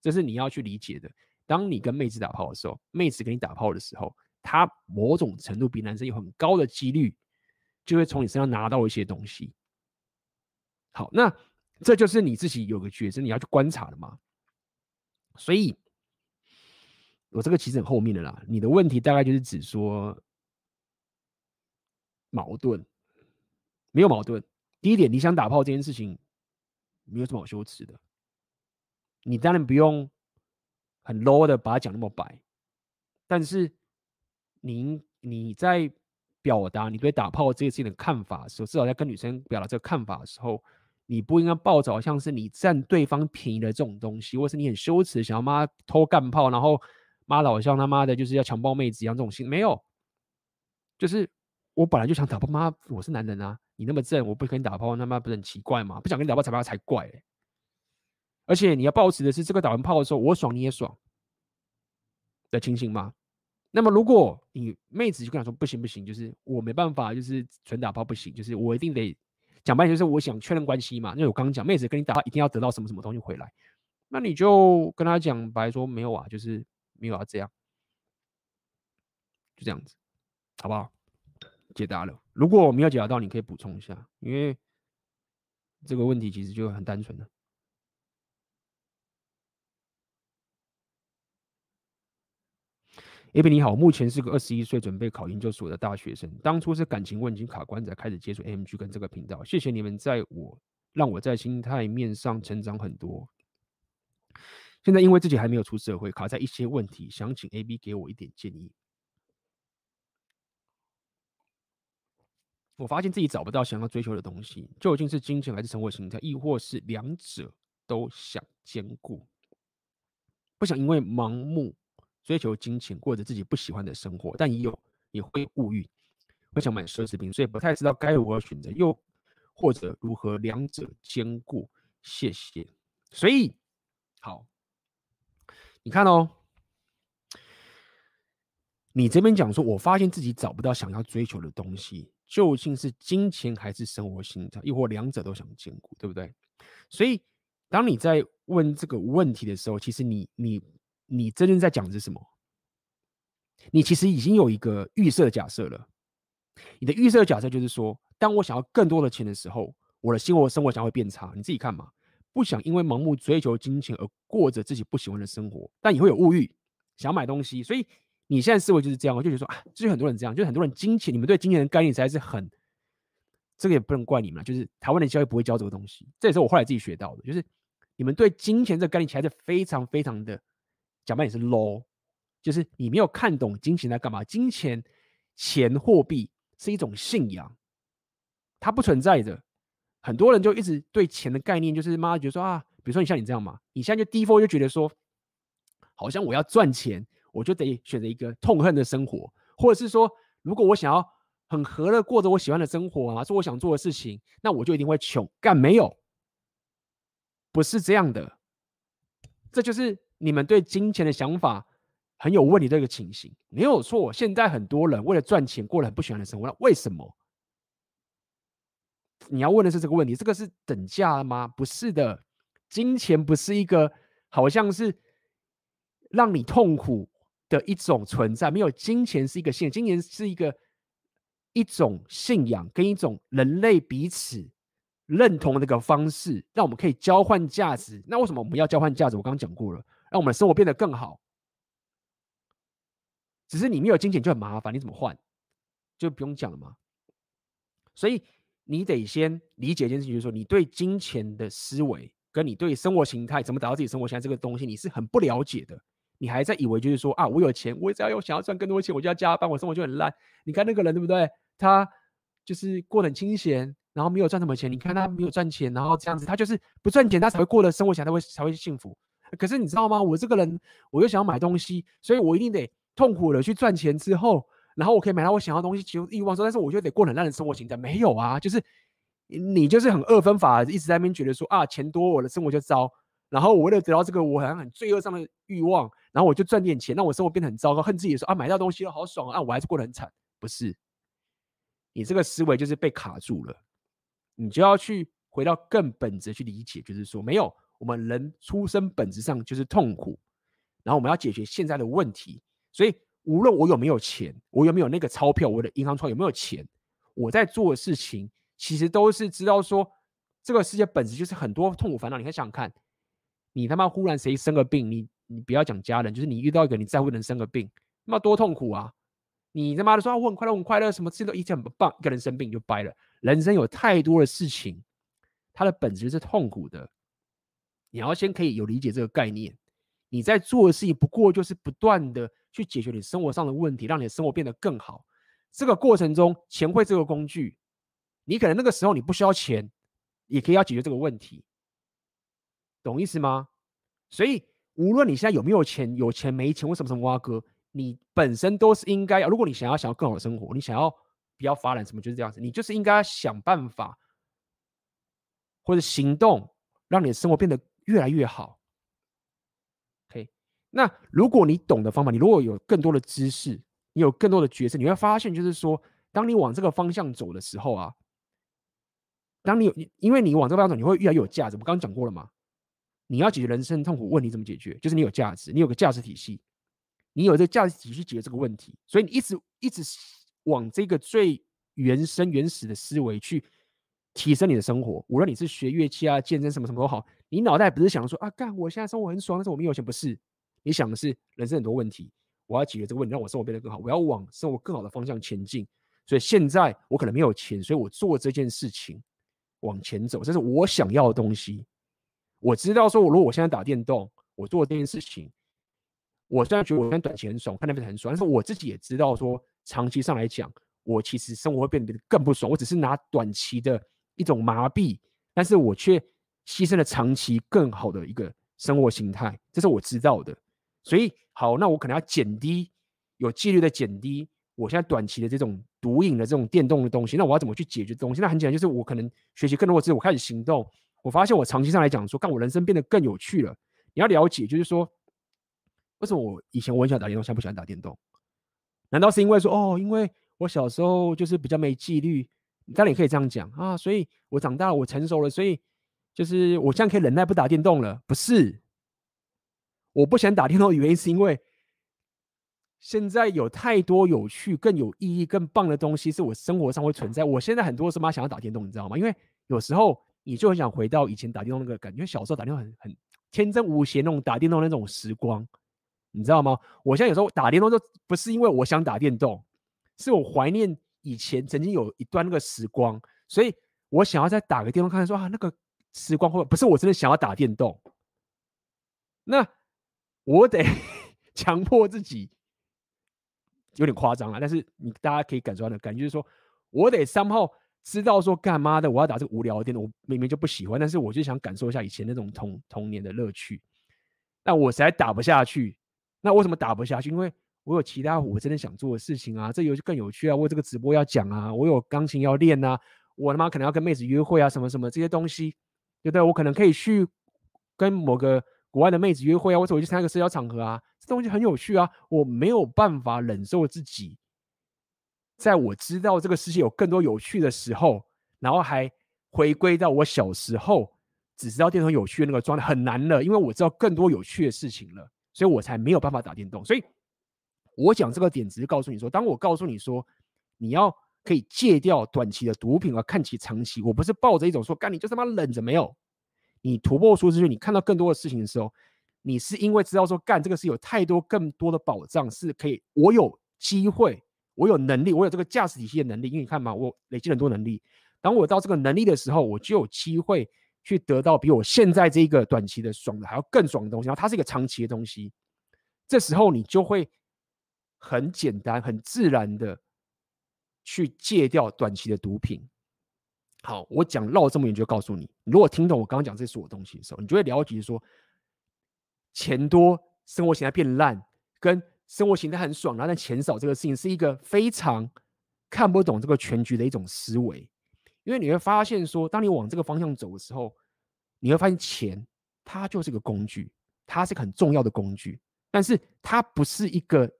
S1: 这是你要去理解的。当你跟妹子打炮的时候，妹子跟你打炮的时候，他某种程度比男生有很高的几率，就会从你身上拿到一些东西。好，那这就是你自己有个觉知，你要去观察的嘛。所以，我这个其实很后面的啦。你的问题大概就是指说矛盾，没有矛盾。第一点，你想打炮这件事情，没有什么好羞耻的。你当然不用很 low 的把它讲那么白，但是你你在表达你对打炮这件事情的看法的时候，至少在跟女生表达这个看法的时候，你不应该抱着好像是你占对方便宜的这种东西，或是你很羞耻想要妈偷干炮，然后妈老像他妈的就是要强暴妹子一样这种心没有，就是我本来就想打炮，妈我是男人啊，你那么正，我不跟你打炮，他妈不是很奇怪吗？不想跟你打炮才把他才怪、欸。而且你要抱持的是，这个打完炮的时候，我爽你也爽的情形吗？那么如果你妹子就跟他说不行不行，就是我没办法，就是纯打炮不行，就是我一定得讲白点，就是我想确认关系嘛。因为我刚刚讲妹子跟你打炮一定要得到什么什么东西回来，那你就跟他讲白说没有啊，就是没有啊，这样就这样子，好不好？解答了。如果我没有解答到，你可以补充一下，因为这个问题其实就很单纯的。A B 你好，目前是个二十一岁准备考研究所的大学生。当初是感情问题卡关，才开始接触 AMG 跟这个频道。谢谢你们在我让我在心态面上成长很多。现在因为自己还没有出社会，卡在一些问题，想请 A B 给我一点建议。我发现自己找不到想要追求的东西，究竟是金钱还是生活形态，亦或是两者都想兼顾？不想因为盲目。追求金钱，过着自己不喜欢的生活，但也有也会物欲，会想买奢侈品，所以不太知道该如何选择，又或者如何两者兼顾。谢谢。所以，好，你看哦，你这边讲说，我发现自己找不到想要追求的东西，究竟是金钱还是生活心态，亦或两者都想兼顾，对不对？所以，当你在问这个问题的时候，其实你你。你真正在讲的是什么？你其实已经有一个预设假设了。你的预设假设就是说，当我想要更多的钱的时候，我的生活生活将会变差。你自己看嘛，不想因为盲目追求金钱而过着自己不喜欢的生活，但你会有物欲，想买东西。所以你现在思维就是这样，我就觉得说啊，就是很多人这样，就是很多人金钱，你们对金钱的概念实在是很，这个也不能怪你们，就是台湾的教育不会教这个东西。这也是我后来自己学到的，就是你们对金钱这个概念其实还是非常非常的。讲白也是 low，就是你没有看懂金钱在干嘛。金钱、钱、货币是一种信仰，它不存在的。很多人就一直对钱的概念就是妈觉得说啊，比如说你像你这样嘛，你现在就低峰就觉得说，好像我要赚钱，我就得选择一个痛恨的生活，或者是说，如果我想要很和乐过着我喜欢的生活啊，做我想做的事情，那我就一定会穷。干没有，不是这样的，这就是。你们对金钱的想法很有问题，这个情形没有错。现在很多人为了赚钱过了很不喜欢的生活，那为什么？你要问的是这个问题，这个是等价吗？不是的，金钱不是一个好像是让你痛苦的一种存在。没有金钱是一个信，金钱是一个一种信仰跟一种人类彼此认同的一个方式，让我们可以交换价值。那为什么我们要交换价值？我刚刚讲过了。让我们的生活变得更好，只是你没有金钱就很麻烦，你怎么换？就不用讲了嘛。所以你得先理解一件事情，就是说你对金钱的思维，跟你对生活形态怎么达到自己生活形态这个东西，你是很不了解的。你还在以为就是说啊，我有钱，我只要有想要赚更多钱，我就要加班，我生活就很烂。你看那个人对不对？他就是过得很清闲，然后没有赚什么钱。你看他没有赚钱，然后这样子，他就是不赚钱，他才会过得生活起来才会才会幸福。可是你知道吗？我这个人，我又想要买东西，所以我一定得痛苦的去赚钱之后，然后我可以买到我想要的东西，其实欲望说，但是我就得过很烂的生活形态。没有啊，就是你就是很二分法，一直在那边觉得说啊，钱多我的生活就糟，然后我为了得到这个我好像很罪恶上的欲望，然后我就赚点钱，那我生活变得很糟糕，恨自己说啊，买到东西了好爽啊，我还是过得很惨。不是，你这个思维就是被卡住了，你就要去回到更本质去理解，就是说没有。我们人出生本质上就是痛苦，然后我们要解决现在的问题，所以无论我有没有钱，我有没有那个钞票，我的银行窗有没有钱，我在做的事情其实都是知道说，这个世界本质就是很多痛苦烦恼。你可以想想看，你他妈忽然谁生个病，你你不要讲家人，就是你遇到一个你在乎的人生个病，那么多痛苦啊！你他妈的说我很快乐，我很快乐，什么事都一切很棒，一个人生病就掰了。人生有太多的事情，它的本质是痛苦的。你要先可以有理解这个概念。你在做的事情不过就是不断的去解决你生活上的问题，让你的生活变得更好。这个过程中，钱会这个工具，你可能那个时候你不需要钱，也可以要解决这个问题，懂意思吗？所以无论你现在有没有钱，有钱没钱，为什么什么挖哥，你本身都是应该要。如果你想要想要更好的生活，你想要比较发展什么，就是这样子，你就是应该想办法或者行动，让你的生活变得越来越好。OK，那如果你懂的方法，你如果有更多的知识，你有更多的角色，你会发现，就是说，当你往这个方向走的时候啊，当你有，因为你往这个方向走，你会越来越有价值。我刚刚讲过了嘛，你要解决人生痛苦问题，怎么解决？就是你有价值，你有个价值体系，你有这个价值体系解决这个问题，所以你一直一直往这个最原生原始的思维去。提升你的生活，无论你是学乐器啊、健身什么什么都好，你脑袋不是想说啊，干我现在生活很爽，但是我没有钱，不是？你想的是人生很多问题，我要解决这个问题，让我生活变得更好，我要往生活更好的方向前进。所以现在我可能没有钱，所以我做这件事情往前走，这是我想要的东西。我知道说，如果我现在打电动，我做这件事情，我虽然觉得我现在短期很爽，看那边很爽，但是我自己也知道说，长期上来讲，我其实生活会变得更不爽。我只是拿短期的。一种麻痹，但是我却牺牲了长期更好的一个生活形态，这是我知道的。所以，好，那我可能要减低，有纪律的减低我现在短期的这种毒瘾的这种电动的东西。那我要怎么去解决东西？那很简单，就是我可能学习更多知识，我开始行动。我发现我长期上来讲说，看我人生变得更有趣了。你要了解，就是说，为什么我以前我很喜欢打电动，现在不喜欢打电动？难道是因为说，哦，因为我小时候就是比较没纪律？当然也可以这样讲啊，所以我长大了，我成熟了，所以就是我现在可以忍耐不打电动了。不是，我不想打电动的原因是因为现在有太多有趣、更有意义、更棒的东西是我生活上会存在。我现在很多时候想要打电动，你知道吗？因为有时候你就很想回到以前打电动那个感觉，小时候打电动很很天真无邪那种打电动那种时光，你知道吗？我现在有时候打电动就不是因为我想打电动，是我怀念。以前曾经有一段那个时光，所以我想要再打个电动，看看说啊，那个时光会不是我真的想要打电动，那我得 强迫自己，有点夸张了，但是你大家可以感受到的感觉就是说，我得三号知道说干嘛的，我要打这个无聊的电动，我明明就不喜欢，但是我就想感受一下以前那种童童年的乐趣，但我实在打不下去，那为什么打不下去？因为我有其他我真的想做的事情啊，这游戏更有趣啊！我这个直播要讲啊，我有钢琴要练啊，我他妈可能要跟妹子约会啊，什么什么这些东西，对不对？我可能可以去跟某个国外的妹子约会啊，或者我去参加个社交场合啊，这东西很有趣啊！我没有办法忍受自己，在我知道这个世界有更多有趣的时候，然后还回归到我小时候只知道电动有趣的那个状态，很难了，因为我知道更多有趣的事情了，所以我才没有办法打电动，所以。我讲这个点只是告诉你说，当我告诉你说，你要可以戒掉短期的毒品而看起长期，我不是抱着一种说，干你就他妈忍着没有。你突破舒适区，你看到更多的事情的时候，你是因为知道说，干这个是有太多更多的保障是可以，我有机会，我有能力，我有这个驾驶体系的能力。因为你看嘛，我累积很多能力，当我到这个能力的时候，我就有机会去得到比我现在这个短期的爽的还要更爽的东西。然后它是一个长期的东西，这时候你就会。很简单、很自然的去戒掉短期的毒品。好，我讲绕这么远，就告诉你，如果听懂我刚刚讲这所有东西的时候，你就会了解说，钱多、生活形态变烂，跟生活形态很爽，然后但钱少这个事情，是一个非常看不懂这个全局的一种思维。因为你会发现说，当你往这个方向走的时候，你会发现钱它就是个工具，它是个很重要的工具，但是它不是一个。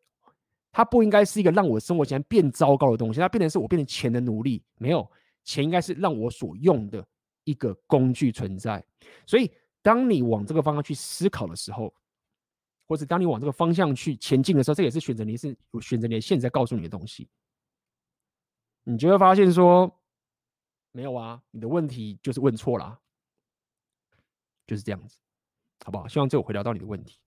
S1: 它不应该是一个让我生活起来变糟糕的东西，它变成是我变成钱的奴隶。没有，钱应该是让我所用的一个工具存在。所以，当你往这个方向去思考的时候，或者当你往这个方向去前进的时候，这也是选择你是选择你的现在告诉你的东西，你就会发现说，没有啊，你的问题就是问错了，就是这样子，好不好？希望这有回答到你的问题。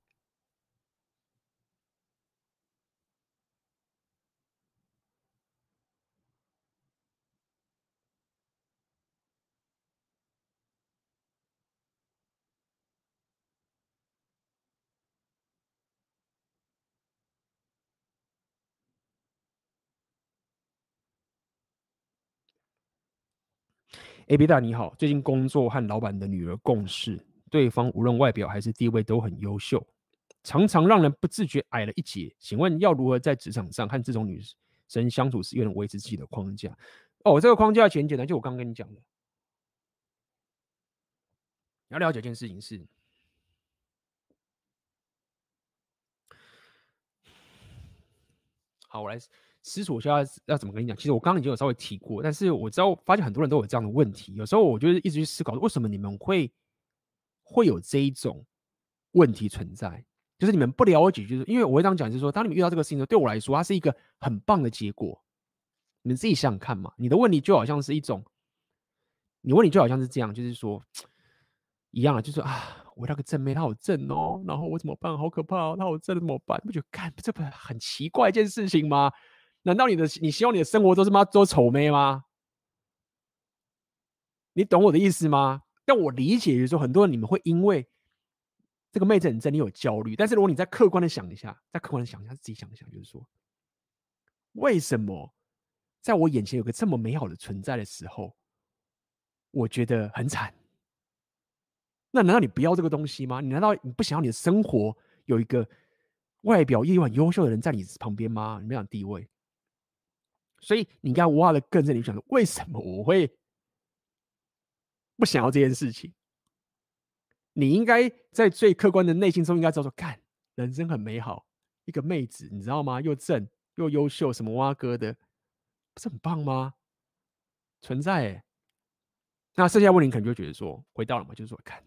S1: A B 大你好，最近工作和老板的女儿共事，对方无论外表还是地位都很优秀，常常让人不自觉矮了一截。请问要如何在职场上和这种女生相处时，又能维持自己的框架？哦，这个框架很简单，就我刚刚跟你讲的。你要了解一件事情是，好，我来。思索一下要怎么跟你讲。其实我刚刚已经有稍微提过，但是我知道发现很多人都有这样的问题。有时候我就是一直去思考，为什么你们会会有这一种问题存在？就是你们不了解，就是因为我会这样讲，就是说，当你们遇到这个事情的时候，对我来说，它是一个很棒的结果。你们自己想想看嘛，你的问题就好像是一种，你问题就好像是这样，就是说一样啊，就是啊，我那个正妹她好正哦，然后我怎么办？好可怕哦，她好正怎么办？不就干这不很奇怪一件事情吗？难道你的你希望你的生活都是妈都丑妹吗？你懂我的意思吗？但我理解，就是说很多人你们会因为这个妹子很正，你有焦虑。但是如果你再客观的想一下，再客观的想一下，自己想一想，就是说，为什么在我眼前有个这么美好的存在的时候，我觉得很惨？那难道你不要这个东西吗？你难道你不想要你的生活有一个外表又很优秀的人在你旁边吗？你没讲地位。所以你应该挖的更深，你想说为什么我会不想要这件事情？你应该在最客观的内心中应该知道说，干，人生很美好，一个妹子你知道吗？又正又优秀，什么挖哥的，不是很棒吗？存在哎。那剩下问题可能就觉得说，回到了嘛，就是说，看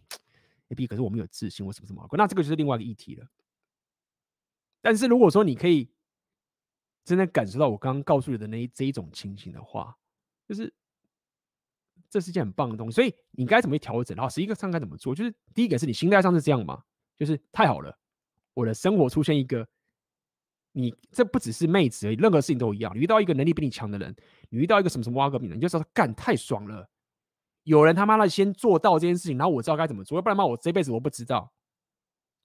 S1: ，A B，可是我没有自信，我什么什么，那这个就是另外一个议题了。但是如果说你可以。真的感受到我刚刚告诉你的那一这一种情形的话，就是这是一件很棒的东西。所以你该怎么去调整？然后实际上该怎么做？就是第一个是你心态上是这样嘛，就是太好了，我的生活出现一个你，这不只是妹子而已，任何事情都一样。你遇到一个能力比你强的人，你遇到一个什么什么挖个名人，你就知道干太爽了。有人他妈的先做到这件事情，然后我知道该怎么做，要不然嘛我这辈子我不知道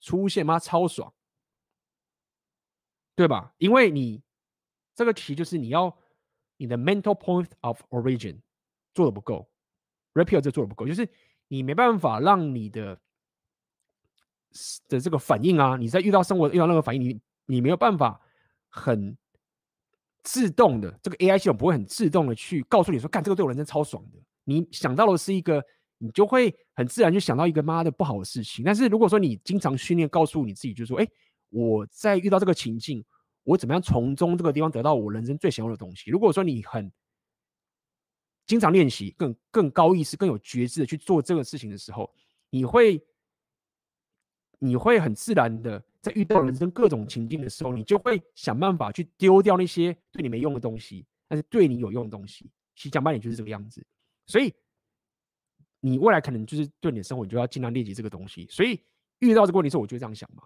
S1: 出现妈超爽，对吧？因为你。这个题就是你要你的 mental point of origin 做的不够，Rapio 这做的不够，就是你没办法让你的的这个反应啊，你在遇到生活遇到任何反应，你你没有办法很自动的，这个 AI 系统不会很自动的去告诉你说，干这个对我人生超爽的。你想到的是一个，你就会很自然就想到一个妈的不好的事情。但是如果说你经常训练，告诉你自己，就说，哎，我在遇到这个情境。我怎么样从中这个地方得到我人生最想要的东西？如果说你很经常练习，更更高意识、更有觉知的去做这个事情的时候，你会你会很自然的在遇到人生各种情境的时候，你就会想办法去丢掉那些对你没用的东西，但是对你有用的东西。其实讲白点就是这个样子。所以你未来可能就是对你的生活，你就要尽量练习这个东西。所以遇到这个问题的时候，我就这样想嘛，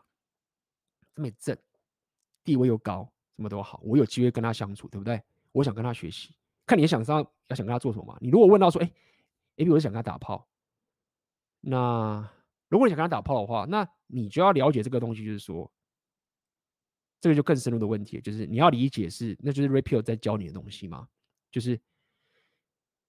S1: 这么正。地位又高，什么都好，我有机会跟他相处，对不对？我想跟他学习，看你想上要想跟他做什么？你如果问到说，哎，A B，我想跟他打炮，那如果你想跟他打炮的话，那你就要了解这个东西，就是说，这个就更深入的问题，就是你要理解是，那就是 Rapio 在教你的东西嘛，就是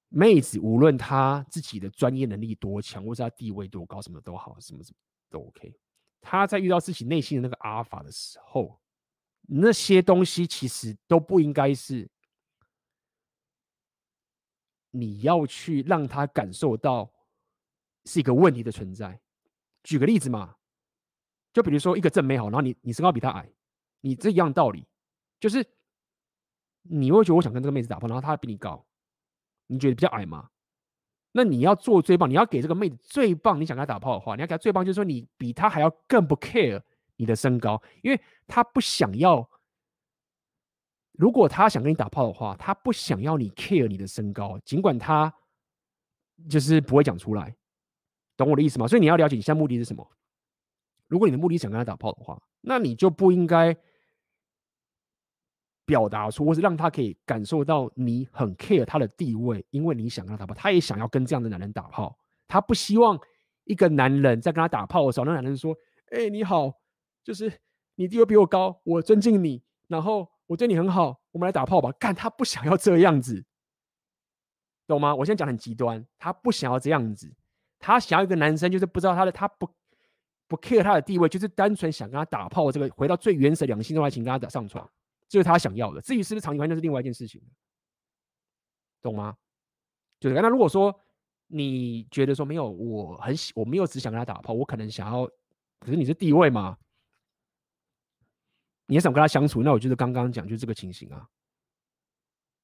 S1: 妹子无论她自己的专业能力多强，或是她地位多高，什么都好，什么什么都 OK，她在遇到自己内心的那个阿尔法的时候。那些东西其实都不应该是你要去让他感受到是一个问题的存在。举个例子嘛，就比如说一个正妹好，然后你你身高比他矮，你这一样道理，就是你会觉得我想跟这个妹子打炮，然后她比你高，你觉得比较矮吗？那你要做最棒，你要给这个妹子最棒，你想跟她打炮的话，你要给她最棒，就是说你比她还要更不 care。你的身高，因为他不想要。如果他想跟你打炮的话，他不想要你 care 你的身高，尽管他就是不会讲出来，懂我的意思吗？所以你要了解你现在目的是什么。如果你的目的想跟他打炮的话，那你就不应该表达出，或是让他可以感受到你很 care 他的地位，因为你想跟他打炮，他也想要跟这样的男人打炮，他不希望一个男人在跟他打炮的时候，那男人说：“哎、你好，就是你地位比我高，我尊敬你，然后。”我对你很好，我们来打炮吧。干，他不想要这样子，懂吗？我现在讲很极端，他不想要这样子，他想要一个男生，就是不知道他的，他不不 care 他的地位，就是单纯想跟他打炮。这个回到最原始的两性的爱情，跟他打上床，这是他想要的。至于是不是长期关系，那是另外一件事情，懂吗？就是那如果说你觉得说没有，我很喜，我没有只想跟他打炮，我可能想要，可是你是地位嘛？你也想跟他相处，那我就是刚刚讲，就这个情形啊，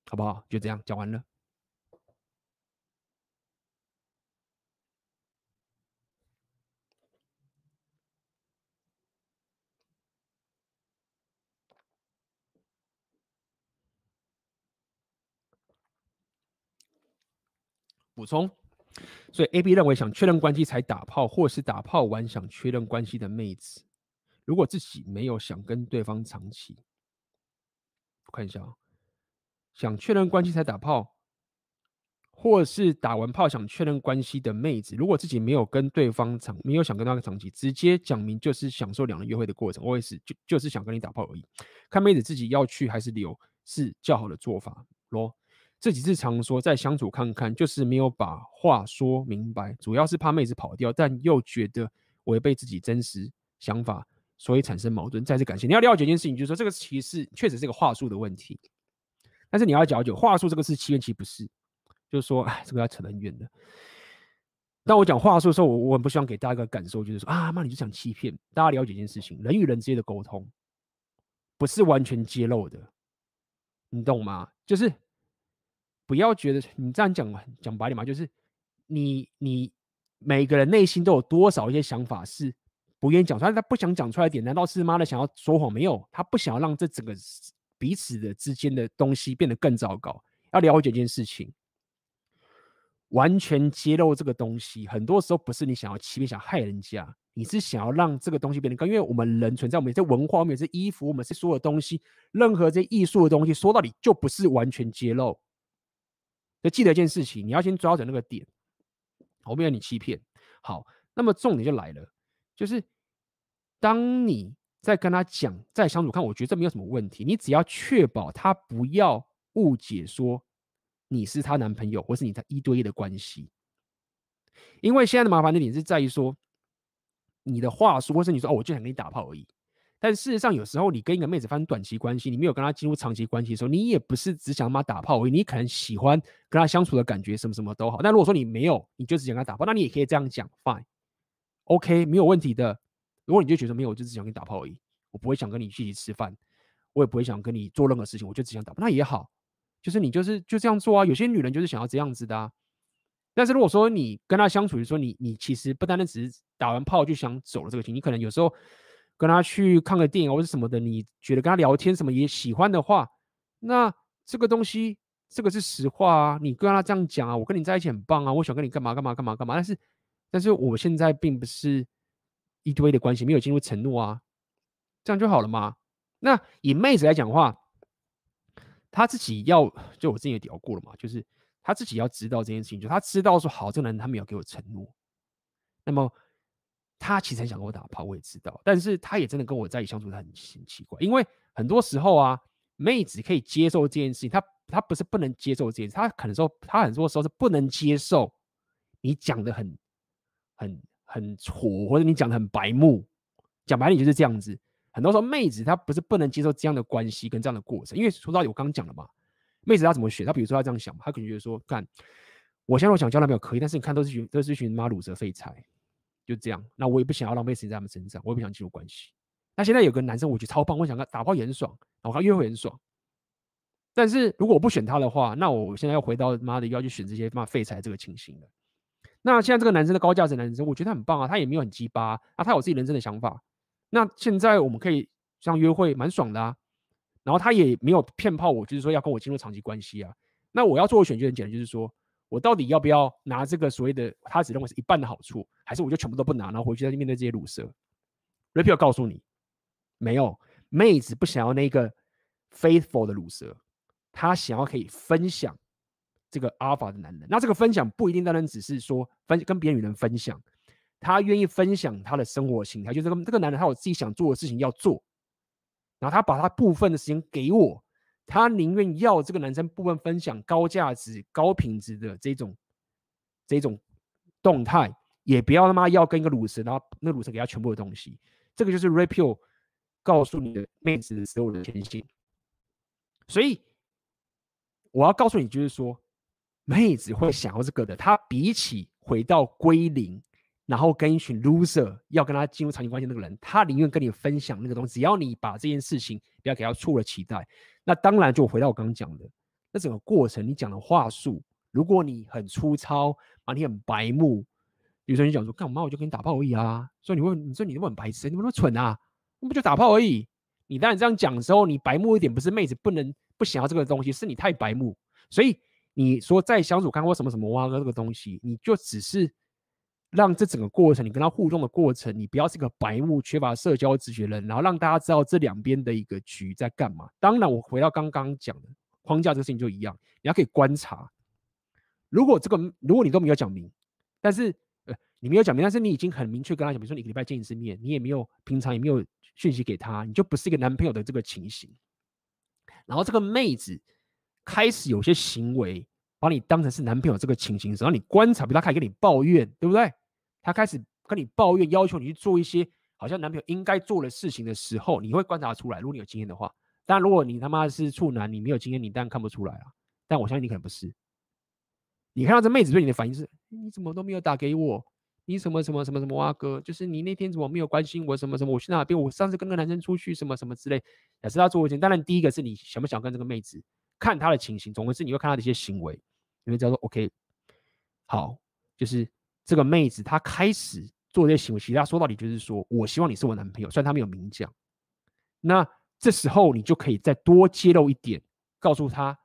S1: 好不好？就这样讲完了。补充，所以 A、B 认为想确认关系才打炮，或是打炮完想确认关系的妹子。如果自己没有想跟对方长期，我看一下啊，想确认关系才打炮，或是打完炮想确认关系的妹子，如果自己没有跟对方长，没有想跟对方长期，直接讲明就是享受两人约会的过程，我也是就就是想跟你打炮而已。看妹子自己要去还是留是较好的做法咯。这几次常说再相处看看，就是没有把话说明白，主要是怕妹子跑掉，但又觉得违背自己真实想法。所以产生矛盾，再次感谢你要了解一件事情，就是说这个其实确实是个话术的问题。但是你要了解，话术这个是欺骗，其实不是。就是说，哎，这个要扯很远的。当我讲话术的时候，我我很不希望给大家一个感受，就是说啊，妈，你就想欺骗。大家了解一件事情，人与人之间的沟通不是完全揭露的，你懂吗？就是不要觉得你这样讲讲白点嘛，就是你你每个人内心都有多少一些想法是。不愿意讲出来，他不想讲出来点，难道是妈的想要说谎？没有，他不想要让这整个彼此的之间的东西变得更糟糕。要了解一件事情，完全揭露这个东西，很多时候不是你想要欺骗、想害人家，你是想要让这个东西变得更。因为我们人存在，我们这文化，我们这衣服，我们是所有东西，任何这艺术的东西，说到底就不是完全揭露。就记得一件事情，你要先抓准那个点，我不要你欺骗。好，那么重点就来了，就是。当你在跟他讲，在相处看，我觉得这没有什么问题。你只要确保他不要误解说你是他男朋友，或是你在一对一的关系。因为现在的麻烦的点是在于说，你的话术，或是你说哦，我就想跟你打炮而已。但事实上，有时候你跟一个妹子发生短期关系，你没有跟她进入长期关系的时候，你也不是只想跟她打炮而已。你可能喜欢跟她相处的感觉，什么什么都好。但如果说你没有，你就只想跟她打炮，那你也可以这样讲，fine，OK，没有问题的。如果你就觉得没有，我就只想跟你打炮而已，我不会想跟你一起吃饭，我也不会想跟你做任何事情，我就只想打炮，那也好，就是你就是就这样做啊。有些女人就是想要这样子的啊。但是如果说你跟她相处，就是说你你其实不单单只是打完炮就想走了这个情，你可能有时候跟她去看个电影或者什么的，你觉得跟她聊天什么也喜欢的话，那这个东西这个是实话啊。你跟她这样讲啊，我跟你在一起很棒啊，我想跟你干嘛干嘛干嘛干嘛。但是但是我现在并不是。一堆的关系没有进入承诺啊，这样就好了吗？那以妹子来讲的话，她自己要就我之前也聊过了嘛，就是她自己要知道这件事情，就她知道说好，这个男人他没有给我承诺，那么他其实很想跟我打炮，我也知道，但是他也真的跟我在一起相处，他很很奇怪，因为很多时候啊，妹子可以接受这件事情，她她不是不能接受这件事，她可能说她很多时候是不能接受你讲的很很。很挫，或者你讲的很白目，讲白了你就是这样子。很多时候妹子她不是不能接受这样的关系跟这样的过程，因为说到底我刚刚讲了嘛，妹子她怎么选？她比如说她这样想，她可能觉得说，干，我现在我想交男朋友可以，但是你看都是群都是一群妈鲁蛇废柴，就这样。那我也不想要浪费时间在他们身上，我也不想进入关系。那现在有个男生我觉得超棒，我想跟他打炮也很爽，然后他约会很爽。但是如果我不选他的话，那我现在要回到妈的要去选这些妈废柴这个情形了。那现在这个男生的高价值男生，我觉得他很棒啊，他也没有很鸡巴啊，他有自己人生的想法。那现在我们可以这样约会，蛮爽的啊。然后他也没有骗炮我，就是说要跟我进入长期关系啊。那我要做的选择很简单，就是说我到底要不要拿这个所谓的他只认为是一半的好处，还是我就全部都不拿，然后回去再去面对这些鲁蛇？Rapio 告诉你，没有，妹子不想要那个 faithful 的鲁蛇，她想要可以分享这个 alpha 的男人。那这个分享不一定单单只是说分跟别的女人分享，他愿意分享他的生活形态，就是这个这个男人他有自己想做的事情要做。然后他把他部分的时间给我，他宁愿要这个男生部分分享高价值、高品质的这种这种动态，也不要他妈要跟一个鲁蛇，然后那鲁蛇给他全部的东西。这个就是 Rapio 告诉你的妹子的所有的天性。所以我要告诉你，就是说妹子会想要这个的，她比起回到归零。然后跟一群 loser 要跟他进入长期关系那个人，他宁愿跟你分享那个东西，只要你把这件事情不要给他错了期待。那当然就回到我刚刚讲的，那整个过程你讲的话术，如果你很粗糙啊，你很白目，有时候你讲说干嘛我就跟你打炮而已啊，所以你问你说你那么很白痴，你那么蠢啊，那不就打炮而已？你当然这样讲的时候，你白目一点不是妹子不能不想要这个东西，是你太白目。所以你说再相处看过什么什么哇哥这个东西，你就只是。让这整个过程，你跟他互动的过程，你不要是一个白目、缺乏社交直觉的人，然后让大家知道这两边的一个局在干嘛。当然，我回到刚刚讲的框架，这个事情就一样，你要可以观察。如果这个，如果你都没有讲明，但是呃，你没有讲明，但是你已经很明确跟他讲，比如说你一个礼拜见一次面，你也没有平常也没有讯息给他，你就不是一个男朋友的这个情形。然后这个妹子开始有些行为，把你当成是男朋友这个情形的时候，然后你观察，比如他开始跟你抱怨，对不对？他开始跟你抱怨，要求你去做一些好像男朋友应该做的事情的时候，你会观察出来。如果你有经验的话，但如果你他妈是处男，你没有经验，你当然看不出来啊。但我相信你可能不是。你看到这妹子对你的反应是：你怎么都没有打给我？你什么什么什么什么啊哥？就是你那天怎么没有关心我？什么什么？我去哪边？我上次跟那个男生出去什么什么之类，也是他做一件。当然，第一个是你想不想跟这个妹子看他的情形，总之是你会看他的一些行为，你会知道说 OK，好，就是。这个妹子她开始做这些行为，其实她说到底就是说，我希望你是我男朋友，虽然她没有明讲。那这时候你就可以再多揭露一点，告诉她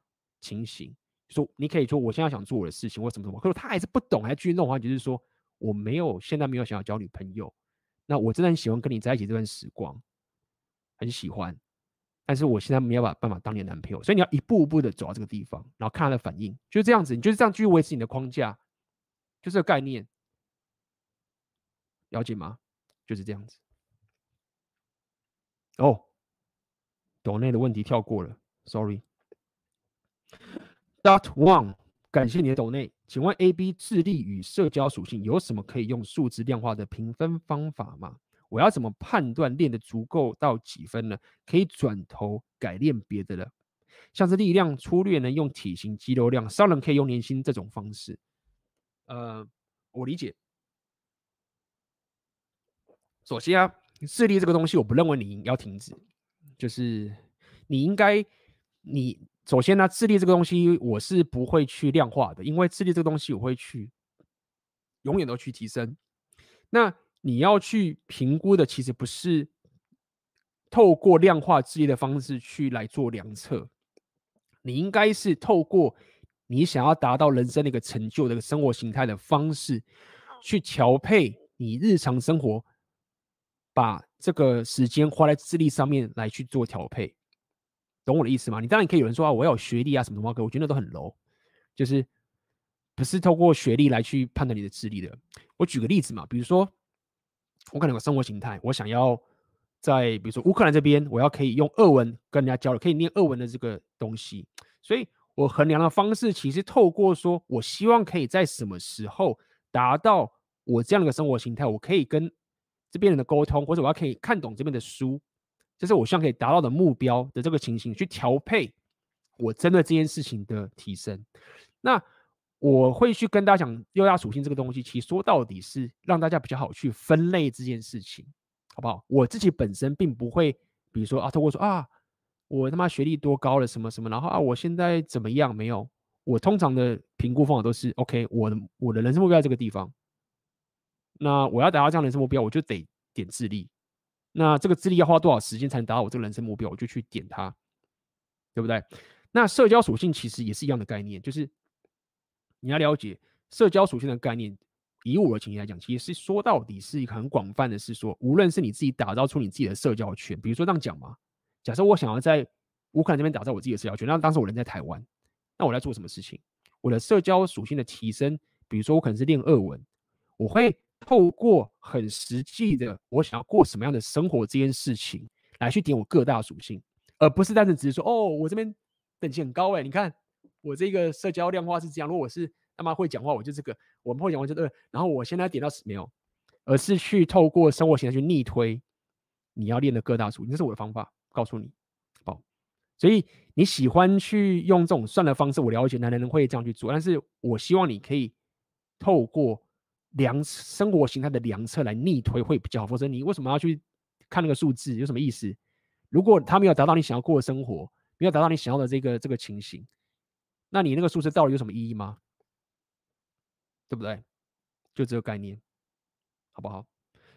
S1: 情形，说你可以说我现在想做我的事情，或什么什么。可是她还是不懂，还继续弄的话，就是说我没有现在没有想要交女朋友。那我真的很喜欢跟你在一起这段时光，很喜欢，但是我现在没有办法当你的男朋友，所以你要一步一步的走到这个地方，然后看他的反应，就是这样子，你就是这样继续维持你的框架。就这个概念，了解吗？就是这样子。哦，抖内的问题跳过了，sorry。Dot one，感谢你的抖内，请问 AB 智力与社交属性有什么可以用数字量化的评分方法吗？我要怎么判断练得足够到几分呢？可以转头改练别的了，像是力量粗略能用体型、肌肉量，商人可以用年薪这种方式。呃，我理解。首先啊，智力这个东西，我不认为你要停止，就是你应该，你首先呢，智力这个东西我是不会去量化的，因为智力这个东西我会去永远都去提升。那你要去评估的，其实不是透过量化智力的方式去来做量测，你应该是透过。你想要达到人生的一个成就的一个生活形态的方式，去调配你日常生活，把这个时间花在智力上面来去做调配，懂我的意思吗？你当然可以有人说啊，我要有学历啊什么什么，我觉得那都很 low，就是不是透过学历来去判断你的智力的。我举个例子嘛，比如说我可能有个生活形态，我想要在比如说乌克兰这边，我要可以用俄文跟人家交流，可以念俄文的这个东西，所以。我衡量的方式其实透过说，我希望可以在什么时候达到我这样的一个生活形态，我可以跟这边人的沟通，或者我要可以看懂这边的书，这是我希望可以达到的目标的这个情形，去调配我针对这件事情的提升。那我会去跟大家讲优雅属性这个东西，其实说到底是让大家比较好去分类这件事情，好不好？我自己本身并不会，比如说啊，透过说啊。我他妈学历多高了，什么什么，然后啊，我现在怎么样？没有，我通常的评估方法都是 OK，我的我的人生目标在这个地方，那我要达到这样人生目标，我就得点智力，那这个智力要花多少时间才能达到我这个人生目标？我就去点它，对不对？那社交属性其实也是一样的概念，就是你要了解社交属性的概念。以我的情形来讲，其实是说到底是一个很广泛的，是说，无论是你自己打造出你自己的社交圈，比如说这样讲嘛，假设我想要在乌克兰这边打造我自己的社交圈，那当时我人在台湾，那我在做什么事情？我的社交属性的提升，比如说我可能是练俄文，我会透过很实际的我想要过什么样的生活这件事情来去点我各大属性，而不是单纯只是说哦，我这边等级很高哎，你看我这个社交量化是这样，如果我是。他妈会讲话，我就这个；我们会讲话就这个。然后我现在点到没有，而是去透过生活形态去逆推你要练的各大数，这是我的方法，告诉你，好。所以你喜欢去用这种算的方式，我了解男人会这样去做，但是我希望你可以透过量生活形态的量测来逆推会比较好。否则你为什么要去看那个数字？有什么意思？如果他没有达到你想要过的生活，没有达到你想要的这个这个情形，那你那个数字到底有什么意义吗？对不对？就这个概念，好不好？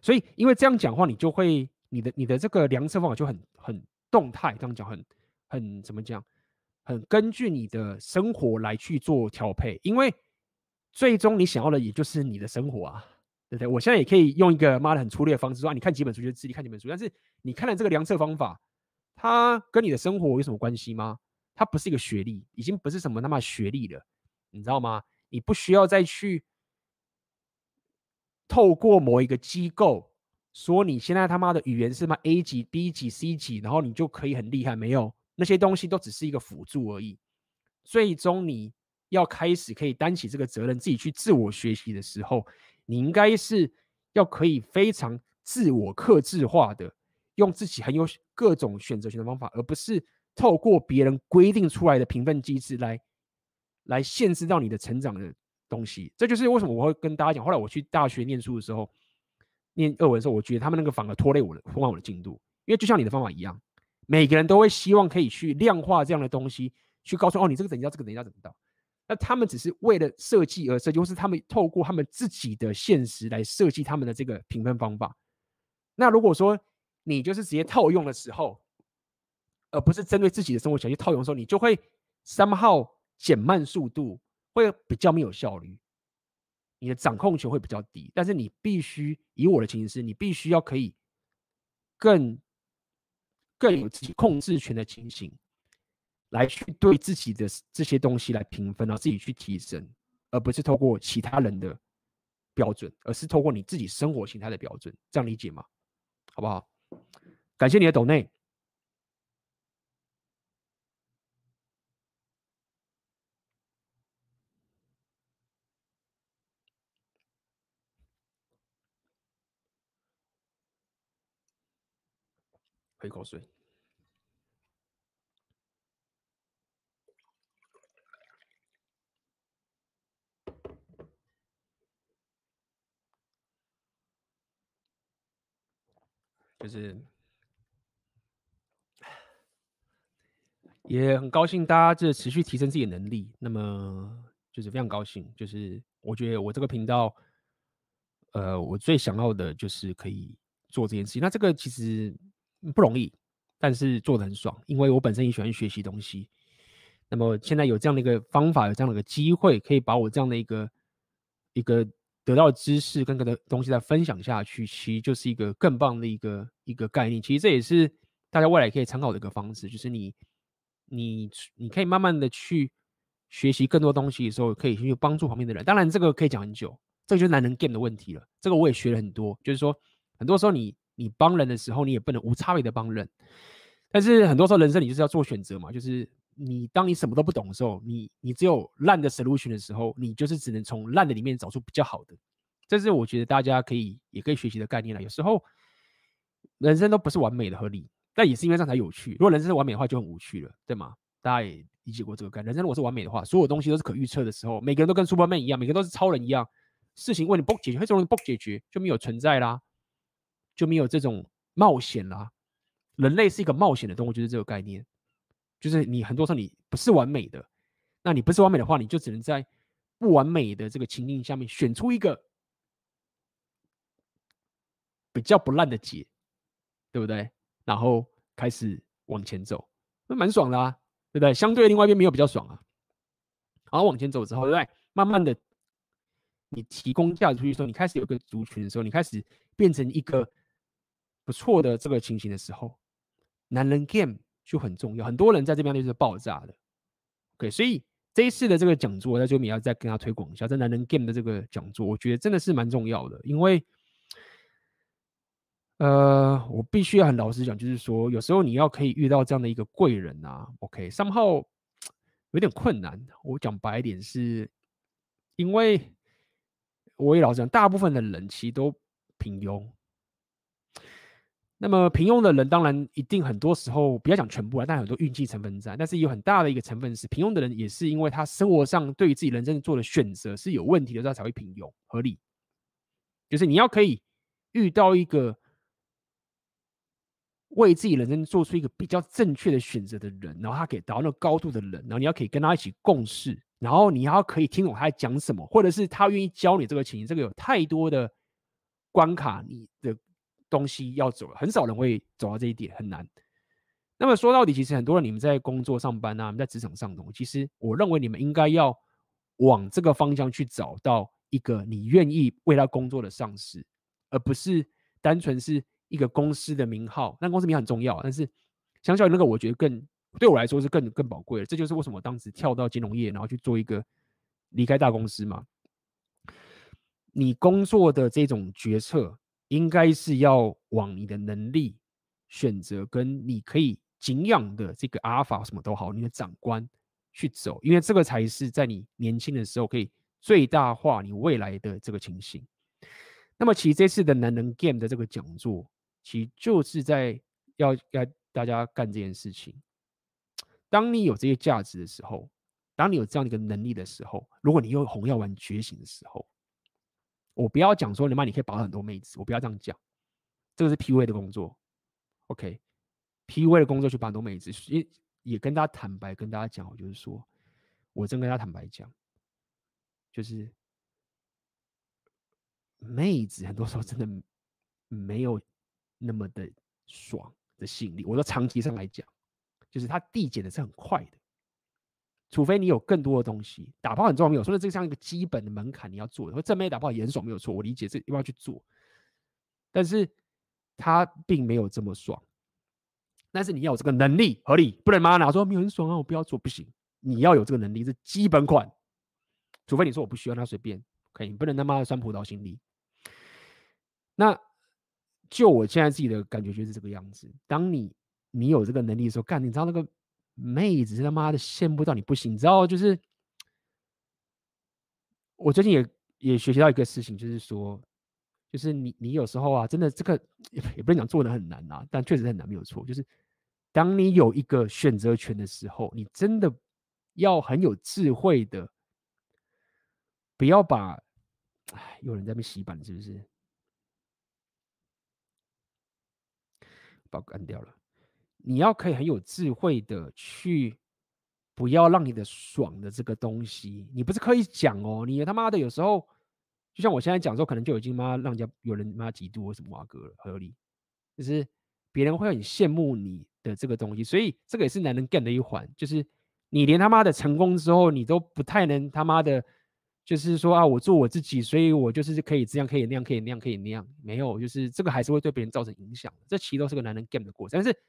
S1: 所以，因为这样讲话，你就会你的你的这个量测方法就很很动态，这样讲很很怎么讲？很根据你的生活来去做调配，因为最终你想要的也就是你的生活啊，对不对？我现在也可以用一个妈的很粗略的方式说，啊，你看几本书就自己看几本书，但是你看了这个量测方法，它跟你的生活有什么关系吗？它不是一个学历，已经不是什么他妈学历了，你知道吗？你不需要再去透过某一个机构说你现在他妈的语言是嘛 A 级、B 级、C 级，然后你就可以很厉害。没有，那些东西都只是一个辅助而已。最终你要开始可以担起这个责任，自己去自我学习的时候，你应该是要可以非常自我克制化的，用自己很有各种选择权的方法，而不是透过别人规定出来的评分机制来。来限制到你的成长的东西，这就是为什么我会跟大家讲。后来我去大学念书的时候，念俄文的时候，我觉得他们那个反而拖累我的，拖慢我的进度。因为就像你的方法一样，每个人都会希望可以去量化这样的东西，去告诉哦，你这个等级到这个等级要怎么到。那他们只是为了设计而设计，或是他们透过他们自己的现实来设计他们的这个评分方法。那如果说你就是直接套用的时候，而不是针对自己的生活想去套用的时候，你就会 somehow。减慢速度会比较没有效率，你的掌控权会比较低。但是你必须以我的情形是，你必须要可以更更有自己控制权的情形，来去对自己的这些东西来评分，然后自己去提升，而不是透过其他人的标准，而是透过你自己生活形态的标准。这样理解吗？好不好？感谢你的抖内。喝一口水，就是也很高兴大家这持续提升自己的能力。那么就是非常高兴，就是我觉得我这个频道，呃，我最想要的就是可以做这件事情。那这个其实。不容易，但是做的很爽，因为我本身也喜欢学习东西。那么现在有这样的一个方法，有这样的一个机会，可以把我这样的一个一个得到的知识跟个的东西再分享下去，其实就是一个更棒的一个一个概念。其实这也是大家未来可以参考的一个方式，就是你你你可以慢慢的去学习更多东西的时候，可以去帮助旁边的人。当然，这个可以讲很久，这个就是男人 game 的问题了。这个我也学了很多，就是说很多时候你。你帮人的时候，你也不能无差别的帮人。但是很多时候，人生你就是要做选择嘛。就是你当你什么都不懂的时候，你你只有烂的 solution 的时候，你就是只能从烂的里面找出比较好的。这是我觉得大家可以也可以学习的概念了。有时候人生都不是完美的合理，但也是因为这样才有趣。如果人生是完美的话，就很无趣了，对吗？大家也理解过这个概念。人生如果是完美的话，所有东西都是可预测的时候，每个人都跟 Superman 一样，每个都是超人一样，事情问你不解决，会这种不解决就没有存在啦。就没有这种冒险啦。人类是一个冒险的动物，就是这个概念。就是你很多时候你不是完美的，那你不是完美的话，你就只能在不完美的这个情境下面选出一个比较不烂的解，对不对？然后开始往前走，那蛮爽的啊，对不对？相对另外一边没有比较爽啊。然后往前走之后，对不对？慢慢的，你提供价值出去的时候，你开始有个族群的时候，你开始变成一个不错的这个情形的时候，男人 game 就很重要。很多人在这边就是爆炸的。OK，所以这一次的这个讲座，在这边也要再跟他推广一下，在男人 game 的这个讲座，我觉得真的是蛮重要的，因为。呃，我必须要很老实讲，就是说，有时候你要可以遇到这样的一个贵人啊 OK，上号有点困难。我讲白一点，是因为我也老讲，大部分的人其实都平庸。那么平庸的人，当然一定很多时候不要讲全部啊，但很多运气成分在。但是有很大的一个成分是，平庸的人也是因为他生活上对于自己人生做的选择是有问题的，他才会平庸。合理，就是你要可以遇到一个。为自己人生做出一个比较正确的选择的人，然后他可以达到那个高度的人，然后你要可以跟他一起共事，然后你要可以听懂他在讲什么，或者是他愿意教你这个情形，这个有太多的关卡，你的东西要走了，很少人会走到这一点，很难。那么说到底，其实很多人你们在工作上班啊，你们在职场上的，其实我认为你们应该要往这个方向去找到一个你愿意为他工作的上司，而不是单纯是。一个公司的名号，那公司名很重要，但是相较于那个，我觉得更对我来说是更更宝贵的。这就是为什么我当时跳到金融业，然后去做一个离开大公司嘛。你工作的这种决策，应该是要往你的能力选择，跟你可以敬仰的这个阿尔法什么都好，你的长官去走，因为这个才是在你年轻的时候可以最大化你未来的这个情形。那么，其实这次的男人 Game 的这个讲座。其实就是在要要大家干这件事情。当你有这些价值的时候，当你有这样的一个能力的时候，如果你又红药丸觉醒的时候，我不要讲说你妈你可以保很多妹子，我不要这样讲，这个是 PUA 的工作。OK，PUA 的工作去保很多妹子，也也跟大家坦白跟大家讲，我就是说，我真跟大家坦白讲，就是妹子很多时候真的没有。那么的爽的吸引力，我说长期上来讲，就是它递减的是很快的，除非你有更多的东西。打炮很重要，没有说的这个像一个基本的门槛，你要做的。或正面打炮也很爽，没有错，我理解这要去做，但是他并没有这么爽。但是你要有这个能力，合理，不能妈拿说没有很爽啊，我不要做，不行。你要有这个能力是基本款，除非你说我不需要，那随便可以，你不能他妈的酸葡萄心理。那。就我现在自己的感觉就是这个样子。当你你有这个能力的时候，干，你知道那个妹子是他妈的羡慕到你不行。你知道，就是我最近也也学习到一个事情，就是说，就是你你有时候啊，真的这个也不能讲做的很难啊，但确实很难，没有错。就是当你有一个选择权的时候，你真的要很有智慧的，不要把，哎，有人在那边洗版，是不是？把干掉了，你要可以很有智慧的去，不要让你的爽的这个东西，你不是可以讲哦，你他妈的有时候，就像我现在讲说，可能就已经妈让人家有人妈嫉妒或什么哇哥了，合理，就是别人会很羡慕你的这个东西，所以这个也是男人干的一环，就是你连他妈的成功之后，你都不太能他妈的。就是说啊，我做我自己，所以我就是可以这样，可以那样，可以那样，可以那样。没有，就是这个还是会对别人造成影响。这其实都是个男人 game 的过程，但是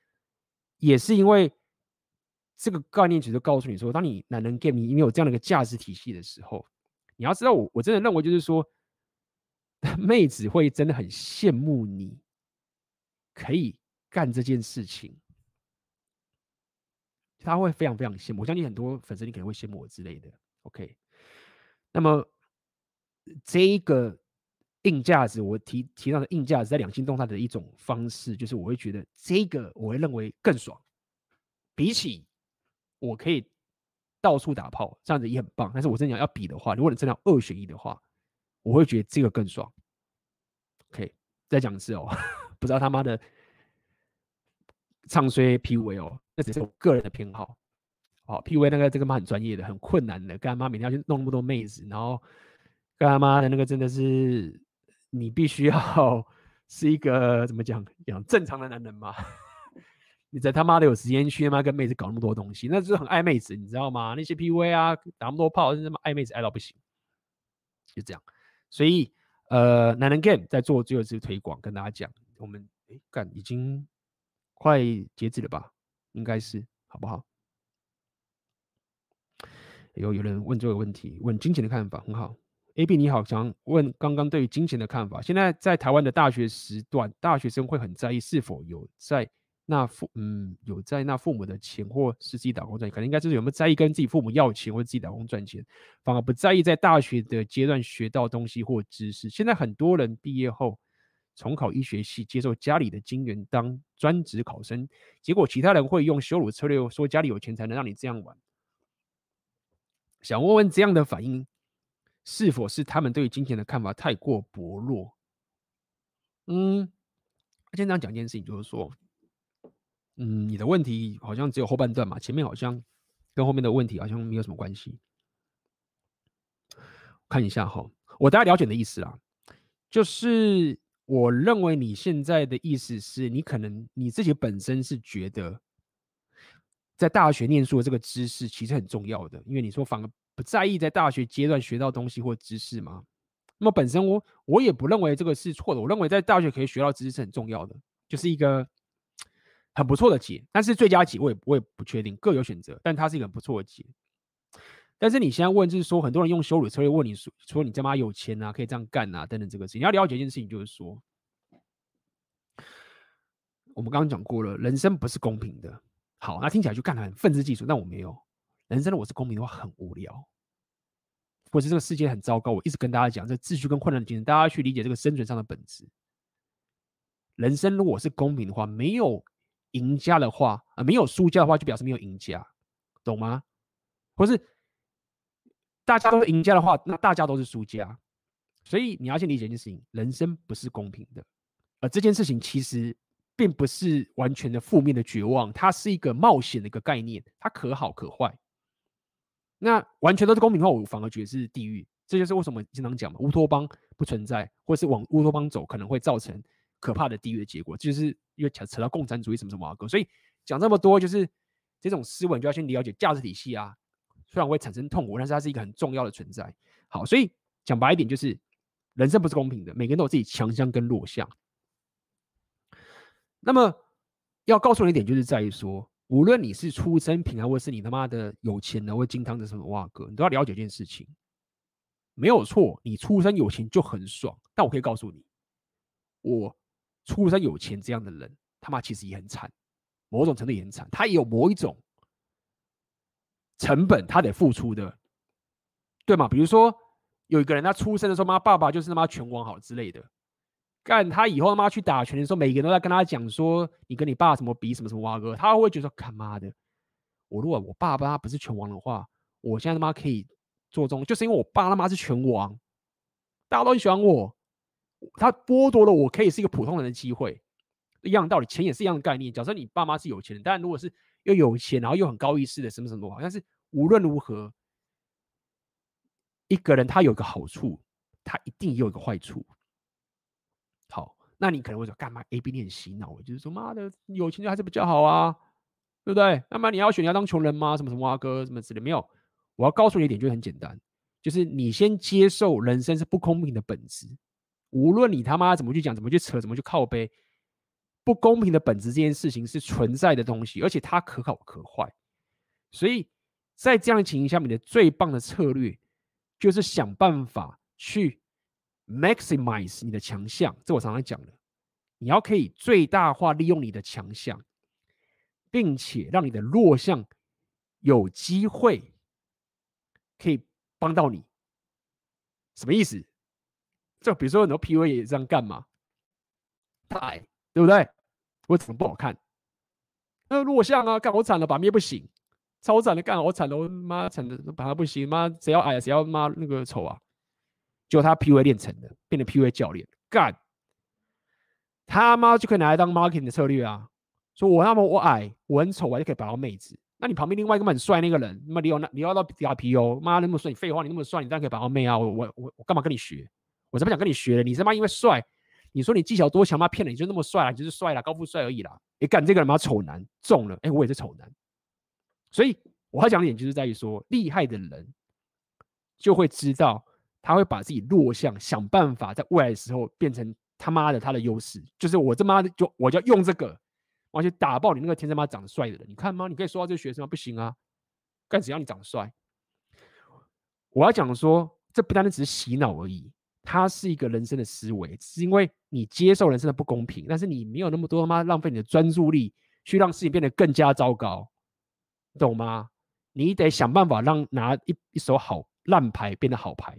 S1: 也是因为这个概念，其实告诉你说，当你男人 game，你因为有这样的一个价值体系的时候，你要知道我，我我真的认为就是说，妹子会真的很羡慕你可以干这件事情，他会非常非常羡慕。我相信很多粉丝你可能会羡慕我之类的。OK。那么，这一个硬价值，我提提到的硬价值，在两性动态的一种方式，就是我会觉得这个我会认为更爽，比起我可以到处打炮，这样子也很棒。但是我真的要比的话，如果你真的要二选一的话，我会觉得这个更爽。OK，再讲一次哦，不知道他妈的唱衰 PUA 哦，那只是我个人的偏好。好，PUA 那个这个妈很专业的，很困难的，干他妈每天要去弄那么多妹子，然后干他妈的那个真的是你必须要是一个怎么讲讲正常的男人吗？你在他妈的有时间去他妈跟妹子搞那么多东西，那就是很爱妹子，你知道吗？那些 PV 啊，打那么多炮，是他妈爱妹子爱到不行，就这样。所以呃，男人 Game 在做最后一次推广，跟大家讲，我们哎干已经快截止了吧？应该是好不好？有有人问这个问题，问金钱的看法，很好。AB 你好，想问刚刚对于金钱的看法。现在在台湾的大学时段，大学生会很在意是否有在那父嗯有在那父母的钱，或是自己打工赚钱，可能应该就是有没有在意跟自己父母要钱，或者自己打工赚钱，反而不在意在大学的阶段学到东西或知识。现在很多人毕业后重考医学系，接受家里的金援当专职考生，结果其他人会用羞辱策略说家里有钱才能让你这样玩。想问问这样的反应，是否是他们对于金钱的看法太过薄弱？嗯，先这样讲一件事情，就是说，嗯，你的问题好像只有后半段嘛，前面好像跟后面的问题好像没有什么关系。看一下哈，我大概了解你的意思啦，就是我认为你现在的意思是你可能你自己本身是觉得。在大学念书的这个知识其实很重要的，因为你说反而不在意在大学阶段学到东西或知识吗？那么本身我我也不认为这个是错的，我认为在大学可以学到知识是很重要的，就是一个很不错的解。但是最佳解我也我也不确定，各有选择。但它是一个很不错的解。但是你现在问就是说，很多人用羞辱策略问你说说你这么有钱啊，可以这样干啊等等这个事情，你要了解一件事情，就是说我们刚刚讲过了，人生不是公平的。好，那听起来就干得很愤世嫉俗。但我没有，人生的我是公平的话很无聊，或者这个世界很糟糕。我一直跟大家讲，这秩序跟混乱的精神，大家去理解这个生存上的本质。人生如果是公平的话，没有赢家的话，啊、没有输家的话，就表示没有赢家，懂吗？或是大家都赢家的话，那大家都是输家。所以你要先理解一件事情：人生不是公平的，而这件事情其实。并不是完全的负面的绝望，它是一个冒险的一个概念，它可好可坏。那完全都是公平的话，我反而觉得是地狱。这就是为什么经常讲嘛，乌托邦不存在，或是往乌托邦走，可能会造成可怕的地狱的结果。就是因为扯扯到共产主义什么什么啊，所以讲这么多，就是这种思维就要先了解价值体系啊。虽然会产生痛苦，但是它是一个很重要的存在。好，所以讲白一点，就是人生不是公平的，每个人都有自己强项跟弱项。那么要告诉你一点，就是在于说，无论你是出身贫寒，或是你他妈的有钱的，或金汤的什么哇哥，你都要了解一件事情，没有错，你出生有钱就很爽。但我可以告诉你，我出生有钱这样的人，他妈其实也很惨，某种程度也很惨，他也有某一种成本，他得付出的，对吗？比如说有一个人，他出生的时候，妈爸爸就是他妈拳王好之类的。干他以后他妈去打拳的时候，每个人都在跟他讲说：“你跟你爸什么比什么什么哇哥。”他会觉得说：“他妈的，我如果我爸爸他不是拳王的话，我现在他妈可以做中，就是因为我爸他妈是拳王，大家都很喜欢我，他剥夺了我可以是一个普通人的机会。一样道理，钱也是一样的概念。假设你爸妈是有钱人，但如果是又有钱，然后又很高意识的什么什么，好像是无论如何，一个人他有一个好处，他一定也有一个坏处。”那你可能会说，干嘛 A B 你很洗脑？就是说，妈的，有钱就还是比较好啊，对不对？那么你要选你要当穷人吗？什么什么阿哥什么之类没有？我要告诉你一点，就很简单，就是你先接受人生是不公平的本质。无论你他妈怎么去讲，怎么去扯，怎么去靠背，不公平的本质这件事情是存在的东西，而且它可好可坏。所以在这样的情形下面，的最棒的策略就是想办法去。Maximize 你的强项，这我常常讲的，你要可以最大化利用你的强项，并且让你的弱项有机会可以帮到你。什么意思？就比如说很多 PUA 也这样干嘛？太矮，对不对？我怎么不好看？那弱项啊，干好惨了，把面不行，超惨的干好惨了，我妈惨的把他不行，妈谁要矮谁要妈那个丑啊？就他 PUA 练成的，变成 PUA 教练，干他妈就可以拿来当 marketing 的策略啊！说我他妈我矮，我很丑，我就可以把到妹子。那你旁边另外一个很帅那个人，那么你要你要到 RPO 妈那么帅，你废话，你那么帅，你当然可以把到妹啊！我我我我干嘛跟你学？我才不想跟你学？你他妈因为帅，你说你技巧多强吗？骗了，你就那么帅了？你就是帅啦，高富帅而已啦。你干这个人嘛，丑男中了，哎，我也是丑男。所以我要讲的点就是在于说，厉害的人就会知道，他会把自己弱项想办法在未来的时候变成他妈的他的优势，就是我这妈的就我就要用这个，完全打爆你那个天生妈长得帅的人。你看吗？你可以说到这个学生吗？不行啊，干只要你长得帅。我要讲说，这不单单只是洗脑而已，它是一个人生的思维，是因为你接受人生的不公平，但是你没有那么多他妈浪费你的专注力去让事情变得更加糟糕，懂吗？你得想办法让拿一一手好烂牌变得好牌。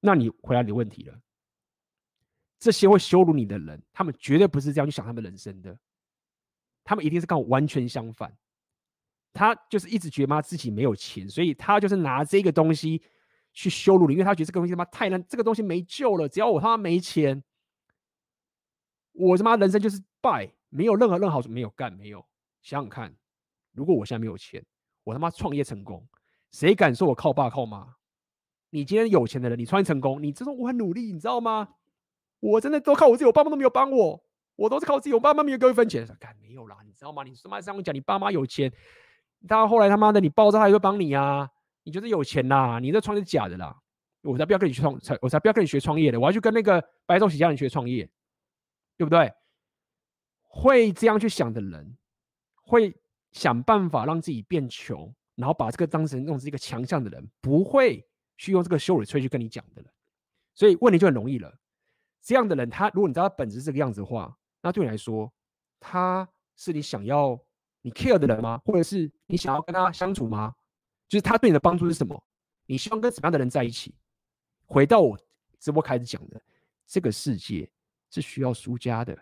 S1: 那你回答你的问题了，这些会羞辱你的人，他们绝对不是这样去想他们人生的，他们一定是跟我完全相反。他就是一直觉得妈自己没有钱，所以他就是拿这个东西去羞辱你，因为他觉得这个东西他妈太难，这个东西没救了。只要我他妈没钱，我他妈人生就是败，没有任何任何好处，没有干，没有。想想看，如果我现在没有钱，我他妈创业成功，谁敢说我靠爸靠妈？你今天有钱的人，你创业成功，你这种我很努力，你知道吗？我真的都靠我自己，我爸妈都没有帮我，我都是靠自己，我爸妈没有给我一分钱。干没有啦，你知道吗？你他妈这样讲，你爸妈有钱。他后来他妈的，你爆炸他也会帮你啊！你觉得有钱啦？你这创业是假的啦！我才不要跟你去创，才我才不要跟你学创业的！我要去跟那个白手起家人学创业，对不对？会这样去想的人，会想办法让自己变穷，然后把这个当成弄成一个强项的人，不会去用这个羞辱吹去跟你讲的人。所以问题就很容易了。这样的人，他如果你知道他本质是这个样子的话，那对你来说，他是你想要。你 care 的人吗？或者是你想要跟他相处吗？就是他对你的帮助是什么？你希望跟什么样的人在一起？回到我直播开始讲的，这个世界是需要输家的，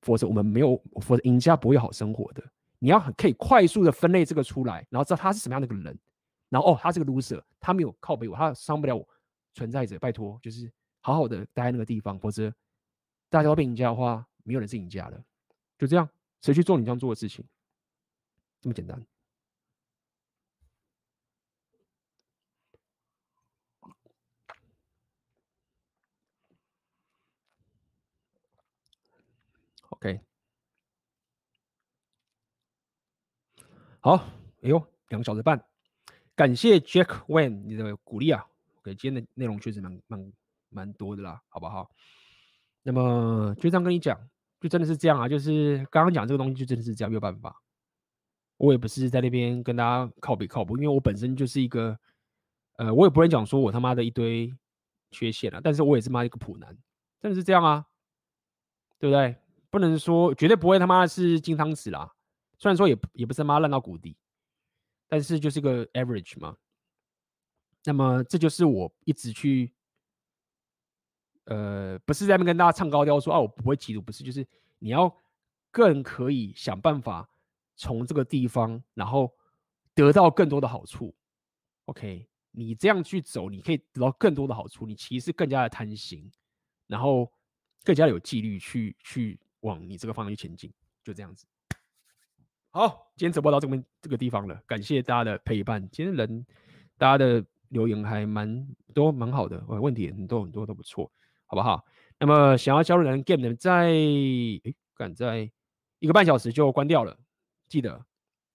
S1: 否则我们没有，否则赢家不会好生活的。你要很可以快速的分类这个出来，然后知道他是什么样的一个人，然后哦，他是个 loser，他没有靠背我，他伤不了我，存在着，拜托，就是好好的待在那个地方，否则大家都被赢家的话，没有人是赢家的，就这样。谁去做你这样做的事情？这么简单。OK，好，哎呦，两个小时半，感谢 Jack Wen 你的鼓励啊。OK，今天的内容确实蛮蛮蛮多的啦，好不好？那么就这样跟你讲。就真的是这样啊！就是刚刚讲这个东西，就真的是这样，没有办法。我也不是在那边跟大家靠比靠谱，因为我本身就是一个，呃，我也不会讲说我他妈的一堆缺陷了，但是我也是妈一个普男，真的是这样啊，对不对？不能说绝对不会他妈是金汤匙啦，虽然说也也不是他妈烂到谷底，但是就是个 average 嘛。那么这就是我一直去。呃，不是在那边跟大家唱高调说啊，我不会嫉妒，不是，就是你要更可以想办法从这个地方，然后得到更多的好处。OK，你这样去走，你可以得到更多的好处，你其实更加的贪心，然后更加有纪律去去往你这个方向去前进，就这样子。好，今天直播到这边这个地方了，感谢大家的陪伴。今天人大家的留言还蛮都蛮好的，问题很多很多都不错。好不好？那么想要加入人 Game 的，在诶，赶在一个半小时就关掉了，记得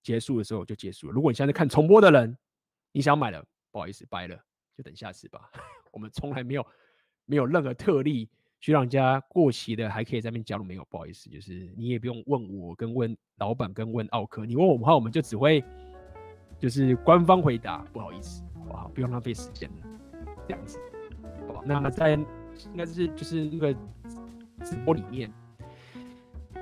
S1: 结束的时候就结束了。如果你现在看重播的人，你想买了，不好意思，掰了，就等下次吧。我们从来没有没有任何特例去让人家过期的还可以在那边加入，没有，不好意思，就是你也不用问我，跟问老板，跟问奥客，你问我们话，我们就只会就是官方回答，不好意思，好不好？不用浪费时间了，这样子，好不好？那在。应该是就是那个直播里面，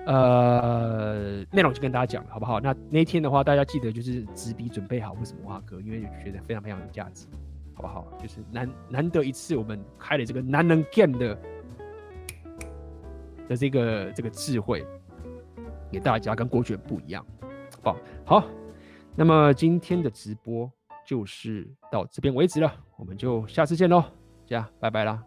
S1: 呃，内容就跟大家讲了，好不好？那那一天的话，大家记得就是纸笔准备好，为什么哇哥？因为觉得非常非常有价值，好不好？就是难难得一次，我们开了这个男人 game 的的这个这个智慧给大家，跟过去不一样，好？好，那么今天的直播就是到这边为止了，我们就下次见喽，这样拜拜啦。